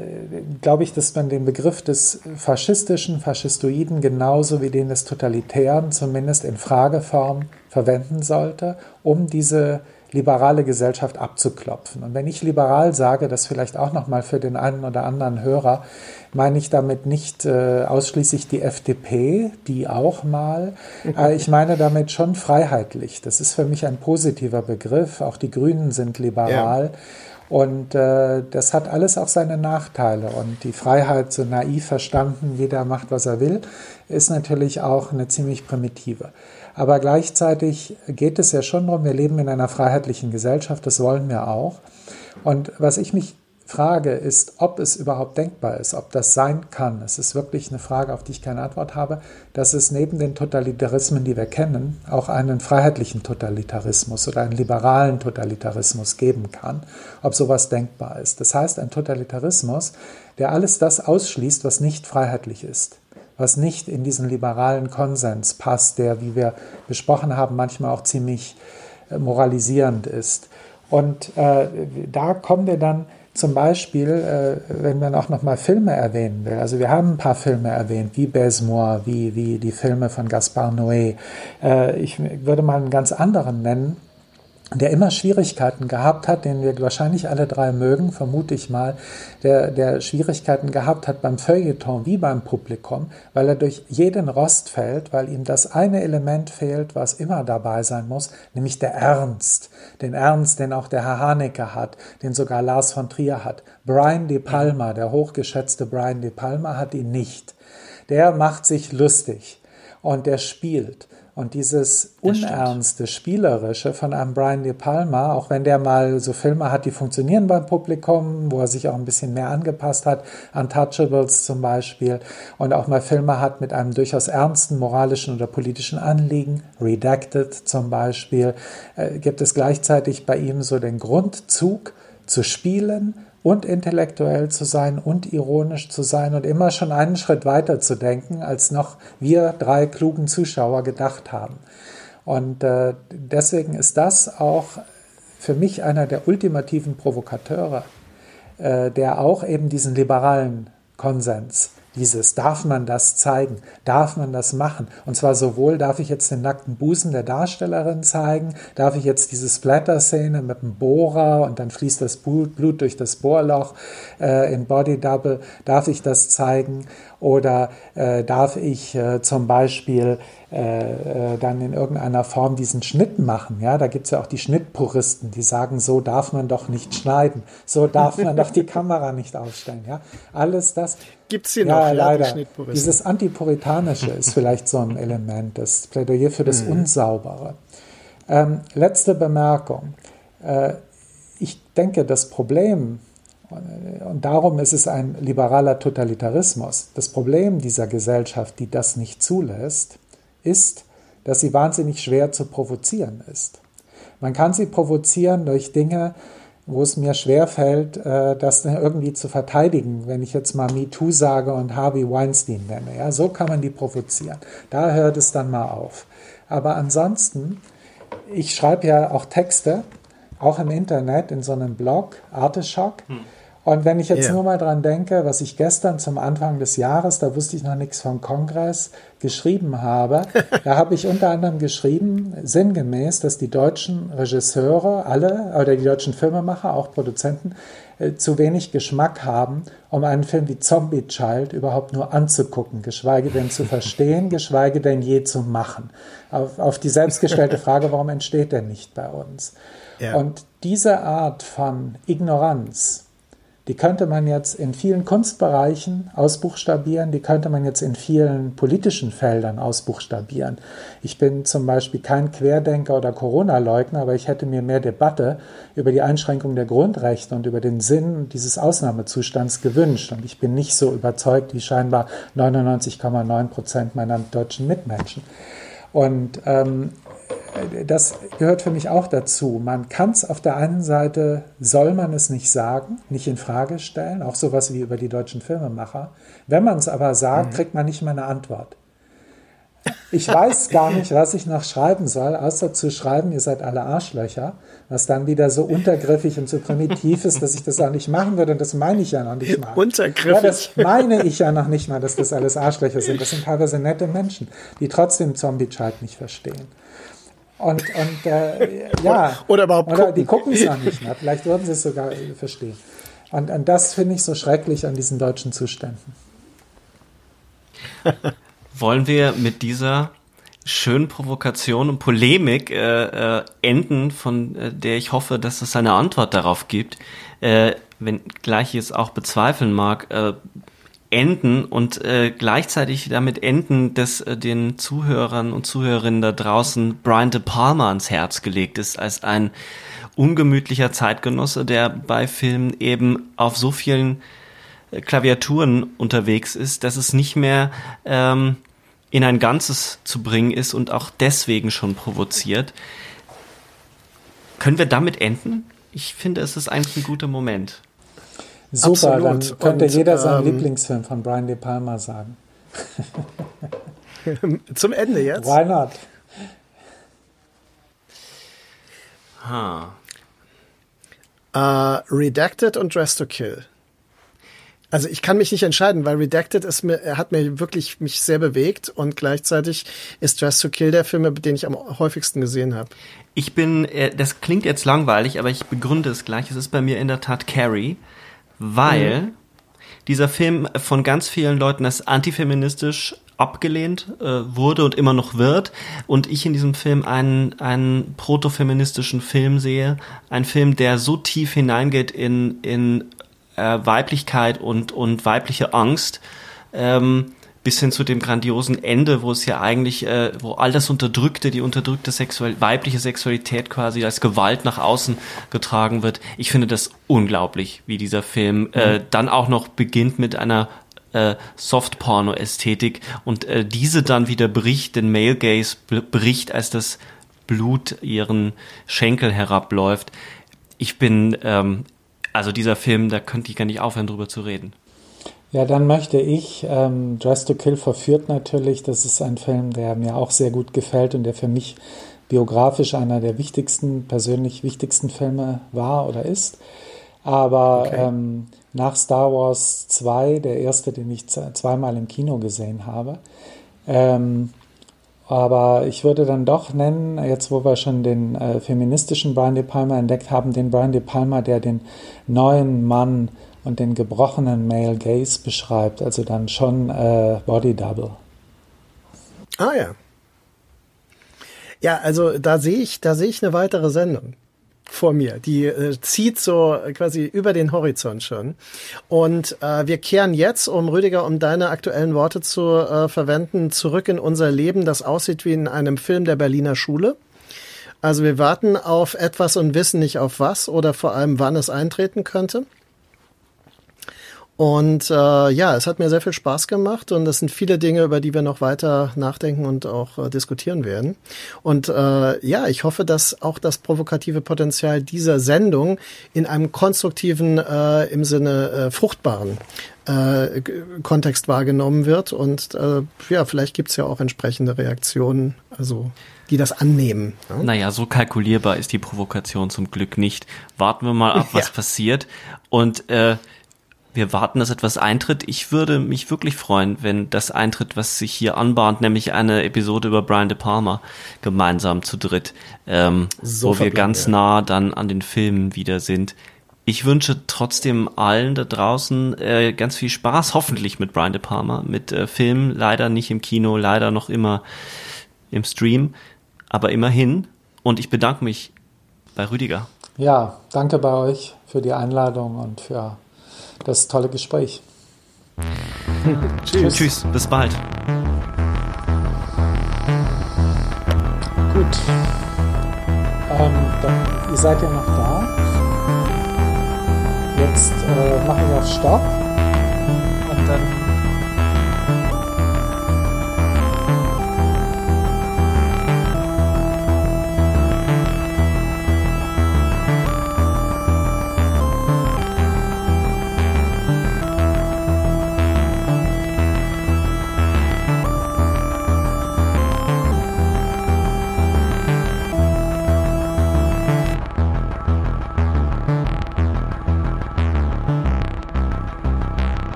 glaube ich, dass man den Begriff des faschistischen, faschistoiden genauso wie den des totalitären zumindest in Frageform verwenden sollte, um diese liberale Gesellschaft abzuklopfen. Und wenn ich liberal sage, das vielleicht auch noch mal für den einen oder anderen Hörer, meine ich damit nicht äh, ausschließlich die FDP, die auch mal. Äh, ich meine damit schon freiheitlich. Das ist für mich ein positiver Begriff. Auch die Grünen sind liberal. Ja. Und äh, das hat alles auch seine Nachteile. Und die Freiheit, so naiv verstanden, jeder macht, was er will, ist natürlich auch eine ziemlich primitive. Aber gleichzeitig geht es ja schon darum, wir leben in einer freiheitlichen Gesellschaft, das wollen wir auch. Und was ich mich frage, ist, ob es überhaupt denkbar ist, ob das sein kann. Es ist wirklich eine Frage, auf die ich keine Antwort habe, dass es neben den Totalitarismen, die wir kennen, auch einen freiheitlichen Totalitarismus oder einen liberalen Totalitarismus geben kann, ob sowas denkbar ist. Das heißt, ein Totalitarismus, der alles das ausschließt, was nicht freiheitlich ist was nicht in diesen liberalen Konsens passt, der, wie wir besprochen haben, manchmal auch ziemlich äh, moralisierend ist. Und äh, da kommen wir dann zum Beispiel, äh, wenn man auch nochmal Filme erwähnen will. Also wir haben ein paar Filme erwähnt, wie Besmoor, wie, wie die Filme von Gaspar Noé. Äh, ich würde mal einen ganz anderen nennen, der immer Schwierigkeiten gehabt hat, den wir wahrscheinlich alle drei mögen, vermute ich mal, der, der Schwierigkeiten gehabt hat beim Feuilleton wie beim Publikum, weil er durch jeden Rost fällt, weil ihm das eine Element fehlt, was immer dabei sein muss, nämlich der Ernst. Den Ernst, den auch der Herr Haneke hat, den sogar Lars von Trier hat. Brian De Palma, der hochgeschätzte Brian De Palma, hat ihn nicht. Der macht sich lustig und der spielt. Und dieses unernste, spielerische von einem Brian De Palma, auch wenn der mal so Filme hat, die funktionieren beim Publikum, wo er sich auch ein bisschen mehr angepasst hat, Untouchables zum Beispiel, und auch mal Filme hat mit einem durchaus ernsten moralischen oder politischen Anliegen, Redacted zum Beispiel, äh, gibt es gleichzeitig bei ihm so den Grundzug zu spielen und intellektuell zu sein und ironisch zu sein und immer schon einen Schritt weiter zu denken, als noch wir drei klugen Zuschauer gedacht haben. Und äh, deswegen ist das auch für mich einer der ultimativen Provokateure, äh, der auch eben diesen liberalen Konsens dieses, darf man das zeigen? Darf man das machen? Und zwar sowohl, darf ich jetzt den nackten Busen der Darstellerin zeigen? Darf ich jetzt diese Splatter-Szene mit dem Bohrer und dann fließt das Blut, durch das Bohrloch äh, in Body Double? Darf ich das zeigen? Oder äh, darf ich äh, zum Beispiel äh, äh, dann in irgendeiner Form diesen Schnitt machen. Ja, da gibt es ja auch die Schnittpuristen, die sagen, so darf man doch nicht schneiden, so darf man doch die Kamera nicht aufstellen. Ja, alles das. Gibt es hier ja, noch, leider. Die Dieses Antipuritanische ist vielleicht so ein Element, das Plädoyer für das mhm. Unsaubere. Ähm, letzte Bemerkung. Äh, ich denke, das Problem, und darum ist es ein liberaler Totalitarismus, das Problem dieser Gesellschaft, die das nicht zulässt, ist, dass sie wahnsinnig schwer zu provozieren ist. Man kann sie provozieren durch Dinge, wo es mir schwerfällt, äh, das irgendwie zu verteidigen, wenn ich jetzt mal MeToo sage und Harvey Weinstein nenne. Ja, so kann man die provozieren. Da hört es dann mal auf. Aber ansonsten, ich schreibe ja auch Texte, auch im Internet, in so einem Blog, Arteschock. Hm. Und wenn ich jetzt yeah. nur mal dran denke, was ich gestern zum Anfang des Jahres, da wusste ich noch nichts vom Kongress, geschrieben habe, da habe ich unter anderem geschrieben, sinngemäß, dass die deutschen Regisseure, alle, oder die deutschen Filmemacher, auch Produzenten, äh, zu wenig Geschmack haben, um einen Film wie Zombie Child überhaupt nur anzugucken, geschweige denn zu verstehen, geschweige denn je zu machen. Auf, auf die selbstgestellte Frage, warum entsteht der nicht bei uns? Ja. Und diese Art von Ignoranz, die könnte man jetzt in vielen Kunstbereichen ausbuchstabieren, die könnte man jetzt in vielen politischen Feldern ausbuchstabieren. Ich bin zum Beispiel kein Querdenker oder Corona-Leugner, aber ich hätte mir mehr Debatte über die Einschränkung der Grundrechte und über den Sinn dieses Ausnahmezustands gewünscht. Und ich bin nicht so überzeugt wie scheinbar 99,9 Prozent meiner deutschen Mitmenschen. Und ähm, das gehört für mich auch dazu. Man kann es auf der einen Seite, soll man es nicht sagen, nicht in Frage stellen, auch sowas wie über die deutschen Filmemacher. Wenn man es aber sagt, mhm. kriegt man nicht mal eine Antwort. Ich weiß gar nicht, was ich noch schreiben soll, außer zu schreiben, ihr seid alle Arschlöcher, was dann wieder so untergriffig und so primitiv ist, dass ich das auch nicht machen würde. Und das meine ich ja noch nicht mal. Untergriffig. Ja, das meine ich ja noch nicht mal, dass das alles Arschlöcher sind. Das sind teilweise nette Menschen, die trotzdem Zombie-Child nicht verstehen. Und, und äh, ja, oder überhaupt oder gucken. die gucken es noch nicht mehr. Vielleicht würden sie es sogar verstehen. Und, und das finde ich so schrecklich an diesen deutschen Zuständen. Wollen wir mit dieser schönen Provokation und Polemik äh, äh, enden, von äh, der ich hoffe, dass es eine Antwort darauf gibt, äh, wenn gleich ich es auch bezweifeln mag, äh, enden und äh, gleichzeitig damit enden, dass äh, den Zuhörern und Zuhörerinnen da draußen Brian De Palma ans Herz gelegt ist als ein ungemütlicher Zeitgenosse, der bei Filmen eben auf so vielen äh, Klaviaturen unterwegs ist, dass es nicht mehr ähm, in ein Ganzes zu bringen ist und auch deswegen schon provoziert. Können wir damit enden? Ich finde, es ist eigentlich ein guter Moment. Super, Absolut. dann könnte Und, jeder seinen ähm, Lieblingsfilm von Brian De Palma sagen. Zum Ende jetzt? Why not? Ha. Uh, Redacted und Dress to Kill. Also ich kann mich nicht entscheiden, weil Redacted ist mir, hat mir wirklich mich sehr bewegt und gleichzeitig ist Dress to Kill der Film, den ich am häufigsten gesehen habe. Ich bin, äh, das klingt jetzt langweilig, aber ich begründe es gleich. Es ist bei mir in der Tat Carrie weil mhm. dieser Film von ganz vielen Leuten als antifeministisch abgelehnt äh, wurde und immer noch wird. Und ich in diesem Film einen, einen protofeministischen Film sehe, ein Film, der so tief hineingeht in, in äh, Weiblichkeit und, und weibliche Angst, ähm, bis hin zu dem grandiosen Ende, wo es ja eigentlich, äh, wo all das Unterdrückte, die unterdrückte Sexual weibliche Sexualität quasi als Gewalt nach außen getragen wird. Ich finde das unglaublich, wie dieser Film äh, mhm. dann auch noch beginnt mit einer äh, Soft-Porno-Ästhetik und äh, diese dann wieder bricht, den Male Gaze bricht, als das Blut ihren Schenkel herabläuft. Ich bin, ähm, also dieser Film, da könnte ich gar nicht aufhören, drüber zu reden. Ja, dann möchte ich, ähm, Dress to Kill verführt natürlich, das ist ein Film, der mir auch sehr gut gefällt und der für mich biografisch einer der wichtigsten, persönlich wichtigsten Filme war oder ist. Aber okay. ähm, nach Star Wars 2, der erste, den ich zweimal im Kino gesehen habe, ähm, aber ich würde dann doch nennen, jetzt wo wir schon den äh, feministischen Brian De Palma entdeckt haben, den Brian De Palma, der den neuen Mann und den gebrochenen Male Gaze beschreibt, also dann schon äh, Body Double. Ah ja. Ja, also da sehe ich, da sehe ich eine weitere Sendung vor mir. Die äh, zieht so quasi über den Horizont schon. Und äh, wir kehren jetzt, um Rüdiger, um deine aktuellen Worte zu äh, verwenden, zurück in unser Leben, das aussieht wie in einem Film der Berliner Schule. Also wir warten auf etwas und wissen nicht auf was oder vor allem wann es eintreten könnte. Und äh, ja, es hat mir sehr viel Spaß gemacht und es sind viele Dinge, über die wir noch weiter nachdenken und auch äh, diskutieren werden. Und äh, ja, ich hoffe, dass auch das provokative Potenzial dieser Sendung in einem konstruktiven, äh, im Sinne äh, fruchtbaren äh, Kontext wahrgenommen wird. Und äh, ja, vielleicht gibt's ja auch entsprechende Reaktionen, also die das annehmen. Ja? Naja, so kalkulierbar ist die Provokation zum Glück nicht. Warten wir mal ab, was ja. passiert. Und äh, wir warten, dass etwas eintritt. Ich würde mich wirklich freuen, wenn das eintritt, was sich hier anbahnt, nämlich eine Episode über Brian De Palma gemeinsam zu dritt, ähm, so wo wir ganz ja. nah dann an den Filmen wieder sind. Ich wünsche trotzdem allen da draußen äh, ganz viel Spaß, hoffentlich mit Brian De Palma, mit äh, Filmen, leider nicht im Kino, leider noch immer im Stream, aber immerhin. Und ich bedanke mich bei Rüdiger. Ja, danke bei euch für die Einladung und für das tolle Gespräch. Tschüss. Tschüss, bis bald. Gut. Ähm, dann, ihr seid ja noch da. Jetzt äh, machen wir auf Stopp und dann